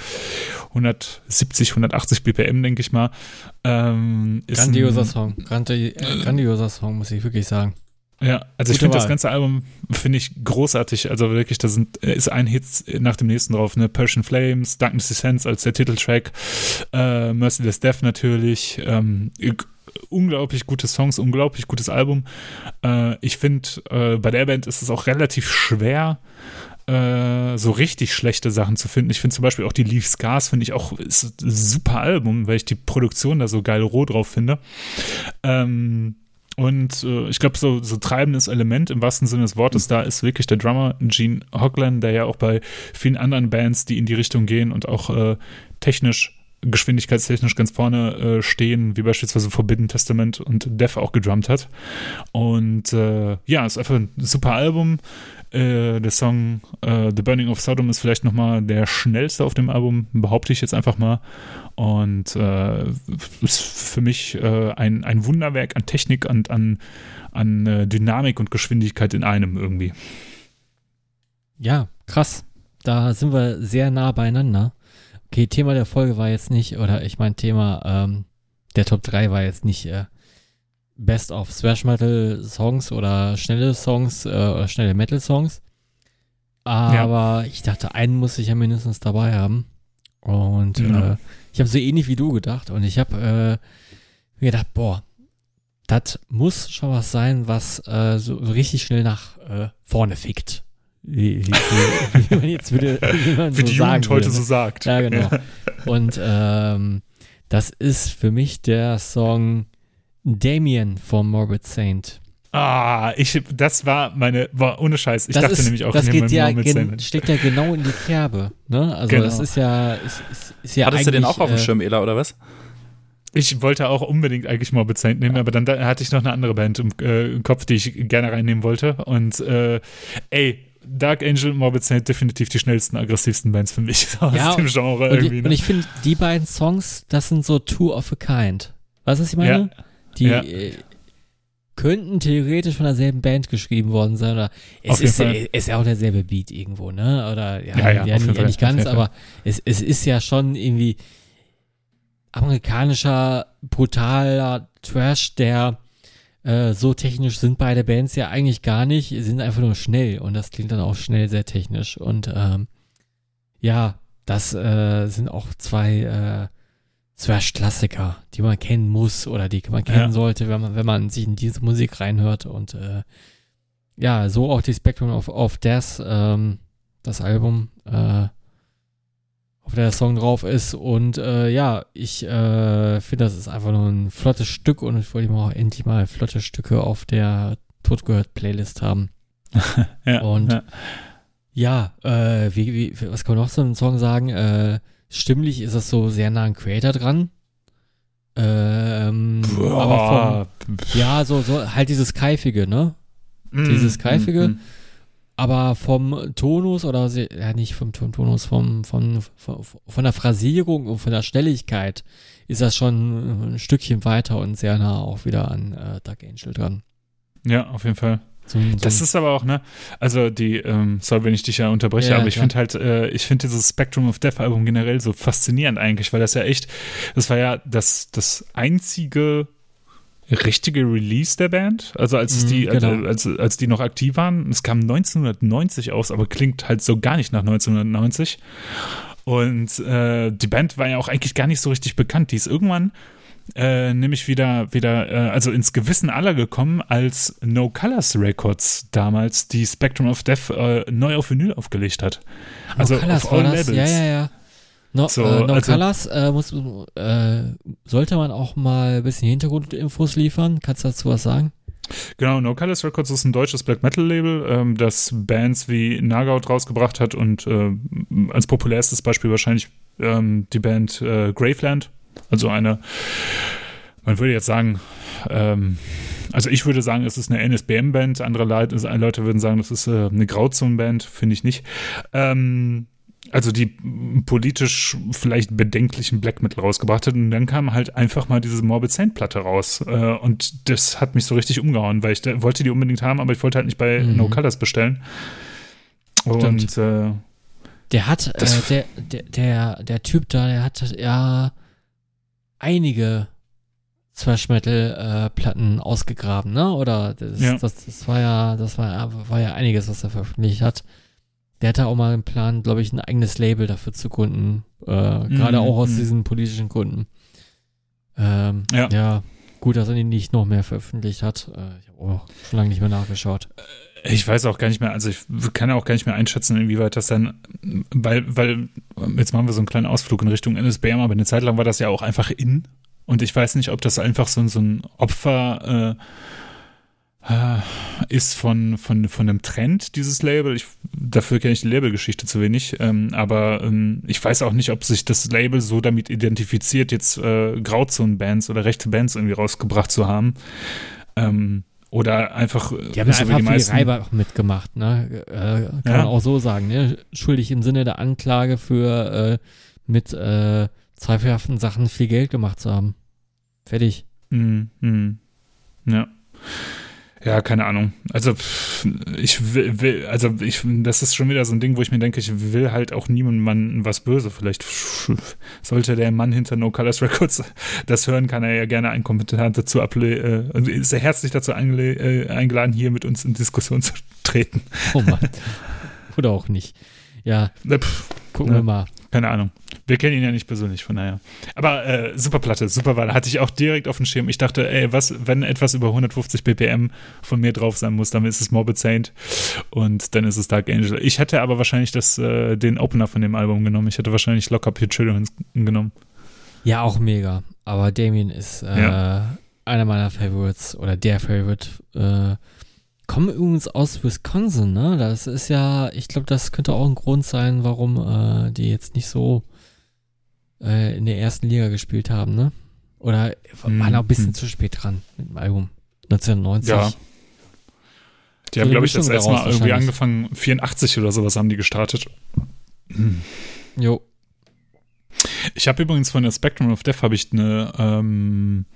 170, 180 BPM, denke ich mal. Ähm, grandioser ein, Song, Grandi grandioser Song, muss ich wirklich sagen. Ja, also Gute ich finde das ganze Album finde ich großartig. Also wirklich, da sind, ist ein Hit nach dem nächsten drauf, ne? Persian Flames, Darkness Descents als der Titeltrack, äh, Merciless Death natürlich, ähm, unglaublich gute Songs, unglaublich gutes Album. Äh, ich finde, äh, bei der Band ist es auch relativ schwer, äh, so richtig schlechte Sachen zu finden. Ich finde zum Beispiel auch die Leaf Scars, finde ich auch ist ein super Album, weil ich die Produktion da so geil roh drauf finde. Ähm, und äh, ich glaube, so, so treibendes Element im wahrsten Sinne des Wortes da ist wirklich der Drummer Gene Hoagland, der ja auch bei vielen anderen Bands, die in die Richtung gehen und auch äh, technisch, geschwindigkeitstechnisch ganz vorne äh, stehen, wie beispielsweise Forbidden Testament und Death auch gedrummt hat. Und äh, ja, ist einfach ein super Album. Äh, der Song äh, The Burning of Sodom ist vielleicht nochmal der schnellste auf dem Album, behaupte ich jetzt einfach mal. Und äh, ist für mich äh, ein, ein Wunderwerk an Technik und an, an äh, Dynamik und Geschwindigkeit in einem irgendwie. Ja, krass. Da sind wir sehr nah beieinander. Okay, Thema der Folge war jetzt nicht, oder ich meine, Thema ähm, der Top 3 war jetzt nicht äh, Best of Thrash Metal Songs oder schnelle Songs äh, oder schnelle Metal Songs. Aber ja. ich dachte, einen muss ich ja mindestens dabei haben. Und ja. äh, ich habe so ähnlich wie du gedacht und ich habe äh, mir gedacht, boah, das muss schon was sein, was äh, so, richtig schnell nach äh, vorne fickt. Wie, wie, wie, wie man jetzt würde, (laughs) wie man Wie so die Jugend heute so sagt. Ja, genau. (laughs) Und ähm, das ist für mich der Song Damien vom Morbid Saint. Ah, ich, das war meine, war ohne Scheiß. Ich das dachte ist, nämlich auch, das geht ja gen, steckt ja genau in die Kerbe. Ne? Also genau. das ist ja, ist, ist, ist ja Hattest du den auch auf dem äh, Schirm, Ela, oder was? Ich wollte auch unbedingt eigentlich Morbid Saint nehmen, aber dann da hatte ich noch eine andere Band im, äh, im Kopf, die ich gerne reinnehmen wollte. Und äh, ey, Dark Angel und Morbid Saint definitiv die schnellsten, aggressivsten Bands für mich (laughs) aus ja, dem Genre und irgendwie. Ne? Und ich finde, die beiden Songs, das sind so two of a kind. Weißt du, was ich meine? Ja. Die, ja. Äh, könnten theoretisch von derselben Band geschrieben worden sein. Oder es ist, ist, ja auch derselbe Beat irgendwo, ne? Oder ja, ja, ja, ja, nicht, nicht ganz, aber es, es ist ja schon irgendwie amerikanischer, brutaler Trash, der äh, so technisch sind beide Bands ja eigentlich gar nicht, sind einfach nur schnell und das klingt dann auch schnell sehr technisch. Und ähm, ja, das äh, sind auch zwei äh, Thrash-Klassiker, die man kennen muss oder die man kennen ja. sollte, wenn man, wenn man sich in diese Musik reinhört. Und äh, ja, so auch die Spectrum of, of Death, ähm, das Album, äh, auf der der Song drauf ist. Und äh, ja, ich äh, finde, das ist einfach nur ein flottes Stück und ich wollte mal auch endlich mal flotte Stücke auf der Totgehört-Playlist haben. (laughs) ja, und ja, ja äh, wie, wie, was kann man noch so einen Song sagen? Äh, stimmlich ist das so sehr nah an Creator dran. Ähm, aber vom, ja, so, so halt dieses Keifige, ne? Mm, dieses Keifige. Mm, mm. Aber vom Tonus oder ja nicht vom Tonus, vom, vom, von, von der Phrasierung und von der Schnelligkeit ist das schon ein Stückchen weiter und sehr nah auch wieder an äh, Dark Angel dran. Ja, auf jeden Fall. So, so. Das ist aber auch, ne, also die, ähm, sorry, wenn ich dich ja unterbreche, ja, aber ich finde halt, äh, ich finde dieses Spectrum of Death Album generell so faszinierend eigentlich, weil das ja echt, das war ja das, das einzige richtige Release der Band. Also als Mhm, die, genau. als, als die noch aktiv waren. Es kam 1990 aus, aber klingt halt so gar nicht nach 1990. Und äh, die Band war ja auch eigentlich gar nicht so richtig bekannt. Die ist irgendwann äh, nämlich wieder, wieder äh, also ins Gewissen aller gekommen, als No Colors Records damals die Spectrum of Death äh, neu auf Vinyl aufgelegt hat. Also no Colors auf all? Labels. Ja, ja, ja. No, So, äh, no also- Colors äh, muss, äh, sollte man auch mal ein bisschen Hintergrundinfos liefern. Kannst du dazu was sagen? Genau, No Colors Records ist ein deutsches Black Metal Label, ähm, das Bands wie Nagaut rausgebracht hat und als populärstes Beispiel wahrscheinlich ähm, die Band Graveland. Also eine, man würde jetzt sagen, ähm, also ich würde sagen, es ist eine NSBM-Band, andere Leute, Leute würden sagen, das ist äh, eine Grauzone-Band, finde ich nicht. Ähm, also die politisch vielleicht bedenklichen Black Metal rausgebracht hat und dann kam halt einfach mal diese Morbid Saint Platte raus äh, und das hat mich so richtig umgehauen, weil ich wollte die unbedingt haben, aber ich wollte halt nicht bei Mhm. No Colors bestellen. Und Stimmt. äh, Der hat, äh, der, der, der, der Typ da, der hat ja einige Thrash Metal äh, Platten ausgegraben, ne? Oder das, Ja. das, das war ja, das war, ja- war ja einiges, was er veröffentlicht hat. Der hatte auch mal einen Plan, glaube ich, ein eigenes Label dafür zu gründen. Äh, Gerade Mhm, auch aus mhm. diesen politischen Gründen. Ähm, Ja. ja. Gut, dass er ihn nicht noch mehr veröffentlicht hat. Äh, ich habe auch schon lange nicht mehr nachgeschaut. Ich weiß auch gar nicht mehr, also ich kann auch gar nicht mehr einschätzen, inwieweit das dann, weil, weil, jetzt machen wir so einen kleinen Ausflug in Richtung NSBM, aber eine Zeit lang war das ja auch einfach in. Und ich weiß nicht, ob das einfach so, so ein Opfer äh, äh, ist von, von, von einem Trend, dieses Label. Ich, dafür kenne ich die Labelgeschichte zu wenig. Ähm, aber ähm, ich weiß auch nicht, ob sich das Label so damit identifiziert, jetzt äh, Grauzonen-Bands oder rechte Bands irgendwie rausgebracht zu haben. Ähm, oder einfach. Die haben ja so einfach für die meisten- Reibe auch mitgemacht, ne? Äh, kann Ja. man auch so sagen, ne? Schuldig im Sinne der Anklage für äh, mit äh, zweifelhaften Sachen viel Geld gemacht zu haben. Fertig. Hm, hm. Ja. Ja, keine Ahnung. Also ich will, will, also ich, das ist schon wieder so ein Ding, wo ich mir denke, ich will halt auch niemandem was böse. Vielleicht (laughs) sollte der Mann hinter No Colors Records (laughs) das hören, kann er ja gerne einen Kommentar dazu ablehnen. Äh, ist er herzlich dazu äh, eingeladen, hier mit uns in Diskussion zu treten. Oh Mann. Oder auch nicht. Ja, Äh, pff, gucken Ja. wir mal. Keine Ahnung. Wir kennen ihn ja nicht persönlich, von daher. Aber äh, super Platte, super Wahl. Hatte ich auch direkt auf dem Schirm. Ich dachte, ey, was, wenn etwas über 150 BPM von mir drauf sein muss, dann ist es Morbid Saint und dann ist es Dark Angel. Ich hätte aber wahrscheinlich das, äh, den Opener von dem Album genommen. Ich hätte wahrscheinlich Lock Up Your Children genommen. Ja, auch mega. Aber Damien ist äh, Ja. einer meiner Favorites oder der Favorite. Kommen übrigens aus Wisconsin, ne? Das ist ja, ich glaube, das könnte auch ein Grund sein, warum äh, die jetzt nicht so äh, in der ersten Liga gespielt haben, ne? Oder waren auch ein bisschen hm. zu spät dran mit dem Album. 1990. Ja. Die haben, glaube ich, das letzte Mal irgendwie angefangen, 84 oder sowas haben die gestartet. Jo. Ich habe übrigens von der Spectrum of Death habe ich eine, ähm,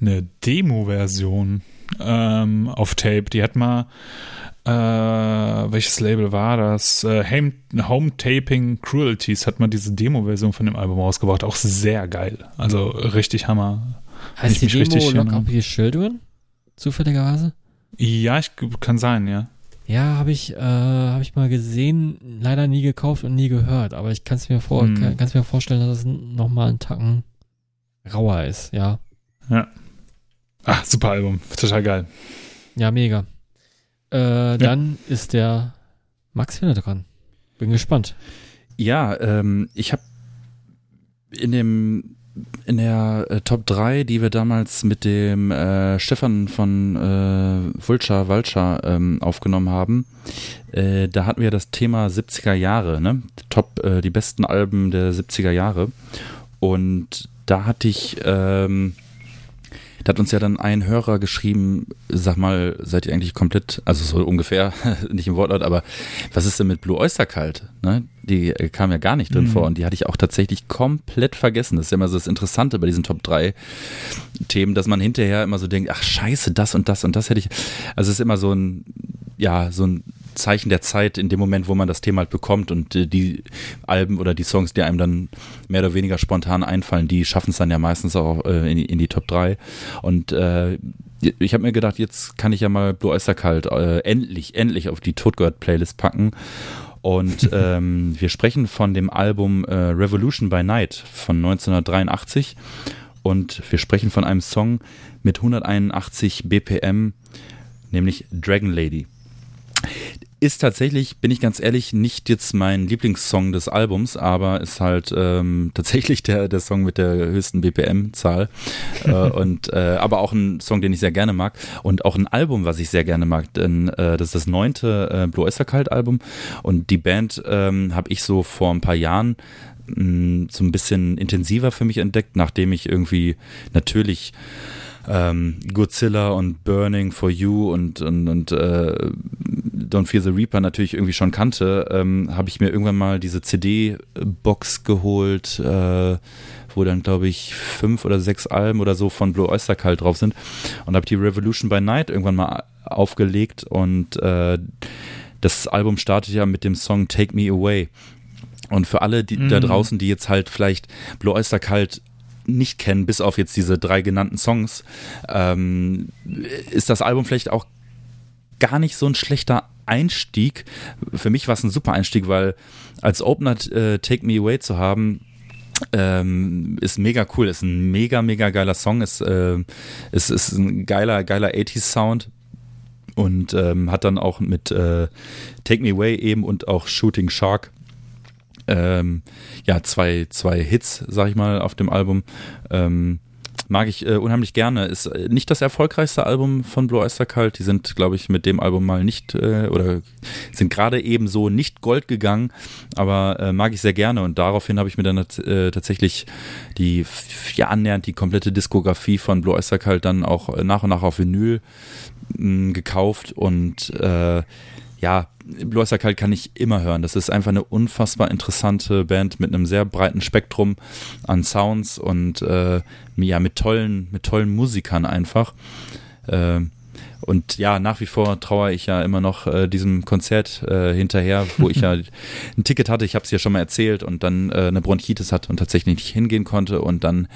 eine Demo-Version ähm, auf Tape. Die hat mal, äh, welches Label war das? Äh, Home, Home Taping Cruelties hat mal diese Demo-Version von dem Album rausgebracht. Auch sehr geil. Also richtig Hammer. Heißt die Demo richtig Lock. Up Your Children? Zufälligerweise? Ja, ich, kann sein, ja. Ja, habe ich, äh, hab ich mal gesehen, leider nie gekauft und nie gehört, aber ich kann es mir, vor, Hm. kann, kann's mir vorstellen, dass es nochmal einen Tacken rauer ist, ja. Ah, super Album. Total geil. Ja, mega. Äh, dann ist der Max wieder dran. Bin gespannt. Ja, ähm, ich habe in dem in der äh, Top 3, die wir damals mit dem äh, Stefan von äh, Vulture Vulture ähm, aufgenommen haben, äh, da hatten wir das Thema 70er Jahre, ne? Top, äh, die besten Alben der 70er Jahre. Und da hatte ich, ähm, da hat uns ja dann ein Hörer geschrieben, sag mal, seid ihr eigentlich komplett, also so ungefähr, (laughs) nicht im Wortlaut, aber was ist denn mit Blue Oyster Cult? Ne? Die äh, kam ja gar nicht drin Mhm. vor und die hatte ich auch tatsächlich komplett vergessen. Das ist ja immer so das Interessante bei diesen Top 3 Themen, dass man hinterher immer so denkt, ach scheiße, das und das und das hätte ich. Also es ist immer so ein, ja, so ein Zeichen der Zeit in dem Moment, wo man das Thema halt bekommt und äh, die Alben oder die Songs, die einem dann mehr oder weniger spontan einfallen, die schaffen es dann ja meistens auch äh, in, die, in, die Top 3. Und äh, ich habe mir gedacht, jetzt kann ich ja mal Blue Oyster Cult äh, endlich, endlich auf die Totgehört Playlist packen. Und (laughs) ähm, wir sprechen von dem Album äh, Revolution by Night von 1983. Und wir sprechen von einem Song mit 181 BPM, nämlich Dragon Lady ist tatsächlich, bin ich ganz ehrlich, nicht jetzt mein Lieblingssong des Albums, aber ist halt ähm, (laughs) tatsächlich der, der Song mit der höchsten BPM-Zahl. äh, (laughs) und äh, aber auch ein Song, den ich sehr gerne mag. Und auch ein Album, was ich sehr gerne mag. Denn äh, das ist das neunte äh, Blue Oyster Cult Album. Und die Band ähm, habe ich so vor ein paar Jahren mh, mm, so ein bisschen intensiver für mich entdeckt, nachdem ich irgendwie natürlich ähm, Godzilla und Burning for You und, und, und äh, Don't Fear the Reaper natürlich irgendwie schon kannte, ähm, habe ich mir irgendwann mal diese CD-Box geholt, äh, wo dann, glaube ich, fünf oder sechs Alben oder so von Blue Oyster Cult drauf sind und habe die Revolution by Night irgendwann mal aufgelegt und äh, das Album startet ja mit dem Song Take Me Away. Und für alle die, mhm. da draußen, die jetzt halt vielleicht Blue Oyster Cult nicht kennen, bis auf jetzt diese drei genannten Songs, ähm, ist das Album vielleicht auch gar nicht so ein schlechter Einstieg. Für mich war es ein super Einstieg, weil als Opener äh, Take Me Away zu haben, ähm, ist mega cool, ist ein mega, mega geiler Song, ist, äh, ist, ist ein geiler, geiler 80s Sound und ähm, hat dann auch mit äh, Take Me Away eben und auch Shooting Shark ähm, ja, zwei, zwei Hits, sag ich mal, auf dem Album. Ähm, mag ich äh, unheimlich gerne. Ist äh, nicht das erfolgreichste Album von Blue Oyster Cult. Die sind, glaube ich, mit dem Album mal nicht äh, oder sind gerade eben so nicht Gold gegangen, aber äh, mag ich sehr gerne und daraufhin habe ich mir dann äh, tatsächlich die ja annähernd die komplette Diskografie von Blue Oyster Cult dann auch nach und nach auf Vinyl mh, gekauft und äh, ja, Blue Oyster Cult kann ich immer hören. Das ist einfach eine unfassbar interessante Band mit einem sehr breiten Spektrum an Sounds und äh, ja, mit tollen, mit tollen Musikern einfach. Äh, und ja, nach wie vor trauere ich ja immer noch äh, diesem Konzert äh, hinterher, wo ich ja (laughs) ein Ticket hatte, ich habe es ja schon mal erzählt, und dann äh, eine Bronchitis hatte und tatsächlich nicht hingehen konnte. Und dann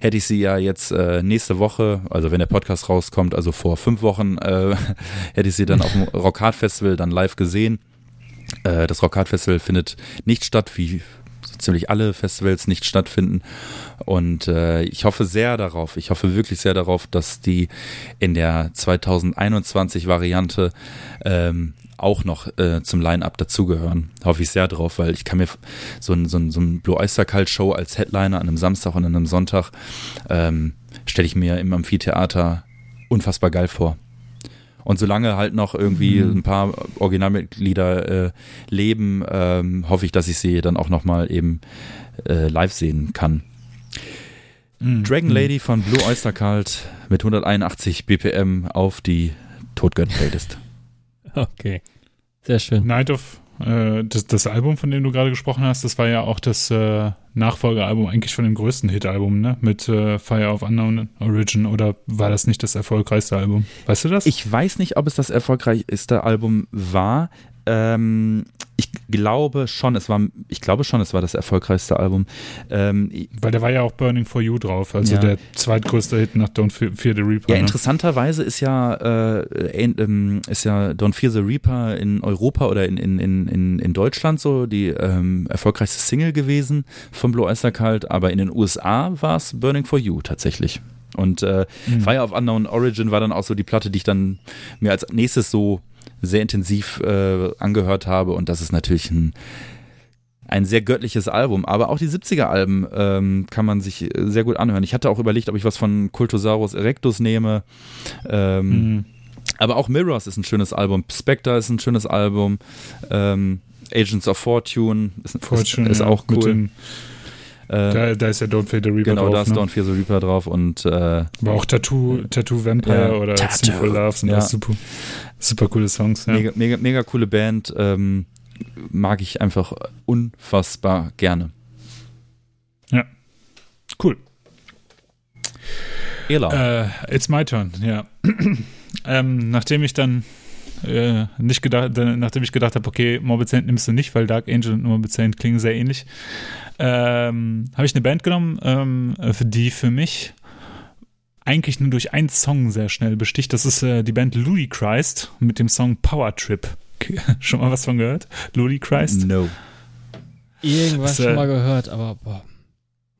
hätte ich sie ja jetzt äh, nächste Woche, also wenn der Podcast rauskommt, also vor fünf Wochen, äh, (laughs) hätte ich sie dann auf dem (laughs) Rockhard Festival dann live gesehen. Äh, das Rockhard Festival findet nicht statt, wie ziemlich alle Festivals nicht stattfinden. Und äh, ich hoffe sehr darauf, ich hoffe wirklich sehr darauf, dass die in der 2021 Variante ähm, auch noch äh, zum Line-Up dazugehören. Hoffe ich sehr drauf, weil ich kann mir so ein, so ein, so ein Blue Oyster Cult Show als Headliner an einem Samstag und an einem Sonntag ähm, stelle ich mir im Amphitheater unfassbar geil vor. Und solange halt noch irgendwie mhm. ein paar Originalmitglieder äh, leben, ähm, hoffe ich, dass ich sie dann auch nochmal eben äh, live sehen kann. Mhm. Dragon Lady von Blue Oyster Cult mit 181 BPM auf die Totgönn-Playlist. (laughs) Okay. Sehr schön. Night of äh, das, das, Album, von dem du gerade gesprochen hast, das war ja auch das äh, Nachfolgealbum eigentlich von dem größten Hit-Album, ne? Mit äh, Fire of Unknown Origin oder war das nicht das erfolgreichste Album? Weißt du das? Ich weiß nicht, ob es das erfolgreichste Album war. Ähm, ich glaube schon, es war, ich glaube schon, es war das erfolgreichste Album. Ähm, Weil da war ja auch Burning for You drauf, also ja. der zweitgrößte Hit nach Don't Fear the Reaper. Ja, ne? interessanterweise ist ja, äh, äh, ist ja Don't Fear the Reaper in Europa oder in, in, in, in Deutschland so die ähm, erfolgreichste Single gewesen von Blue Oyster Cult, aber in den USA war es Burning for You tatsächlich. Und äh, mhm. Fire of Unknown Origin war dann auch so die Platte, die ich dann mir als nächstes so sehr intensiv äh, angehört habe. Und das ist natürlich ein, ein sehr göttliches Album. Aber auch die 70er-Alben ähm, kann man sich sehr gut anhören. Ich hatte auch überlegt, ob ich was von Cultosaurus Erectus nehme. Ähm, mhm. Aber auch Mirrors ist ein schönes Album. Spectre ist ein schönes Album. Ähm, Agents of Fortune ist, Fortune, ist, ist ja, auch cool. Äh, da, da, ist ja Don't Fear the Reaper genau, drauf. Genau, da ist ne? Don't Fear the Reaper drauf und äh, Aber auch Tattoo, Tattoo Vampire ja, oder Tattoo. Sinful Love sind ja. super, super coole Songs. Ja. Mega, mega, mega coole Band. Ähm, mag ich einfach unfassbar gerne. Ja. Cool. Ela. Äh, it's my turn, ja. (clears throat) ähm, nachdem ich dann äh, nicht gedacht, nachdem ich gedacht habe, okay, Morbid Saint nimmst du nicht, weil Dark Angel und Morbid Saint klingen sehr ähnlich, ähm, habe ich eine Band genommen, ähm, für die für mich eigentlich nur durch einen Song sehr schnell besticht. Das ist äh, die Band Christ mit dem Song Power Trip. (laughs) schon mal was von gehört? Christ? No. Irgendwas das, äh, schon mal gehört, aber boah.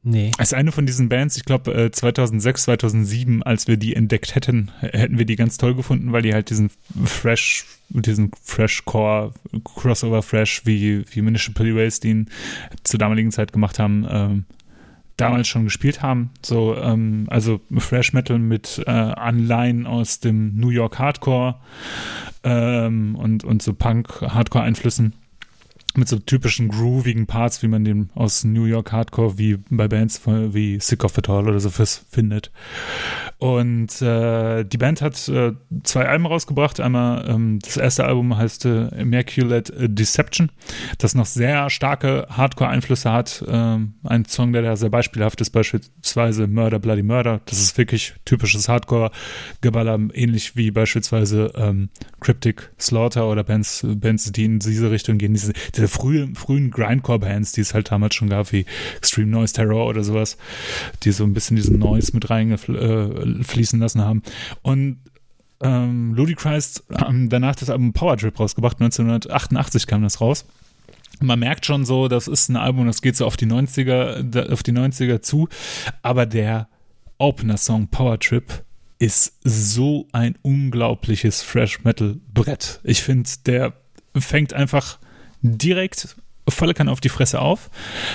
Nee. Als eine von diesen Bands, ich glaube 2006, 2007, als wir die entdeckt hätten, hätten wir die ganz toll gefunden, weil die halt diesen Fresh, diesen Fresh-Core, Crossover-Fresh, wie, wie Municipal Waste den zur damaligen Zeit gemacht haben, ähm, damals schon gespielt haben. So, ähm, also Fresh Metal mit äh, Anleihen aus dem New York Hardcore ähm, und, und so Punk-Hardcore-Einflüssen mit so typischen groovigen Parts, wie man den aus New York Hardcore wie bei Bands wie Sick of It All oder so findet. Und äh, die Band hat äh, zwei Alben rausgebracht. Einmal ähm, das erste Album heißt äh, Immaculate Deception, das noch sehr starke Hardcore-Einflüsse hat. Ähm, ein Song, der da sehr beispielhaft ist, beispielsweise Murder Bloody Murder. Das ist wirklich typisches Hardcore-Geballer, ähnlich wie beispielsweise ähm, Cryptic Slaughter oder Bands, Bands, die in diese Richtung gehen. Diese, diese frühen, frühen Grindcore-Bands, die es halt damals schon gab, wie Extreme Noise Terror oder sowas, die so ein bisschen diesen Noise mit reingefließen äh, lassen haben. Und ähm, Ludicrous haben danach das Album Power Trip rausgebracht, 1988 kam das raus. Man merkt schon so, das ist ein Album, das geht so auf die 90er, auf die 90er zu, aber der Opener-Song Power Trip ist so ein unglaubliches Fresh Metal Brett. Ich finde, der fängt einfach direkt volle Kanne auf die Fresse auf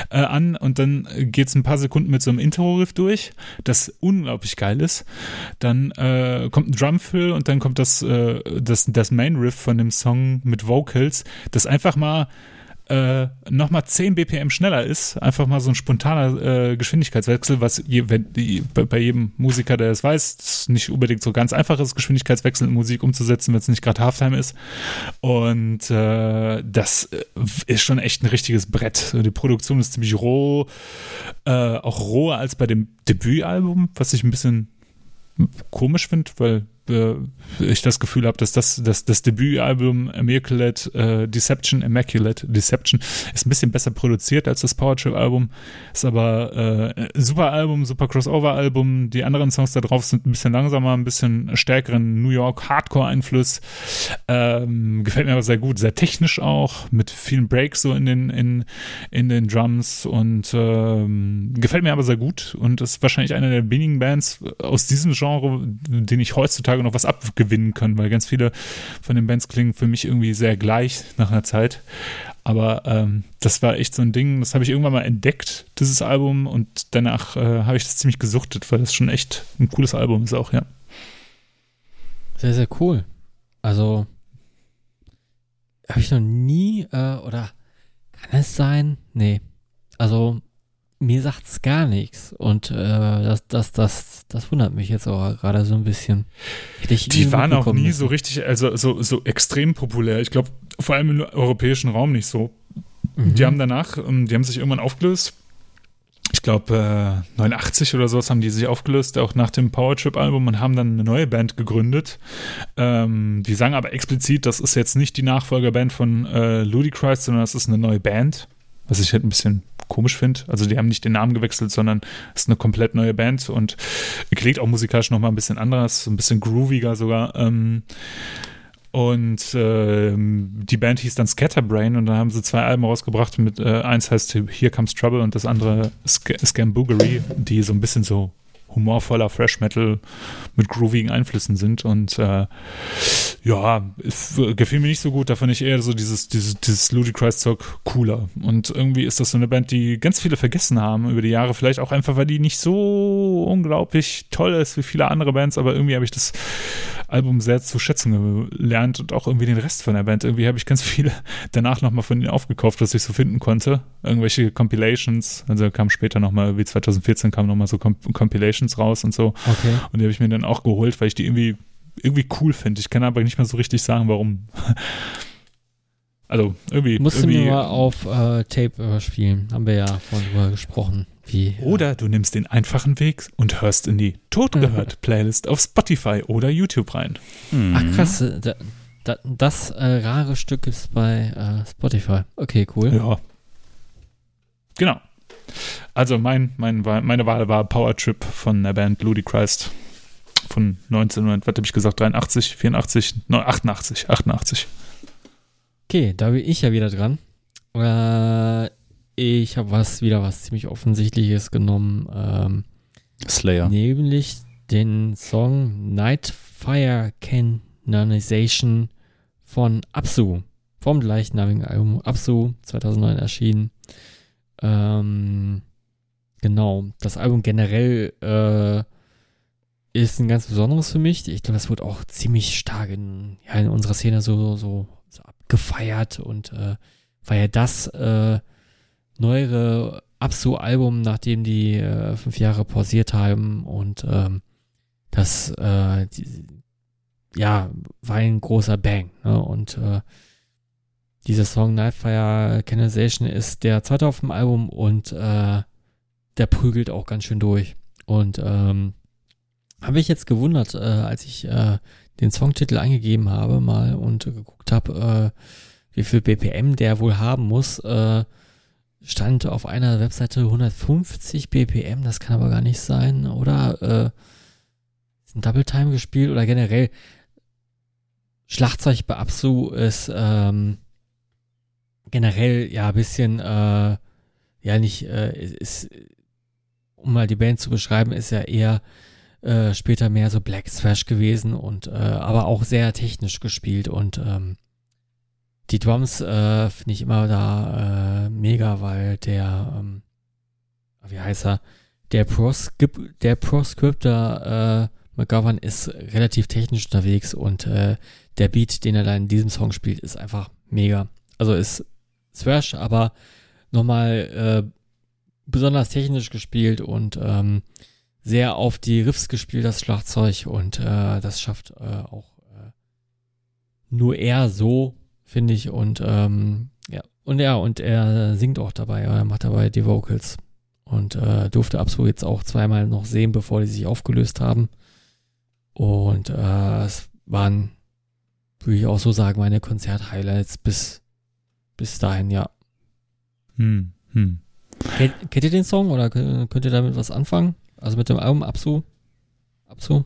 äh, an und dann geht es ein paar Sekunden mit so einem Intro-Riff durch, das unglaublich geil ist. Dann äh, kommt ein Drumfill und dann kommt das, äh, das, das Main-Riff von dem Song mit Vocals, das einfach mal äh, nochmal 10 BPM schneller ist, einfach mal so ein spontaner äh, Geschwindigkeitswechsel, was je, wenn, die, bei jedem Musiker, der es weiß, nicht unbedingt so ganz einfach ist, Geschwindigkeitswechsel in Musik umzusetzen, wenn es nicht gerade Halftime ist. Und äh, das äh, ist schon echt ein richtiges Brett. Die Produktion ist ziemlich roh, äh, auch roher als bei dem Debütalbum, was ich ein bisschen komisch finde, weil äh, ich das Gefühl habe, dass das, das, das Debütalbum Immaculate äh, Deception, Immaculate Deception ist ein bisschen besser produziert als das Power Trip Album. Ist aber äh, super Album, super Crossover Album. Die anderen Songs da drauf sind ein bisschen langsamer, ein bisschen stärkeren New York Hardcore Einfluss. Ähm, gefällt mir aber sehr gut, sehr technisch auch, mit vielen Breaks so in den, in, in den Drums und ähm, gefällt mir aber sehr gut und ist wahrscheinlich eine der wenigen Bands aus diesem Genre, den ich heutzutage heutzutage noch was abgewinnen können, weil ganz viele von den Bands klingen für mich irgendwie sehr gleich nach einer Zeit. Aber ähm, das war echt so ein Ding, das habe ich irgendwann mal entdeckt, dieses Album, und danach äh, habe ich das ziemlich gesuchtet, weil das schon echt ein cooles Album ist auch, ja. Sehr, sehr cool. Also, habe ich noch nie, äh, oder kann es sein? Nee. Also, mir sagt es gar nichts. Und äh, das, das, das, das wundert mich jetzt auch gerade so ein bisschen. die waren auch nie müssen. so richtig, also so, so extrem populär. Ich glaube, vor allem im europäischen Raum nicht so. Mhm. Die haben danach, ähm, die haben sich irgendwann aufgelöst. Ich glaube, äh, 89 oder sowas haben die sich aufgelöst, auch nach dem Powertrip-Album und haben dann eine neue Band gegründet. Ähm, die sagen aber explizit, das ist jetzt nicht die Nachfolgerband von äh, Ludicrous, sondern das ist eine neue Band. Was ich halt ein bisschen komisch finde. Also die haben nicht den Namen gewechselt, sondern es ist eine komplett neue Band und klingt auch musikalisch nochmal ein bisschen anders, ein bisschen grooviger sogar. Ähm, und äh, die Band hieß dann Scatterbrain und dann haben sie zwei Alben rausgebracht. Mit, äh, eins heißt Here Comes Trouble und das andere Sc Scamboogery, die so ein bisschen so humorvoller Fresh Metal mit groovigen Einflüssen sind. Und äh, ja, es gefiel mir nicht so gut. Da fand ich eher so dieses, dieses, dieses Ludicrous-Zeug cooler. Und irgendwie ist das so eine Band, die ganz viele vergessen haben über die Jahre. Vielleicht auch einfach, weil die nicht so unglaublich toll ist wie viele andere Bands, aber irgendwie habe ich das Album sehr zu schätzen gelernt und auch irgendwie den Rest von der Band. Irgendwie habe ich ganz viele (laughs) danach nochmal von ihnen aufgekauft, was ich so finden konnte. Irgendwelche Compilations, also kam später nochmal, wie 2014 kamen nochmal so Compilations raus und so. Okay. Und die habe ich mir dann auch geholt, weil ich die irgendwie, irgendwie cool finde. Ich kann aber nicht mehr so richtig sagen, warum. (laughs) Also irgendwie. Musst irgendwie, du nur auf äh, Tape überspielen. Haben wir ja vorhin drüber gesprochen. Wie, oder du nimmst den einfachen Weg und hörst in die Totgehört-Playlist auf Spotify oder YouTube rein. Mhm. Ach krass, da, Da, das äh, rare Stück gibt's bei äh, Spotify. Okay, cool. Ja. Genau. Also mein, mein, meine Wahl war Power Trip von der Band Ludicrist von 1900, was habe ich gesagt, 83, 84, 88, 88. Okay, da bin ich ja wieder dran. Äh, ich habe was wieder was ziemlich offensichtliches genommen. Ähm, Slayer. Nämlich den Song Nightfire Canonization von Absu. Vom gleichnamigen Album Absu, 2009 erschienen. Ähm, genau, das Album generell äh, ist ein ganz besonderes für mich. Ich glaube, das wird auch ziemlich stark in, ja, in unserer Szene so, so, so abgefeiert und äh, war ja das äh, neuere Absu-Album, nachdem die äh, fünf Jahre pausiert haben und ähm, das äh, die, ja war ein großer Bang. Ne? Und äh, dieser Song Nightfire Canonization ist der zweite auf dem Album und äh, der prügelt auch ganz schön durch. Und ähm, habe ich jetzt gewundert, äh, als ich äh, den Songtitel eingegeben habe mal und geguckt habe, äh, wie viel BPM der wohl haben muss, äh, stand auf einer Webseite 150 BPM, das kann aber gar nicht sein, oder? Äh, ist ein Double Time gespielt oder generell Schlagzeug bei Absu ist ähm, generell ja ein bisschen äh, ja nicht äh, ist um mal die Band zu beschreiben, ist ja eher äh, später mehr so Black Thrash gewesen und äh, aber auch sehr technisch gespielt und ähm, die Drums äh, finde ich immer da äh, mega, weil der, ähm, wie heißt er, der, Proscrip der Proscriptor äh, McGovern ist relativ technisch unterwegs und äh, der Beat, den er da in diesem Song spielt, ist einfach mega. Also ist Thrash, aber nochmal äh, besonders technisch gespielt und ähm, sehr auf die Riffs gespielt, das Schlagzeug und äh, das schafft äh, auch äh, nur er so finde ich. Und ähm, ja, und ja, und er singt auch dabei, er macht dabei die Vocals. Und äh, durfte Absu jetzt auch zweimal noch sehen, bevor die sich aufgelöst haben. Und äh, es waren, würde ich auch so sagen, meine Konzert-Highlights bis, bis dahin, ja. Hm, hm. Kennt, kennt ihr den Song oder könnt ihr damit was anfangen? Also mit dem Album Absu? Absu?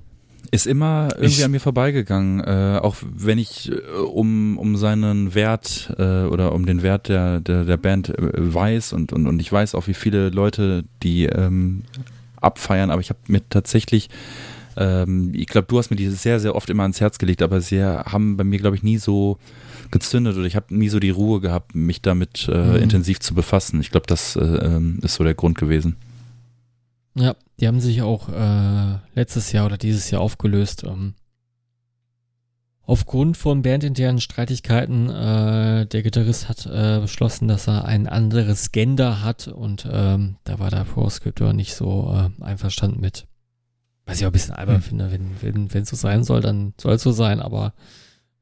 Ist immer irgendwie ich, an mir vorbeigegangen, äh, auch wenn ich äh, um, um seinen Wert äh, oder um den Wert der, der, der Band äh, weiß und, und, und ich weiß auch, wie viele Leute die ähm, abfeiern, aber ich habe mir tatsächlich, ähm, ich glaube, du hast mir die sehr, sehr oft immer ans Herz gelegt, aber sie haben bei mir, glaube ich, nie so gezündet oder ich habe nie so die Ruhe gehabt, mich damit äh, mhm. intensiv zu befassen. Ich glaube, das äh, ähm, ist so der Grund gewesen. Ja, die haben sich auch äh, letztes Jahr oder dieses Jahr aufgelöst. Ähm, aufgrund von bandinternen Streitigkeiten, äh, der Gitarrist hat äh, beschlossen, dass er ein anderes Gender hat und ähm, da war der Proscriptor nicht so äh, einverstanden mit. Was ich auch ein bisschen albern hm. finde, wenn wenn wenn es so sein soll, dann soll es so sein, aber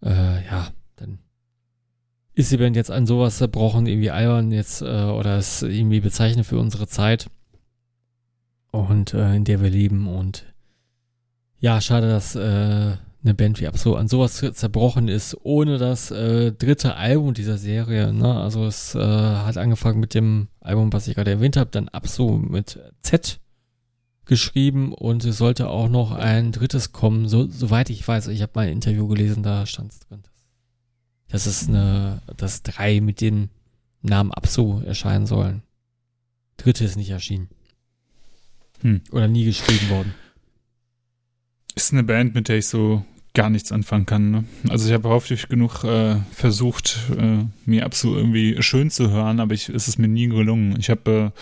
äh, ja, dann ist die Band jetzt an sowas zerbrochen, irgendwie albern jetzt äh, oder ist irgendwie bezeichnet für unsere Zeit und äh, in der wir leben. Und ja, schade, dass äh, eine Band wie Abso an sowas zerbrochen ist, ohne das äh, dritte Album dieser Serie. Ne? Also es äh, hat angefangen mit dem Album, was ich gerade erwähnt habe, dann Abso mit Z geschrieben und es sollte auch noch ein drittes kommen, so, soweit ich weiß. Ich habe mal ein Interview gelesen, da stand es drin. Dass es eine, dass drei mit dem Namen Abso erscheinen sollen. Dritte ist nicht erschienen. Hm. Oder nie geschrieben worden. Ist eine Band, mit der ich so gar nichts anfangen kann. Ne? Also ich habe häufig genug äh, versucht, äh, mir absolut irgendwie schön zu hören, aber ich, ist es mir nie gelungen. Ich habe äh,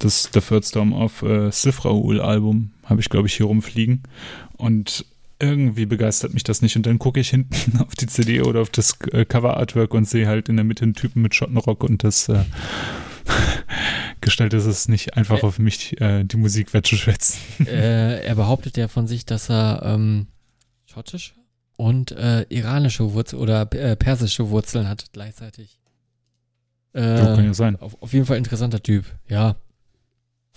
das The Third Storm of äh, Sifraul Album, habe ich glaube ich hier rumfliegen und irgendwie begeistert mich das nicht und dann gucke ich hinten (laughs) auf die CD oder auf das äh, Cover Artwork und sehe halt in der Mitte einen Typen mit Schottenrock und das (laughs) äh, gestaltet es nicht einfach auf mich, äh, die Musik wertzuschätzen. Äh, er behauptet ja von sich, dass er ähm, schottisch und äh, iranische Wurzeln oder äh, persische Wurzeln hat gleichzeitig. Äh, ja, kann ja sein. Auf, auf, jeden Fall interessanter Typ, ja.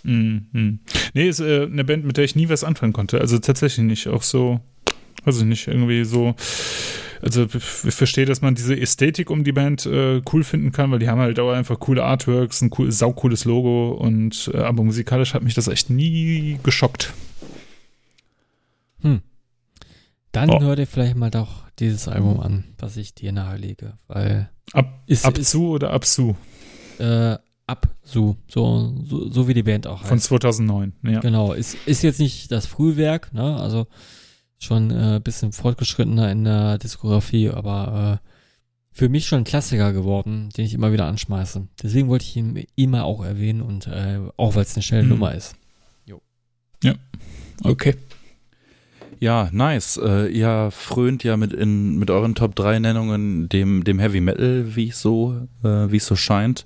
Mm, mm. Nee, ist äh, eine Band, mit der ich nie was anfangen konnte. Also tatsächlich nicht. Auch so, ich nicht, irgendwie so also ich verstehe, dass man diese Ästhetik um die Band äh, cool finden kann, weil die haben halt auch einfach coole Artworks, ein cool, saucooles Logo und äh, aber musikalisch hat mich das echt nie geschockt. Hm. Dann Oh. hör dir vielleicht mal doch dieses Album an, was ich dir nahelege, weil Ab, Ist- Abzu oder Absu äh, ab so, so, so, so wie die Band auch von heißt. 2009. Ja. Genau, ist, ist jetzt nicht das Frühwerk, ne? Also schon ein äh, bisschen fortgeschrittener in der Diskografie, aber äh, für mich schon ein Klassiker geworden, den ich immer wieder anschmeiße. Deswegen wollte ich ihn immer auch erwähnen und äh, auch weil es eine schnelle Mhm. Nummer ist. Okay. Ja, nice. Äh, ihr frönt ja mit, in, mit euren Top 3 Nennungen dem, dem Heavy Metal, wie es so, äh, wie es so scheint.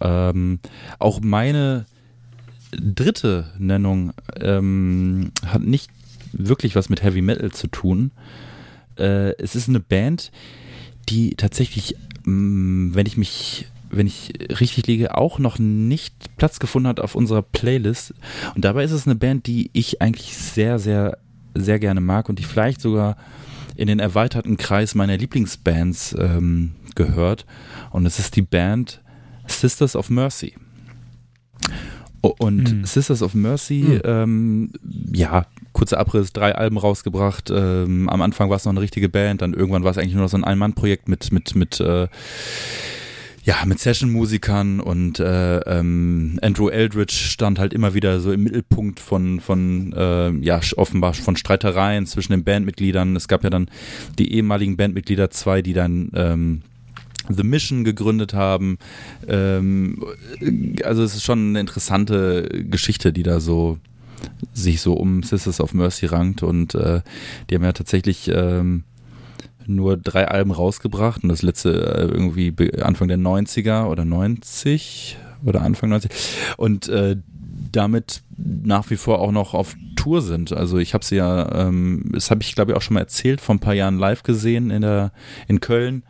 Ähm, auch meine dritte Nennung ähm, hat nicht wirklich was mit Heavy Metal zu tun. Äh, es ist eine Band, die tatsächlich, mh, wenn ich mich, wenn ich richtig liege, auch noch nicht Platz gefunden hat auf unserer Playlist. Und dabei ist es eine Band, die ich eigentlich sehr, sehr, sehr gerne mag und die vielleicht sogar in den erweiterten Kreis meiner Lieblingsbands ähm, gehört. Und es ist die Band Sisters of Mercy. Und Mhm. Sisters of Mercy, Mhm. ähm, ja, kurzer Abriss, drei Alben rausgebracht. Ähm, am Anfang war es noch eine richtige Band, dann irgendwann war es eigentlich nur noch so ein Ein-Mann-Projekt mit, mit, mit, äh, ja, mit Session-Musikern und äh, ähm, Andrew Eldridge stand halt immer wieder so im Mittelpunkt von, von äh, ja, offenbar von Streitereien zwischen den Bandmitgliedern. Es gab ja dann die ehemaligen Bandmitglieder zwei, die dann ähm, The Mission gegründet haben. Ähm, also es ist schon eine interessante Geschichte, die da so sich so um Sisters of Mercy rankt und äh, die haben ja tatsächlich ähm, nur drei Alben rausgebracht und das letzte äh, irgendwie Anfang der 90er oder 90 oder Anfang 90 und äh, damit nach wie vor auch noch auf Tour sind. Also ich habe sie ja, ähm, das habe ich glaube ich auch schon mal erzählt, vor ein paar Jahren live gesehen in der in Köln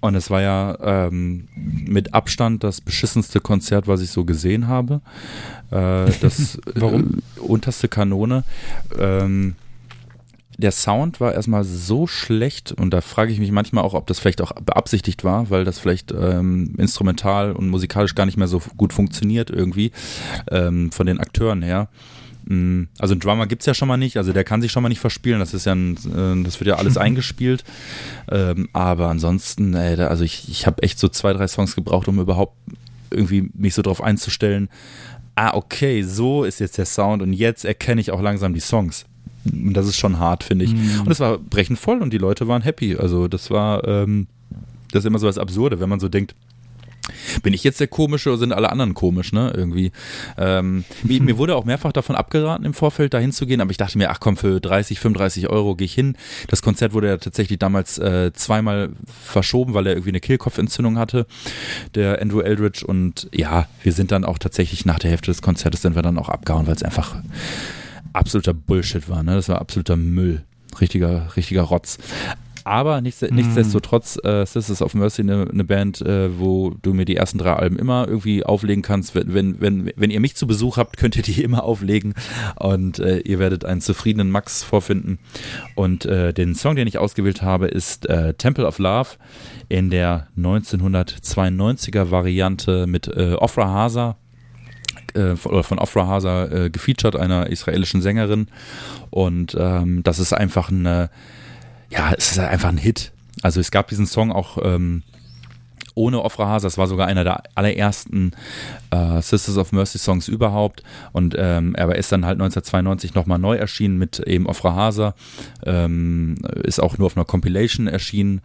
und es war ja ähm, mit Abstand das beschissenste Konzert, was ich so gesehen habe. Äh, das (laughs) Warum? Äh, unterste Kanone. Ähm, der Sound war erstmal so schlecht und da frage ich mich manchmal auch, ob das vielleicht auch beabsichtigt war, weil das vielleicht ähm, instrumental und musikalisch gar nicht mehr so gut funktioniert irgendwie ähm, von den Akteuren her. Also ein Drummer gibt's ja schon mal nicht, also der kann sich schon mal nicht verspielen, das ist ja ein, äh, das wird ja alles (laughs) eingespielt. Ähm, aber ansonsten, ey, da, also ich, ich habe echt so zwei, drei Songs gebraucht, um überhaupt irgendwie mich so drauf einzustellen. Ah, okay, so ist jetzt der Sound und jetzt erkenne ich auch langsam die Songs. Und das ist schon hart, finde ich. Mhm. Und es war brechend voll und die Leute waren happy. Also das war, ähm, das ist immer so das Absurde, wenn man so denkt, bin ich jetzt der Komische oder sind alle anderen komisch, ne? Irgendwie. Ähm, mir, wurde auch mehrfach davon abgeraten, im Vorfeld dahin zu gehen, aber ich dachte mir, ach komm, für 30, 35 Euro gehe ich hin. Das Konzert wurde ja tatsächlich damals äh, zweimal verschoben, weil er irgendwie eine Kehlkopfentzündung hatte, der Andrew Eldridge. Und ja, wir sind dann auch tatsächlich nach der Hälfte des Konzertes sind wir dann auch abgehauen, weil es einfach absoluter Bullshit war, ne? Das war absoluter Müll. Richtiger, richtiger Rotz. Aber nichts, nichtsdestotrotz, äh, Sisters of Mercy eine ne Band, äh, wo du mir die ersten drei Alben immer irgendwie auflegen kannst. Wenn, wenn, wenn, wenn ihr mich zu Besuch habt, könnt ihr die (laughs) immer auflegen und äh, ihr werdet einen zufriedenen Max vorfinden. Und äh, den Song, den ich ausgewählt habe, ist äh, Temple of Love in der 1992er Variante mit äh, Ofra Hasa von- oder von Ofra Hasa gefeatured, einer israelischen Sängerin. Und ähm, das ist einfach eine, ja, es ist einfach ein Hit. Also es gab diesen Song auch ähm, ohne Ofra Hasa, das war sogar einer der allerersten äh, Sisters of Mercy Songs überhaupt. Und ähm, er ist dann halt 1992 nochmal neu erschienen mit eben Ofra Hasa. Ähm, ist auch nur auf einer Compilation erschienen.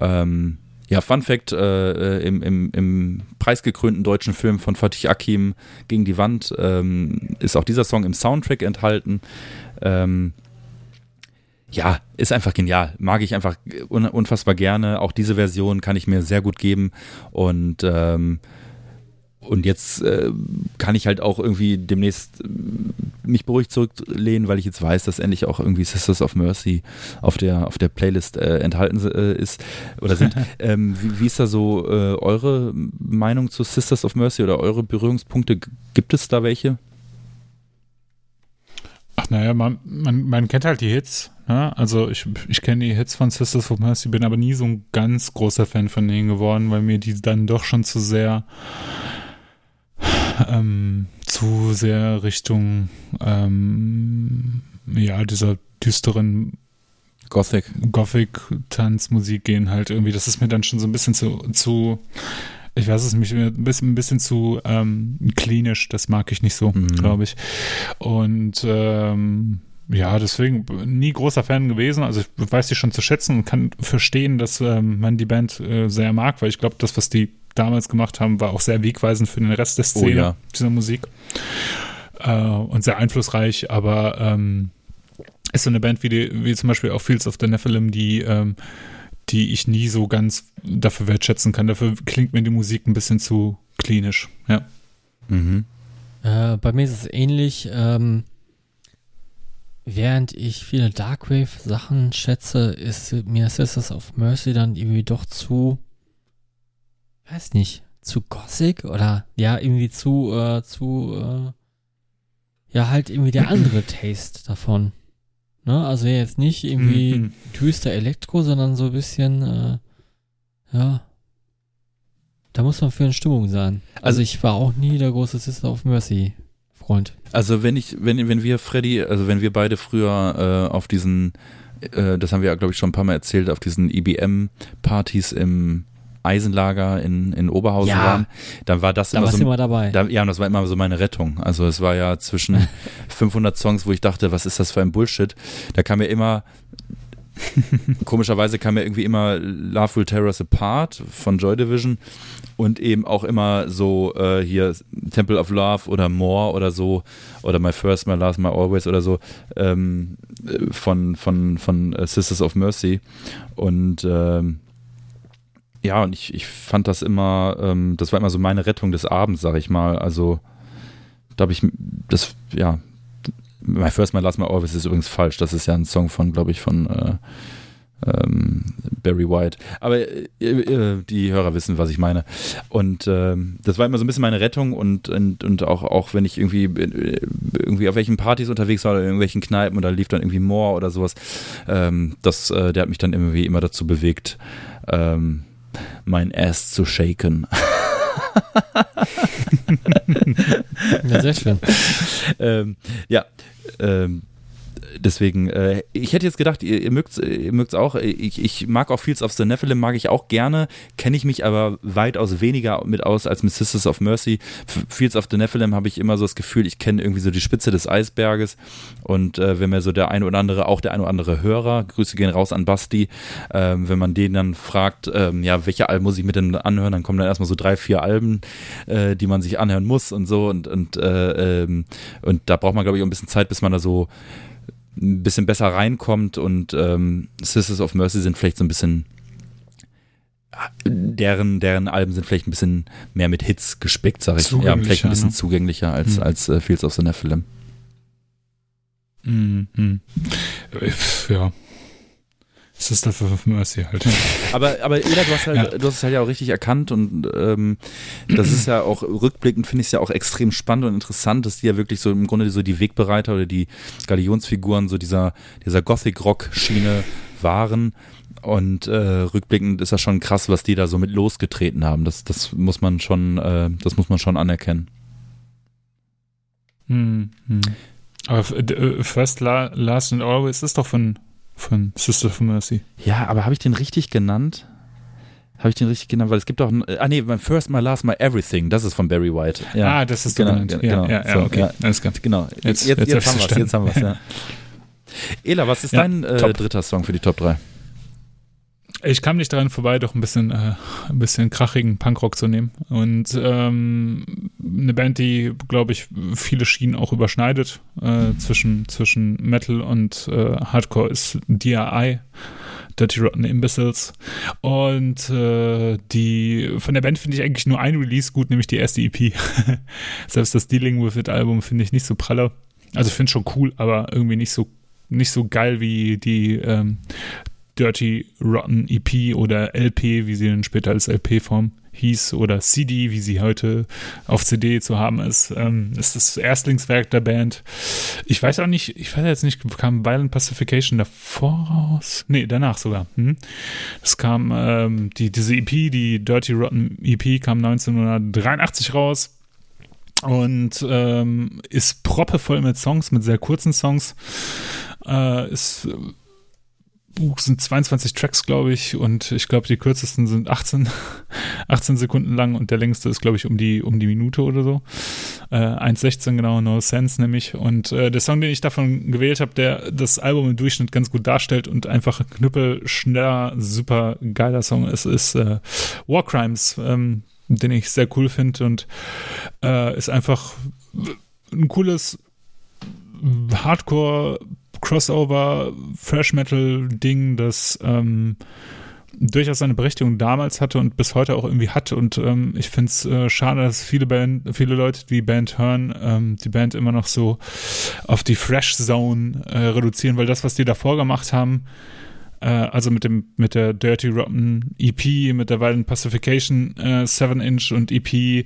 Ähm, ja, Fun Fact, äh, äh, im, im, im preisgekrönten deutschen Film von Fatih Akim gegen die Wand ähm, ist auch dieser Song im Soundtrack enthalten. Ähm, ja, ist einfach genial. Mag ich einfach un unfassbar gerne. Auch diese Version kann ich mir sehr gut geben. Und, ähm, und jetzt äh, kann ich halt auch irgendwie demnächst äh, mich beruhigt zurücklehnen, weil ich jetzt weiß, dass endlich auch irgendwie Sisters of Mercy auf der, auf der Playlist äh, enthalten äh, ist oder sind. (laughs) ähm, wie, wie ist da so äh, eure Meinung zu Sisters of Mercy oder eure Berührungspunkte? Gibt es da welche? Ach, naja, man, man, man kennt halt die Hits. Ne? Also ich, ich kenne die Hits von Sisters of Mercy, bin aber nie so ein ganz großer Fan von denen geworden, weil mir die dann doch schon zu sehr ähm, zu sehr Richtung ähm, ja, dieser düsteren Gothic. Gothic-Tanzmusik gehen halt irgendwie. Das ist mir dann schon so ein bisschen zu, zu ich weiß es nicht, ein bisschen, ein bisschen zu ähm, klinisch. Das mag ich nicht so, Mhm. glaube ich. Und ähm, ja, deswegen nie großer Fan gewesen. Also ich weiß die schon zu schätzen und kann verstehen, dass ähm, man die Band äh, sehr mag, weil ich glaube, das, was die damals gemacht haben, war auch sehr wegweisend für den Rest der Oh Szene ja. dieser Musik. Äh, und sehr einflussreich, aber ähm, ist so eine Band wie, die, wie zum Beispiel auch Fields of the Nephilim, die, ähm, die ich nie so ganz dafür wertschätzen kann. Dafür klingt mir die Musik ein bisschen zu klinisch. Ja. Mhm. Äh, bei mir ist es ähnlich. Ähm, während ich viele Darkwave-Sachen schätze, ist mir Sisters of Mercy dann irgendwie doch zu, weiß nicht, zu Gothic oder ja, irgendwie zu, äh, zu, äh, ja, halt irgendwie der andere (clears throat) Taste davon. Ne? Also jetzt nicht irgendwie Mhm. düster Elektro, sondern so ein bisschen, äh, ja. Da muss man für eine Stimmung sein. Also, Also- ich war auch nie der große Sister of Mercy Freund. Also wenn ich, wenn, wenn wir, Freddy, also wenn wir beide früher äh, auf diesen, äh, das haben wir ja, glaube ich, schon ein paar Mal erzählt, auf diesen IBM-Partys im Eisenlager in, in Oberhausen Ja. waren, dann war das Da immer warst so du immer dabei. Da, ja, und das war immer so meine Rettung. Also es war ja zwischen (laughs) 500 Songs, wo ich dachte, was ist das für ein Bullshit? Da kam mir immer, komischerweise kam mir irgendwie immer Love Will Tear Us Apart von Joy Division und eben auch immer so äh, hier Temple of Love oder More oder so oder My First, My Last, My Always oder so ähm, äh, von, von, von äh, Sisters of Mercy und ähm, ja, und ich, ich fand das immer, ähm, das war immer so meine Rettung des Abends, sag ich mal. Also, da habe ich das, ja, My First, My Last, My Always ist übrigens falsch. Das ist ja ein Song von, glaube ich, von äh, ähm, Barry White. Aber äh, äh, die Hörer wissen, was ich meine. Und ähm, das war immer so ein bisschen meine Rettung und, und, und auch, auch wenn ich irgendwie, äh, irgendwie auf welchen Partys unterwegs war oder in irgendwelchen Kneipen oder lief dann irgendwie More oder sowas, ähm, das, äh, der hat mich dann irgendwie immer dazu bewegt, ähm, mein Ass zu shaken. (laughs) Ja, sehr schön. ähm, ja, ähm, deswegen, äh, ich hätte jetzt gedacht, ihr, ihr mögt ihr mögt's auch. Ich, ich mag auch Fields of the Nephilim, mag ich auch gerne, kenne ich mich aber weitaus weniger mit aus als mit Sisters of Mercy. F Fields of the Nephilim habe ich immer so das Gefühl, ich kenne irgendwie so die Spitze des Eisberges und äh, wenn mir so der eine oder andere, auch der eine oder andere Hörer, Grüße gehen raus an Basti, ähm, wenn man den dann fragt, ähm, ja, welche Alben muss ich mir denn anhören, dann kommen dann erstmal so drei, vier Alben, äh, die man sich anhören muss und so und, und, äh, ähm, und da braucht man, glaube ich, auch ein bisschen Zeit, bis man da so ein bisschen besser reinkommt und ähm, Sisters of Mercy sind vielleicht so ein bisschen deren, deren Alben sind vielleicht ein bisschen mehr mit Hits gespickt, sag ich. Ja, vielleicht ein bisschen ne? zugänglicher als, Mhm. als äh, Fields of the Nephilim. Mhm. Ja. Ist dafür Mercy halt. (laughs) Aber, aber Ela, du hast, halt, Ja. du hast es halt ja auch richtig erkannt und ähm, das ist ja auch rückblickend, finde ich es ja auch extrem spannend und interessant, dass die ja wirklich so im Grunde so die Wegbereiter oder die Galionsfiguren so dieser, dieser Gothic-Rock-Schiene waren. Und äh, rückblickend ist das schon krass, was die da so mit losgetreten haben. Das, das muss man schon, äh, das muss man schon anerkennen. Mhm. mhm. Aber äh, First, La Last and Always ist doch von, von Sister of Mercy. Ja, aber habe ich den richtig genannt? Habe ich den richtig genannt? Weil es gibt auch, ein- ah nee, my First, My Last, My Everything, das ist von Barry White. Ja. Ah, das ist genau, genau, genau. ja, ja, So, okay. ja. Alles klar. Genau, Jetzt- jetzt, jetzt, jetzt haben wir es, verstanden. jetzt haben wir es, ja. (laughs) Ela, was ist dein äh, dritter Song für die Top 3? Ich kam nicht daran vorbei, doch ein bisschen, äh, ein bisschen krachigen Punkrock zu nehmen. Und ähm, eine Band, die, glaube ich, viele Schienen auch überschneidet äh, zwischen, zwischen Metal und äh, Hardcore ist DRI. Dirty Rotten Imbeciles. Und äh, die von der Band finde ich eigentlich nur ein Release gut, nämlich die erste EP. (laughs) Selbst das Dealing with It Album finde ich nicht so pralle. Also finde schon cool, aber irgendwie nicht so nicht so geil wie die ähm, Dirty Rotten EP oder LP, wie sie dann später als LP-Form hieß, oder CD, wie sie heute auf CD zu haben ist, ähm, ist das Erstlingswerk der Band. Ich weiß auch nicht, ich weiß jetzt nicht, kam Violent Pacification davor raus? Nee, danach sogar. Hm? Es kam, ähm, die, diese EP, die Dirty Rotten EP, kam 1983 raus und ähm, ist proppevoll mit Songs, mit sehr kurzen Songs. Äh, ist Buch sind 22 Tracks, glaube ich, und ich glaube, die kürzesten sind 18, 18 (laughs) Sekunden lang und der längste ist, glaube ich, um die, um die Minute oder so. Äh, 1,16 genau, No Sense nämlich. Und äh, der Song, den ich davon gewählt habe, der das Album im Durchschnitt ganz gut darstellt und einfach ein knüppel, schneller, super geiler Song ist, ist äh, War Crimes, ähm, den ich sehr cool finde und äh, ist einfach ein cooles Hardcore Crossover Fresh Metal Ding, das ähm, durchaus seine Berechtigung damals hatte und bis heute auch irgendwie hat. Und ähm, ich finde es äh, schade, dass viele Band, viele Leute die Band hören, ähm, die Band immer noch so auf die Fresh Zone äh, reduzieren, weil das, was die davor gemacht haben, äh, also mit dem mit der Dirty Rotten EP, mit der Violent Pacification äh, 7 Inch und EP,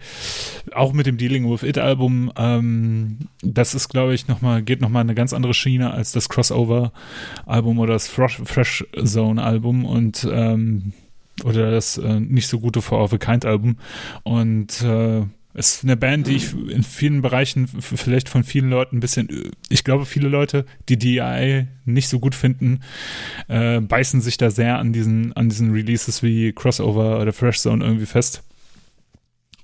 auch mit dem Dealing with It Album, ähm, das ist glaube ich noch mal geht noch mal eine ganz andere Schiene als das Crossover Album oder das Fresh, Fresh Zone Album und ähm, oder das äh, nicht so gute For of a Kind Album. Und äh, ist eine Band, die ich in vielen Bereichen vielleicht von vielen Leuten ein bisschen, ich glaube, viele Leute, die DI nicht so gut finden, äh, beißen sich da sehr an diesen, an diesen Releases wie Crossover oder Fresh Zone irgendwie fest.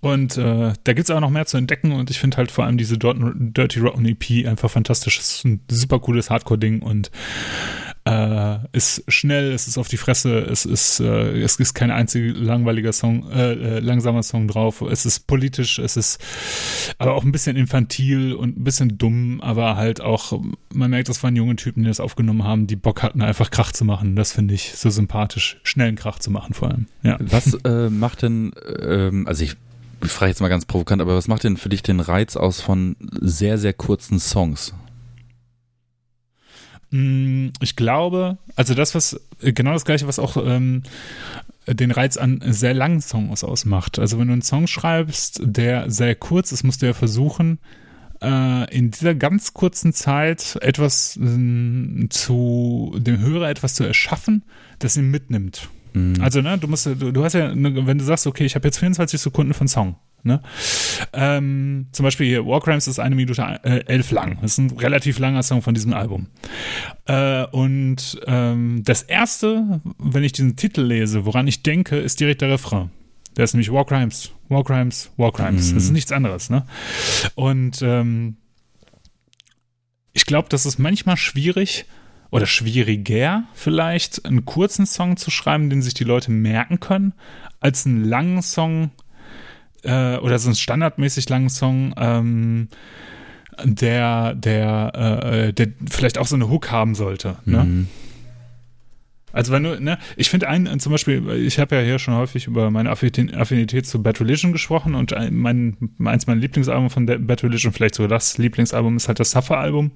Und äh, da gibt es auch noch mehr zu entdecken und ich finde halt vor allem diese Dirty Rotten EP einfach fantastisch. Es ist ein super cooles Hardcore-Ding und äh, ist schnell, es ist auf die Fresse, es ist, äh, es ist kein einziger langweiliger Song, äh, äh, langsamer Song drauf. Es ist politisch, es ist aber auch ein bisschen infantil und ein bisschen dumm, aber halt auch, man merkt, das waren junge Typen, die das aufgenommen haben, die Bock hatten, einfach Krach zu machen. Das finde ich so sympathisch, schnellen Krach zu machen vor allem. Ja. Was äh, macht denn, ähm, also ich frage jetzt mal ganz provokant, aber was macht denn für dich den Reiz aus von sehr, sehr kurzen Songs? Mm, ich glaube, also das, was, genau das gleiche, was auch ähm, den Reiz an sehr langen Songs ausmacht. Also wenn du einen Song schreibst, der sehr kurz ist, musst du ja versuchen, äh, in dieser ganz kurzen Zeit etwas äh, zu, dem Hörer etwas zu erschaffen, das ihn mitnimmt. Mhm. Also, ne, du musst, du, du hast ja, wenn du sagst, okay, ich habe jetzt 24 Sekunden von Song, Ne? Ähm, zum Beispiel hier War Crimes ist eine Minute äh, elf lang. Das ist ein relativ langer Song von diesem Album. Äh, und ähm, das erste, wenn ich diesen Titel lese, woran ich denke, ist direkt der Refrain. Der ist nämlich War Crimes, War Crimes, War Crimes. Mhm. Das ist nichts anderes. Ne? Und ähm, ich glaube, das ist manchmal schwierig oder schwieriger vielleicht, einen kurzen Song zu schreiben, den sich die Leute merken können, als einen langen Song, äh, oder so einen standardmäßig langen Song, ähm, der, der, äh, der vielleicht auch so eine Hook haben sollte. Ne? Mhm. Also wenn du, ne, ich finde einen, zum Beispiel, ich habe ja hier schon häufig über meine Affinität zu Bad Religion gesprochen und mein, eins meiner Lieblingsalbum von Bad Religion, vielleicht sogar das Lieblingsalbum, ist halt das Suffer-Album.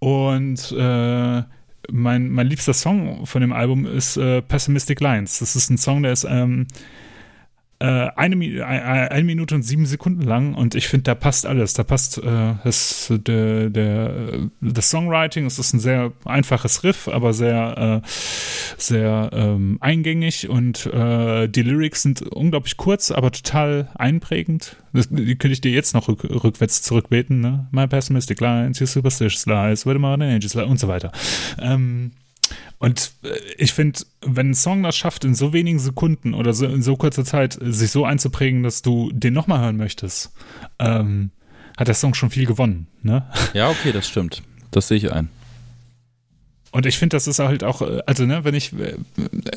Und äh, mein, mein liebster Song von dem Album ist äh, Pessimistic Lines. Das ist ein Song, der ist ähm, äh, eine, eine, Minute und sieben Sekunden lang und ich finde, da passt alles. Da passt äh, das, der, der, das Songwriting, es ist ein sehr einfaches Riff, aber sehr, äh, sehr ähm, eingängig und äh, die Lyrics sind unglaublich kurz, aber total einprägend. Das, die könnte ich dir jetzt noch rück, rückwärts zurückbeten, ne? My pessimistic lines, your superstitious lies, where the modern angels lie und so weiter. Ähm, und äh, ich finde, wenn ein Song das schafft, in so wenigen Sekunden oder so in so kurzer Zeit sich so einzuprägen, dass du den nochmal hören möchtest, ähm, hat der Song schon viel gewonnen. Ne? Ja, okay, das stimmt. Das sehe ich ein. Und ich finde, das ist halt auch, äh, also ne, wenn ich, äh,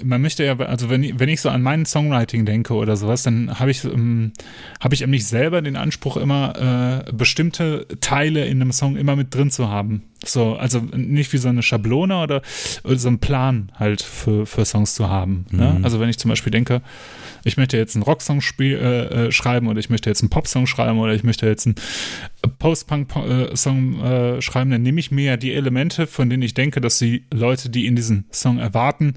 man möchte ja, also wenn, wenn ich so an meinen Songwriting denke oder sowas, dann habe ich, ähm, habe ich an mich selber den Anspruch immer, äh, bestimmte Teile in einem Song immer mit drin zu haben. So, also nicht wie so eine Schablone oder, oder so ein Plan halt für, für Songs zu haben. Ne? Mhm. Also wenn ich zum Beispiel denke, ich möchte jetzt einen Rocksong spiel, äh, äh, schreiben oder ich möchte jetzt einen Popsong schreiben oder ich möchte jetzt einen Post-Punk-Song äh, schreiben, dann nehme ich mir ja die Elemente, von denen ich denke, dass die Leute, die in diesen Song erwarten,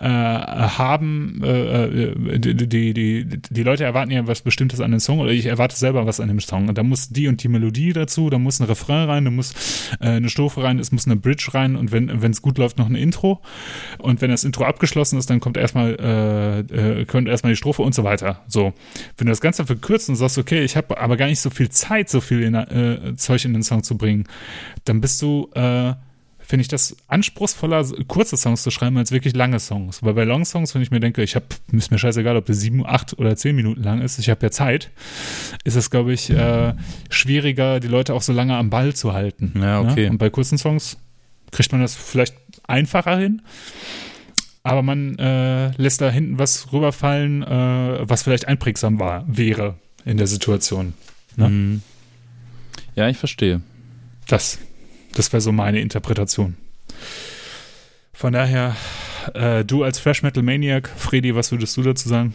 äh, haben, äh, äh, die, die, die, die Leute erwarten ja was Bestimmtes an dem Song oder ich erwarte selber was an dem Song. Und da muss die und die Melodie dazu, da muss ein Refrain rein, da muss äh, eine Strophe rein, es muss eine Bridge rein und wenn es gut läuft, noch ein Intro. Und wenn das Intro abgeschlossen ist, dann kommt erstmal äh, äh, kommt erstmal die Strophe und so weiter. So. Wenn du das Ganze verkürzt und sagst, okay, ich habe aber gar nicht so viel Zeit, so viel in, äh, Zeug in den Song zu bringen, dann bist du äh, finde ich das anspruchsvoller, kurze Songs zu schreiben, als wirklich lange Songs. Weil bei Long Songs, wenn ich mir denke, ich habe, ist mir scheißegal, ob das sieben, acht oder zehn Minuten lang ist, ich habe ja Zeit, ist es, glaube ich, äh, schwieriger, die Leute auch so lange am Ball zu halten. Ja, okay. Ne? Und bei kurzen Songs kriegt man das vielleicht einfacher hin. Aber man äh, lässt da hinten was rüberfallen, äh, was vielleicht einprägsam war, wäre in der Situation. Ne? Mhm. Ja, ich verstehe. Das das wäre so meine Interpretation. Von daher, äh, du als Fresh Metal Maniac, Freddy, was würdest du dazu sagen?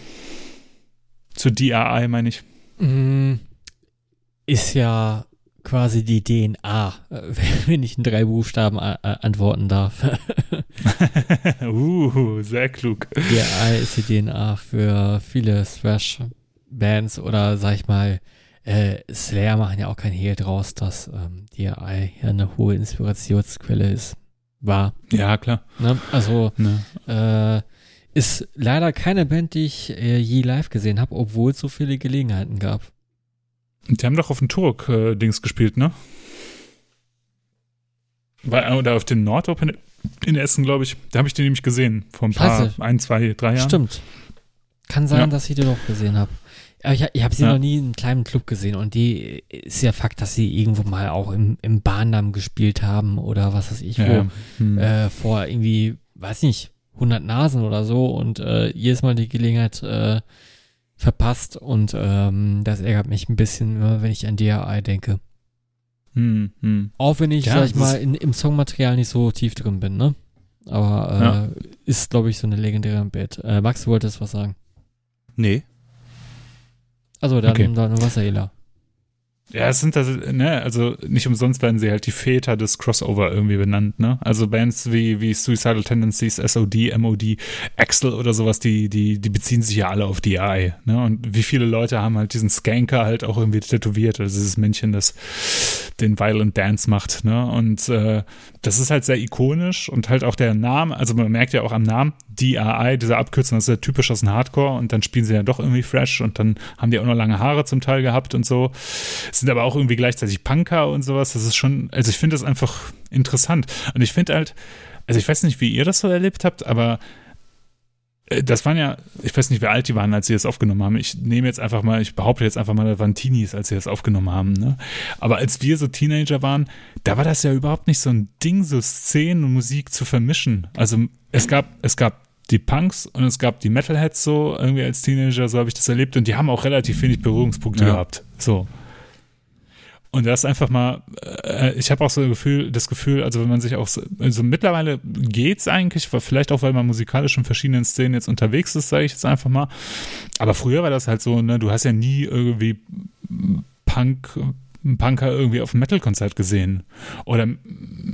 Zu DRI meine ich. Mm, Ist ja quasi die DNA, äh, (laughs) wenn ich in drei Buchstaben a- a- antworten darf. (laughs) uh, sehr klug. DRI ist die DNA für viele Thrash-Bands oder sag ich mal, äh, Slayer machen ja auch kein Hehl draus, dass ähm, DRI ja eine hohe Inspirationsquelle ist. War. Ja, klar. Ne? Also Ne. äh, ist leider keine Band, die ich äh, je live gesehen habe, obwohl es so viele Gelegenheiten gab. Die haben doch auf dem Turok-Dings gespielt, ne? Bei, oder auf dem Nord-Open in Essen, glaube ich. Da habe ich den nämlich gesehen. Vor ein paar, Scheiße. ein, zwei, drei Jahren. Stimmt. Kann sein, Ja. dass ich die doch gesehen habe. Aber ich, ich habe sie Ja. noch nie in einem kleinen Club gesehen und die ist ja Fakt, dass sie irgendwo mal auch im, im Bahndamm gespielt haben oder was weiß ich, wo, Ja, ja. Hm. äh, vor irgendwie, weiß nicht, 100 Nasen oder so und äh, jedes Mal die Gelegenheit äh, verpasst und ähm, das ärgert mich ein bisschen, immer, wenn ich an DRI denke. Hm, hm. Auch wenn ich, Ja, sag ich mal, in, im Songmaterial nicht so tief drin bin, ne? Aber äh, Ja. ist, glaube ich, so eine legendäre Band. Äh, Max, du wolltest was sagen. Nee. Also dann, Okay. dann Wasserhehler. Ja, es sind das, ne, also nicht umsonst werden sie halt die Väter des Crossover irgendwie benannt, ne? Also Bands wie, wie Suicidal Tendencies, SOD, MOD, Axel oder sowas, die, die, die beziehen sich ja alle auf DI, ne? Und wie viele Leute haben halt diesen Skanker halt auch irgendwie tätowiert, also dieses Männchen, das den Violent Dance macht, ne? Und äh, das ist halt sehr ikonisch und halt auch der Name, also man merkt ja auch am Namen, DRI, diese Abkürzung, das ist ja typisch aus dem Hardcore und dann spielen sie ja doch irgendwie fresh und dann haben die auch noch lange Haare zum Teil gehabt und so sind aber auch irgendwie gleichzeitig Punker und sowas. Das ist schon, also ich finde das einfach interessant. Und ich finde halt, also ich weiß nicht, wie ihr das so erlebt habt, aber das waren ja, ich weiß nicht, wie alt die waren, als sie das aufgenommen haben. Ich nehme jetzt einfach mal, ich behaupte jetzt einfach mal, das waren Teenies, als sie das aufgenommen haben. Ne? Aber als wir so Teenager waren, da war das ja überhaupt nicht so ein Ding, so Szenen und Musik zu vermischen. Also es gab, es gab die Punks und es gab die Metalheads so, irgendwie als Teenager, so habe ich das erlebt. Und die haben auch relativ wenig Berührungspunkte Ja. gehabt. So. Und das einfach mal, äh, ich habe auch so Gefühl, das Gefühl, also wenn man sich auch, so, also mittlerweile geht's eigentlich, vielleicht auch, weil man musikalisch in verschiedenen Szenen jetzt unterwegs ist, sage ich jetzt einfach mal. Aber früher war das halt so, ne, du hast ja nie irgendwie Punk, Punker irgendwie auf einem Metal-Konzert gesehen. Oder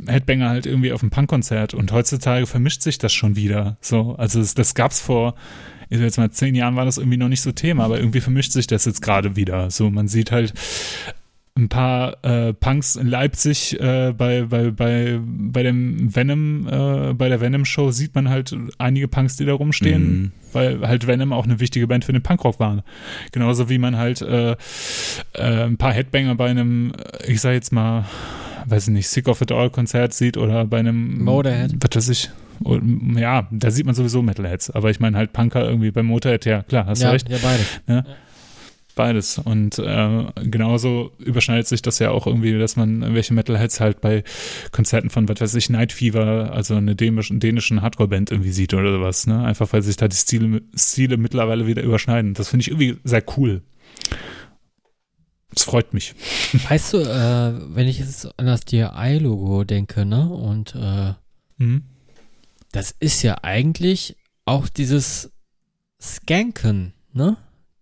Headbanger halt irgendwie auf einem Punk-Konzert. Und heutzutage vermischt sich das schon wieder. So, also das, das gab's vor, jetzt mal, zehn Jahren war das irgendwie noch nicht so Thema, aber irgendwie vermischt sich das jetzt gerade wieder. So, man sieht halt ein paar äh, Punks in Leipzig äh, bei, bei, bei, bei dem Venom, äh, bei der Venom-Show sieht man halt einige Punks, die da rumstehen, Mhm. weil halt Venom auch eine wichtige Band für den Punkrock war. Genauso wie man halt äh, äh, ein paar Headbanger bei einem, äh, ich sag jetzt mal, weiß ich nicht, Sick of It All Konzert sieht oder bei einem Motorhead. Was weiß ich. Und, ja, da sieht man sowieso Metalheads, aber ich meine halt Punker irgendwie beim Motorhead, ja klar, hast du ja, recht. ja, beide. Beides. Und äh, genauso überschneidet sich das ja auch irgendwie, dass man irgendwelche Metalheads halt bei Konzerten von, was weiß ich, Night Fever, also eine dänischen, dänischen Hardcore-Band irgendwie sieht oder sowas. Ne? Einfach weil sich da die Stile, Stile mittlerweile wieder überschneiden. Das finde ich irgendwie sehr cool. Das freut mich. (laughs) Weißt du, äh, wenn ich jetzt an das DRI-Logo denke, ne? Und äh, Mhm. das ist ja eigentlich auch dieses Skanken, ne?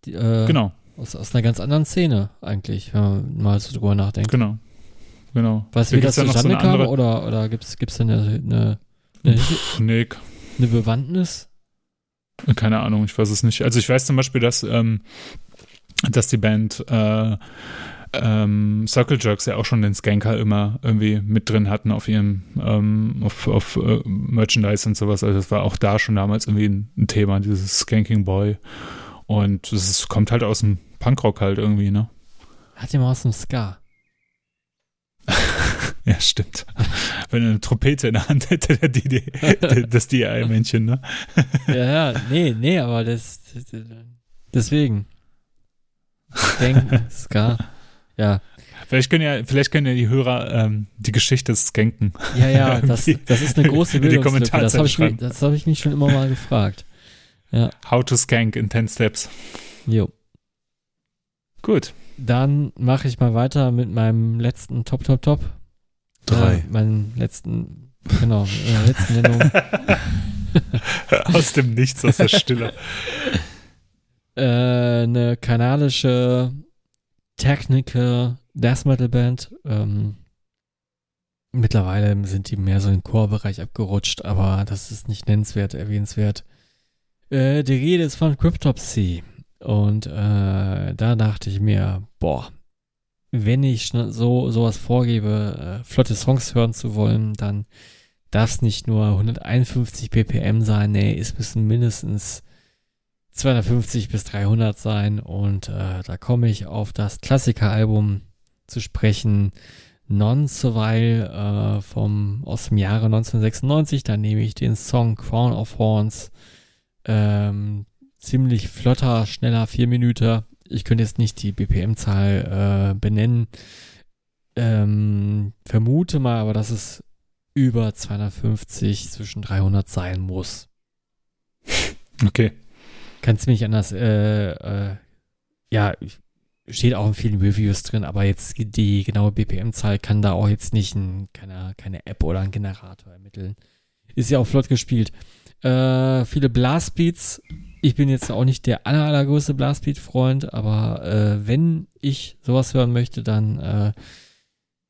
Die, äh, Genau, Aus, aus einer ganz anderen Szene eigentlich, wenn man mal so drüber nachdenkt. genau. Genau. Weißt du, wie das so zustande eine kam? Oder, oder gibt es gibt's da eine, eine, eine, Pff, nee, eine Bewandtnis? keine Ahnung, ich weiß es nicht. Also ich weiß zum Beispiel, dass, ähm, dass die Band äh, ähm, Circle Jerks ja auch schon den Skanker immer irgendwie mit drin hatten auf ihrem ähm, auf, auf äh, Merchandise und sowas. Also das war auch da schon damals irgendwie ein, ein Thema, dieses Skanking Boy. Und es kommt halt aus dem Punkrock halt irgendwie, ne? Hat jemand aus dem Ska? (laughs) Ja, stimmt. Wenn er eine Trompete in der Hand hätte, der die, das DI-Männchen, ne? (laughs) ja, ja, nee, nee, aber das, deswegen. Skanken, Ska. Ja, Vielleicht können ja, vielleicht können ja die Hörer ähm, die Geschichte Skanken. ja, ja, (laughs) das, das ist eine große Bildungslücke. Das habe ich, das hab ich mich schon immer mal gefragt. How to Skank in 10 Steps. Jo. Gut. Dann mache ich mal weiter mit meinem letzten Top, Top, Top. Drei. Äh, meinen letzten, genau, äh, letzten Nennung. (laughs) aus dem Nichts, aus der Stille. (laughs) äh, eine kanadische Technical Death Metal Band. Ähm, mittlerweile sind die mehr so in den Chorbereich abgerutscht, aber das ist nicht nennenswert, erwähnenswert. Äh, die Rede ist von Cryptopsy. Und äh, da dachte ich mir, boah, wenn ich so sowas vorgebe, äh, flotte Songs hören zu wollen, dann darf es nicht nur 151 BPM sein, nee, es müssen mindestens 250 bis 300 sein und äh, da komme ich auf das Klassikeralbum zu sprechen, Non Survival äh, vom aus dem Jahre 1996. Da nehme ich den Song Crown of Horns. Ähm, ziemlich flotter, schneller, vier Minuten. Ich könnte jetzt nicht die BPM-Zahl äh, benennen. Ähm, vermute mal, aber dass es über 250 zwischen 300 sein muss. (laughs) Okay. Kannst du mich anders, äh, äh, ja, steht auch in vielen Reviews drin, aber jetzt die genaue BPM-Zahl kann da auch jetzt nicht ein, keine, keine App oder ein Generator ermitteln. Ist ja auch flott gespielt. Äh, viele Blastbeats. Ich bin jetzt auch nicht der aller, allergrößte Blastbeat-Freund, aber äh, wenn ich sowas hören möchte, dann äh,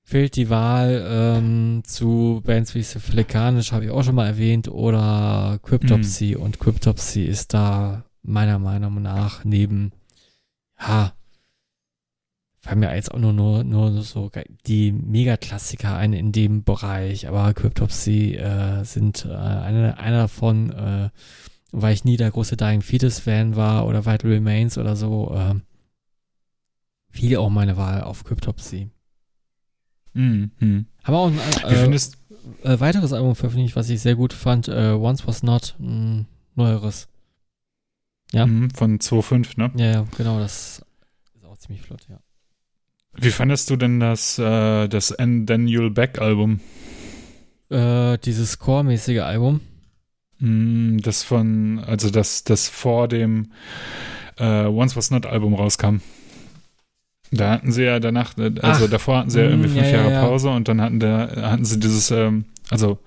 fehlt die Wahl ähm, zu Bands wie Syphilicanus, habe ich auch schon mal erwähnt, oder Cryptopsy. Und Cryptopsy ist da meiner Meinung nach neben, ja, fallen mir jetzt auch nur, nur, nur so die Megaklassiker ein in dem Bereich, aber Cryptopsy äh, sind äh, einer einer davon, äh, weil ich nie der große Dying Fetus Fan war oder Vital Remains oder so, äh, fiel auch meine Wahl auf Cryptopsy. Mhm. Aber auch ein äh, äh, weiteres Album veröffentlicht, was ich sehr gut fand, äh, Once Was Not, ein neueres. Ja. Mhm, von 2.5, ne? Ja, ja, genau, das ist auch ziemlich flott, ja. Wie fandest du denn das, äh, das And Then You'll Back Album? Äh, dieses Core-mäßige Album. Mm, Das von, also das, das vor dem äh, Once Was Not Album rauskam. Da hatten sie ja danach, äh, also Ach, davor hatten sie ja mm, irgendwie fünf ja, ja, Jahre ja. Pause und dann hatten, der, hatten sie dieses, ähm, also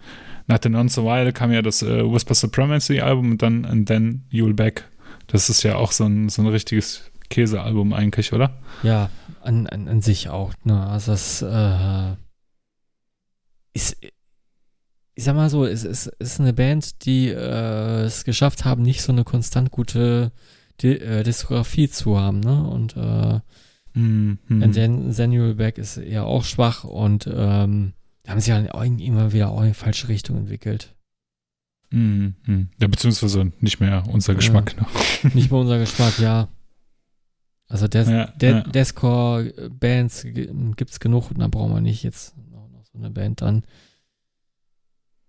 nach den Non Survival kam ja das äh, Whisper Supremacy Album und dann And Then You'll Back. Das ist ja auch so ein, so ein richtiges Käsealbum eigentlich, oder? Ja, an, an, an sich auch. Ne? Also das äh, ist, ich sag mal so, es ist, ist eine Band, die äh, es geschafft haben, nicht so eine konstant gute Di äh, Diskografie zu haben. Ne? Und äh. And then Samuel Beck ist eher auch schwach und ähm, haben sich ja immer wieder auch in die falsche Richtung entwickelt. Mhm. Mhm. Ja, beziehungsweise nicht mehr unser Geschmack. Ne? (laughs) Nicht mehr unser Geschmack, ja. Also Des Ja, De ja. Deathcore-Bands gibt's genug und da brauchen wir nicht jetzt noch so eine Band dann.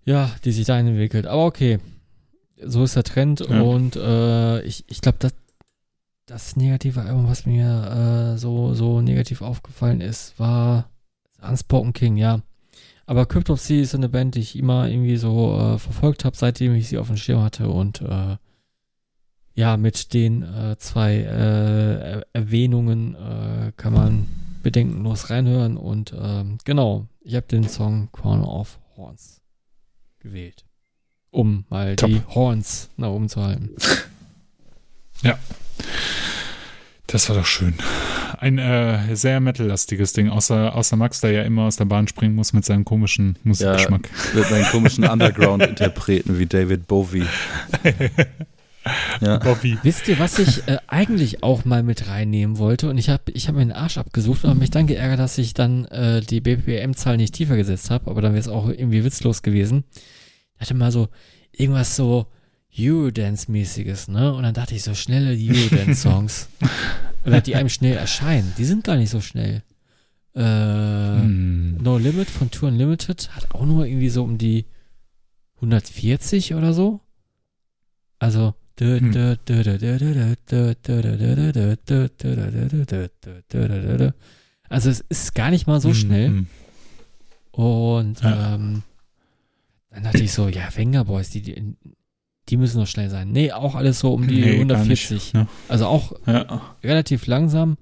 Ja, die sich dahin entwickelt. Aber okay, so ist der Trend Ja. und äh, ich, ich glaube, das, das negative Album, was mir äh, so, so negativ aufgefallen ist, war Unspoken King, ja. Aber Cryptopsy ist eine Band, die ich immer irgendwie so äh, verfolgt habe, seitdem ich sie auf dem Schirm hatte und äh, ja, mit den äh, zwei äh, Erwähnungen äh, kann man bedenkenlos reinhören und ähm, genau, ich habe den Song Crown of Horns gewählt, um mal Top. die Horns nach oben zu halten. Ja. Das war doch schön. Ein äh, sehr metallastiges Ding, außer, außer Max, der ja immer aus der Bahn springen muss mit seinem komischen Musikgeschmack. Mit meinen komischen Underground-Interpreten wie David Bowie. (laughs) Ja. Bobby. Wisst ihr, was ich äh, eigentlich auch mal mit reinnehmen wollte? Und ich habe ich hab mir den Arsch abgesucht und habe mich dann geärgert, dass ich dann äh, die BPM-Zahl nicht tiefer gesetzt habe, aber dann wäre es auch irgendwie witzlos gewesen. Ich hatte mal so irgendwas so Eurodance-mäßiges, ne? Und dann dachte ich so schnelle Eurodance-Songs. Oder die einem schnell erscheinen. Die sind gar nicht so schnell. Äh, Hm. No Limit von Tour Unlimited hat auch nur irgendwie so um die 140 oder so. Also. Also es ist gar nicht mal so schnell. Hm. Und Ja. ähm, dann dachte ich so, ja, Wenger Boys, die, die, die müssen noch schnell sein. Nee, auch alles so um die Nee, gar 140. nicht, ne? Also auch Ja. relativ langsam.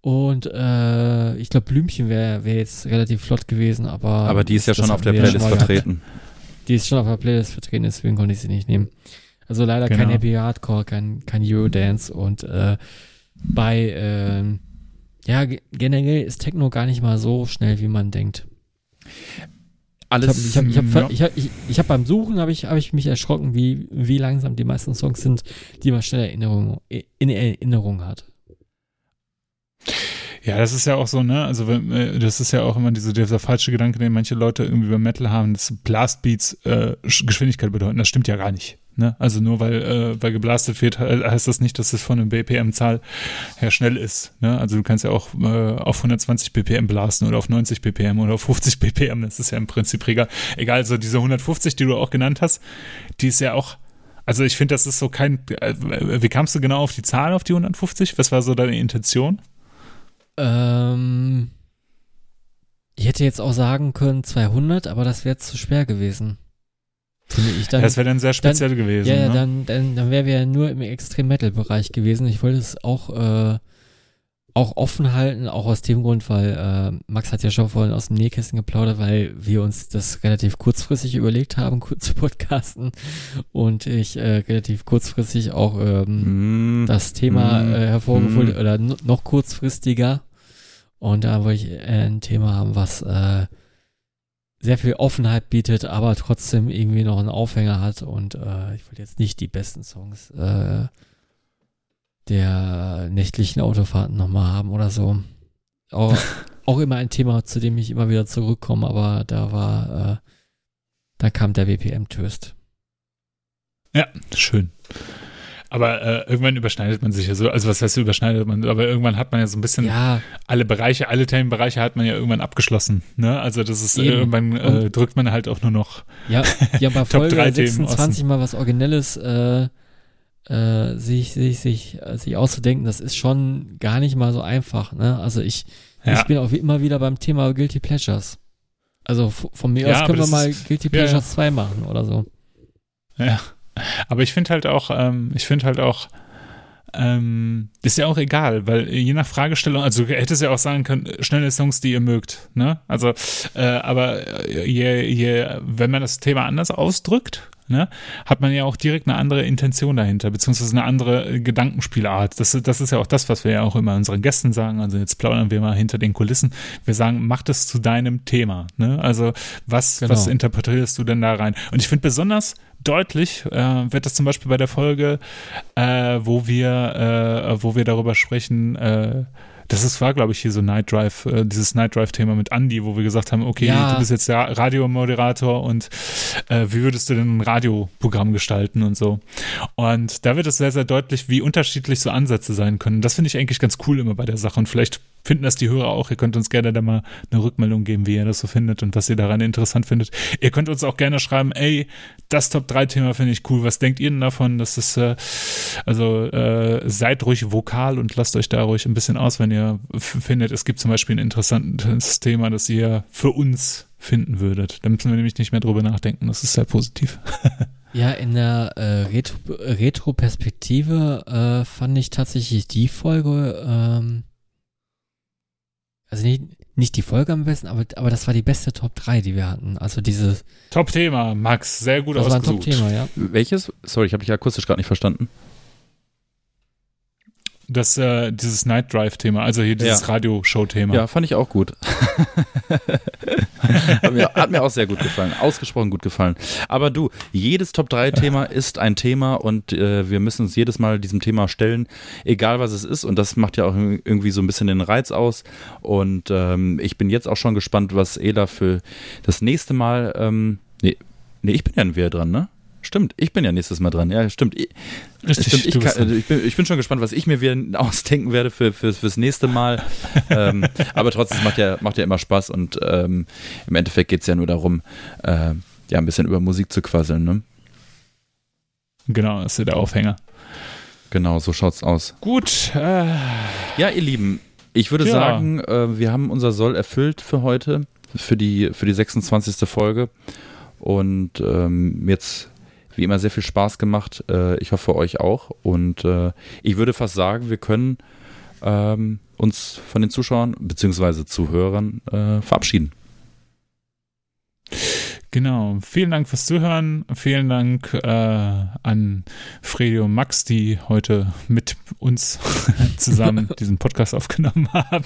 Und äh, ich glaube, Blümchen wäre wär jetzt relativ flott gewesen, aber. Aber die ist ja schon auf der Playlist gehabt. vertreten. Die ist schon auf der Playlist vertreten, deswegen konnte ich sie nicht nehmen. Also leider kein Genau. Happy Hardcore, kein, kein Eurodance und äh, bei, ähm, ja, ge- generell ist Techno gar nicht mal so schnell, wie man denkt. Alles, Ich habe ich hab, ich hab, ich hab, ich, ich hab beim Suchen habe ich, hab ich mich erschrocken, wie, wie langsam die meisten Songs sind, die man schnell Erinnerung, in Erinnerung hat. Ja, das ist ja auch so, ne? Also wenn, äh, das ist ja auch immer diese, dieser falsche Gedanke, den manche Leute irgendwie beim Metal haben, dass Blastbeats äh, Sch- Geschwindigkeit bedeuten. Das stimmt ja gar nicht. Ne? Also nur weil, äh, weil geblastet wird, he- heißt das nicht, dass es von einer BPM-Zahl her schnell ist. Ne? Also du kannst ja auch äh, auf 120 BPM blasten oder auf 90 BPM oder auf 50 BPM. Das ist ja im Prinzip egal. Egal, also diese 150, die du auch genannt hast, die ist ja auch also ich finde, das ist so kein. Äh, wie kamst du genau auf die Zahl, auf die 150? Was war so deine Intention? Ähm, ich hätte jetzt auch sagen können 200, aber das wäre zu schwer gewesen. Finde ich dann. das wäre dann sehr speziell gewesen. ja, ja, ne? dann, dann, dann wären wir ja nur im Extrem-Metal-Bereich gewesen. Ich wollte es auch, äh, auch offen halten, auch aus dem Grund, weil äh, Max hat ja schon vorhin aus dem Nähkästchen geplaudert, weil wir uns das relativ kurzfristig überlegt haben, (laughs) kurz zu podcasten und ich äh, relativ kurzfristig auch ähm, Mm, das Thema Mm. äh, hervorgeholt Mm. oder no- noch kurzfristiger. Und da wollte ich äh, ein Thema haben, was äh, sehr viel Offenheit bietet, aber trotzdem irgendwie noch einen Aufhänger hat. Und äh, ich wollte jetzt nicht die besten Songs äh, der nächtlichen Autofahrten nochmal haben oder so. Auch, (laughs) auch immer ein Thema, zu dem ich immer wieder zurückkomme, aber da war, äh, da kam der WPM-Twist. Ja, schön. Aber äh, irgendwann überschneidet man sich ja so, also was heißt überschneidet man, aber irgendwann hat man ja so ein bisschen Ja, alle Bereiche, alle Themenbereiche hat man ja irgendwann abgeschlossen. Ne? Also das ist äh, Eben. irgendwann äh, drückt man halt auch nur noch. Ja, ja bei (laughs) Top Folge drei Themen 26 mal was Originelles äh, äh, sich, sich, sich, sich auszudenken, das ist schon gar nicht mal so einfach. Ne? Also ich, Ja. ich bin auch wie immer wieder beim Thema Guilty Pleasures. Also von mir Ja, aus können wir mal Guilty ja, ja. Pleasures 2 machen oder so. Ja. Aber ich finde halt auch, ähm, ich finde halt auch, ähm, ist ja auch egal, weil je nach Fragestellung, also du hättest ja auch sagen können, schnelle Songs, die ihr mögt, ne? Also, äh, aber äh, je, je, wenn man das Thema anders ausdrückt, ne, hat man ja auch direkt eine andere Intention dahinter, beziehungsweise eine andere äh, Gedankenspielart. Das, das ist ja auch das, was wir ja auch immer unseren Gästen sagen. Also jetzt plaudern wir mal hinter den Kulissen. Wir sagen, mach das zu deinem Thema, ne? Also was, Genau. was interpretierst du denn da rein? Und ich finde besonders deutlich äh, wird das zum Beispiel bei der Folge, äh, wo wir, äh, wo wir darüber sprechen, äh, das ist, war, glaube ich, hier so Night Drive, äh, dieses Night Drive-Thema mit Andy, wo wir gesagt haben, okay, Ja. du bist jetzt ja Radiomoderator und äh, wie würdest du denn ein Radioprogramm gestalten und so. Und da wird es sehr, sehr deutlich, wie unterschiedlich so Ansätze sein können. Das finde ich eigentlich ganz cool immer bei der Sache. Und vielleicht finden das die Hörer auch. Ihr könnt uns gerne da mal eine Rückmeldung geben, wie ihr das so findet und was ihr daran interessant findet. Ihr könnt uns auch gerne schreiben, ey, das Top-3-Thema finde ich cool. Was denkt ihr denn davon? Das ist, äh, also äh, seid ruhig vokal und lasst euch da ruhig ein bisschen aus, wenn ihr findet, es gibt zum Beispiel ein interessantes Thema, das ihr für uns finden würdet. Da müssen wir nämlich nicht mehr drüber nachdenken. Das ist sehr positiv. (laughs) Ja, in der äh, Retro Retro-Perspektive äh, fand ich tatsächlich die Folge, ähm, also nicht, nicht die Folge am besten, aber, aber das war die beste Top 3, die wir hatten. Also dieses, Top-Thema, Max, sehr gut das war ein ausgesucht. Top-Thema, ja. Welches? Sorry, ich habe dich akustisch gerade nicht verstanden. Das, äh, dieses Night Drive-Thema, also hier dieses Ja. Radioshow-Thema. Ja, fand ich auch gut. (laughs) (laughs) hat, mir, hat mir auch sehr gut gefallen. Ausgesprochen gut gefallen. Aber du, jedes Top-3-Thema ist ein Thema und äh, wir müssen uns jedes Mal diesem Thema stellen, egal was es ist. Und das macht ja auch irgendwie so ein bisschen den Reiz aus. Und ähm, ich bin jetzt auch schon gespannt, was Ela für das nächste Mal. Ähm, nee, nee, ich bin ja wieder dran, ne? Stimmt, ich bin ja nächstes Mal dran. Ja, stimmt. Ich, Richtig, Stimmt, ich, kann, ich, bin, ich bin schon gespannt, was ich mir wieder (laughs) ausdenken werde für, für, fürs nächste Mal. (laughs) ähm, aber trotzdem macht ja, macht ja immer Spaß und ähm, im Endeffekt geht es ja nur darum, äh, ja, ein bisschen über Musik zu quasseln. Ne? Genau, das ist der Aufhänger. Genau, so schaut's aus. Gut, äh, Ja, ihr Lieben, ich würde Ja. sagen, äh, wir haben unser Soll erfüllt für heute, für die, für die 26. Folge. Und ähm, jetzt, wie immer, sehr viel Spaß gemacht. Äh, ich hoffe, euch auch. Und äh, ich würde fast sagen, wir können ähm, uns von den Zuschauern bzw. Zuhörern äh, verabschieden. genau. Vielen Dank fürs Zuhören. Vielen Dank äh, an Fredi und Max, die heute mit uns (laughs) zusammen (laughs) diesen Podcast aufgenommen haben.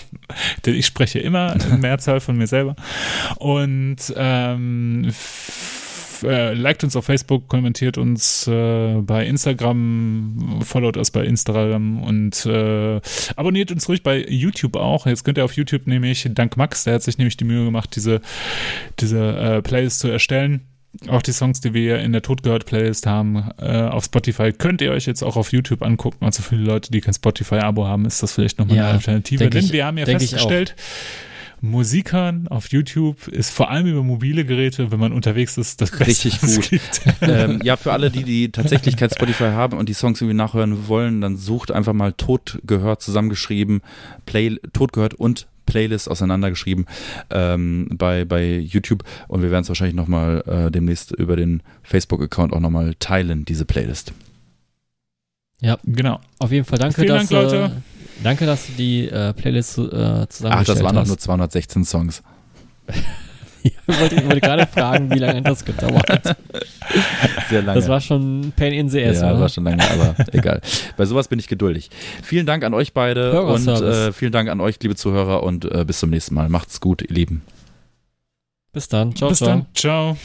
Denn ich spreche immer in Mehrzahl von mir selber. Und ähm, äh, liked uns auf Facebook, kommentiert uns äh, bei Instagram, followt uns bei Instagram und äh, abonniert uns ruhig bei YouTube auch. Jetzt könnt ihr auf YouTube nämlich, dank Max, der hat sich nämlich die Mühe gemacht, diese, diese äh, Playlist zu erstellen. Auch die Songs, die wir in der Totgehört-Playlist haben, äh, auf Spotify, könnt ihr euch jetzt auch auf YouTube angucken. Also für die Leute, die kein Spotify-Abo haben, ist das vielleicht nochmal Ja, eine Alternative. Denn ich- wir haben ja denk ich festgestellt, Musik hören auf YouTube ist vor allem über mobile Geräte, wenn man unterwegs ist, das Beste, Richtig gut. gibt. (laughs) ähm, ja, für alle, die, die tatsächlich kein Spotify haben und die Songs irgendwie nachhören wollen, dann sucht einfach mal Tod gehört zusammengeschrieben, Play, Tod gehört und Playlist auseinandergeschrieben ähm, bei, bei YouTube und wir werden es wahrscheinlich nochmal äh, demnächst über den Facebook-Account auch nochmal teilen, diese Playlist. Genau. Auf jeden Fall danke, Vielen dass, Dank, Leute. Äh, danke, dass du die äh, Playlist äh, Ach, zusammengestellt das waren doch hast. nur 216 Songs. (laughs) ich wollte, wollte gerade fragen, wie lange das gedauert hat. Sehr lange. Das war schon Pain in the ass, ja, oder? war schon lange, aber egal. Bei sowas bin ich geduldig. Vielen Dank an euch beide und äh, vielen Dank an euch, liebe Zuhörer, und äh, bis zum nächsten Mal. Macht's gut, ihr Lieben. Bis dann. Ciao, Bis ciao. dann. Ciao.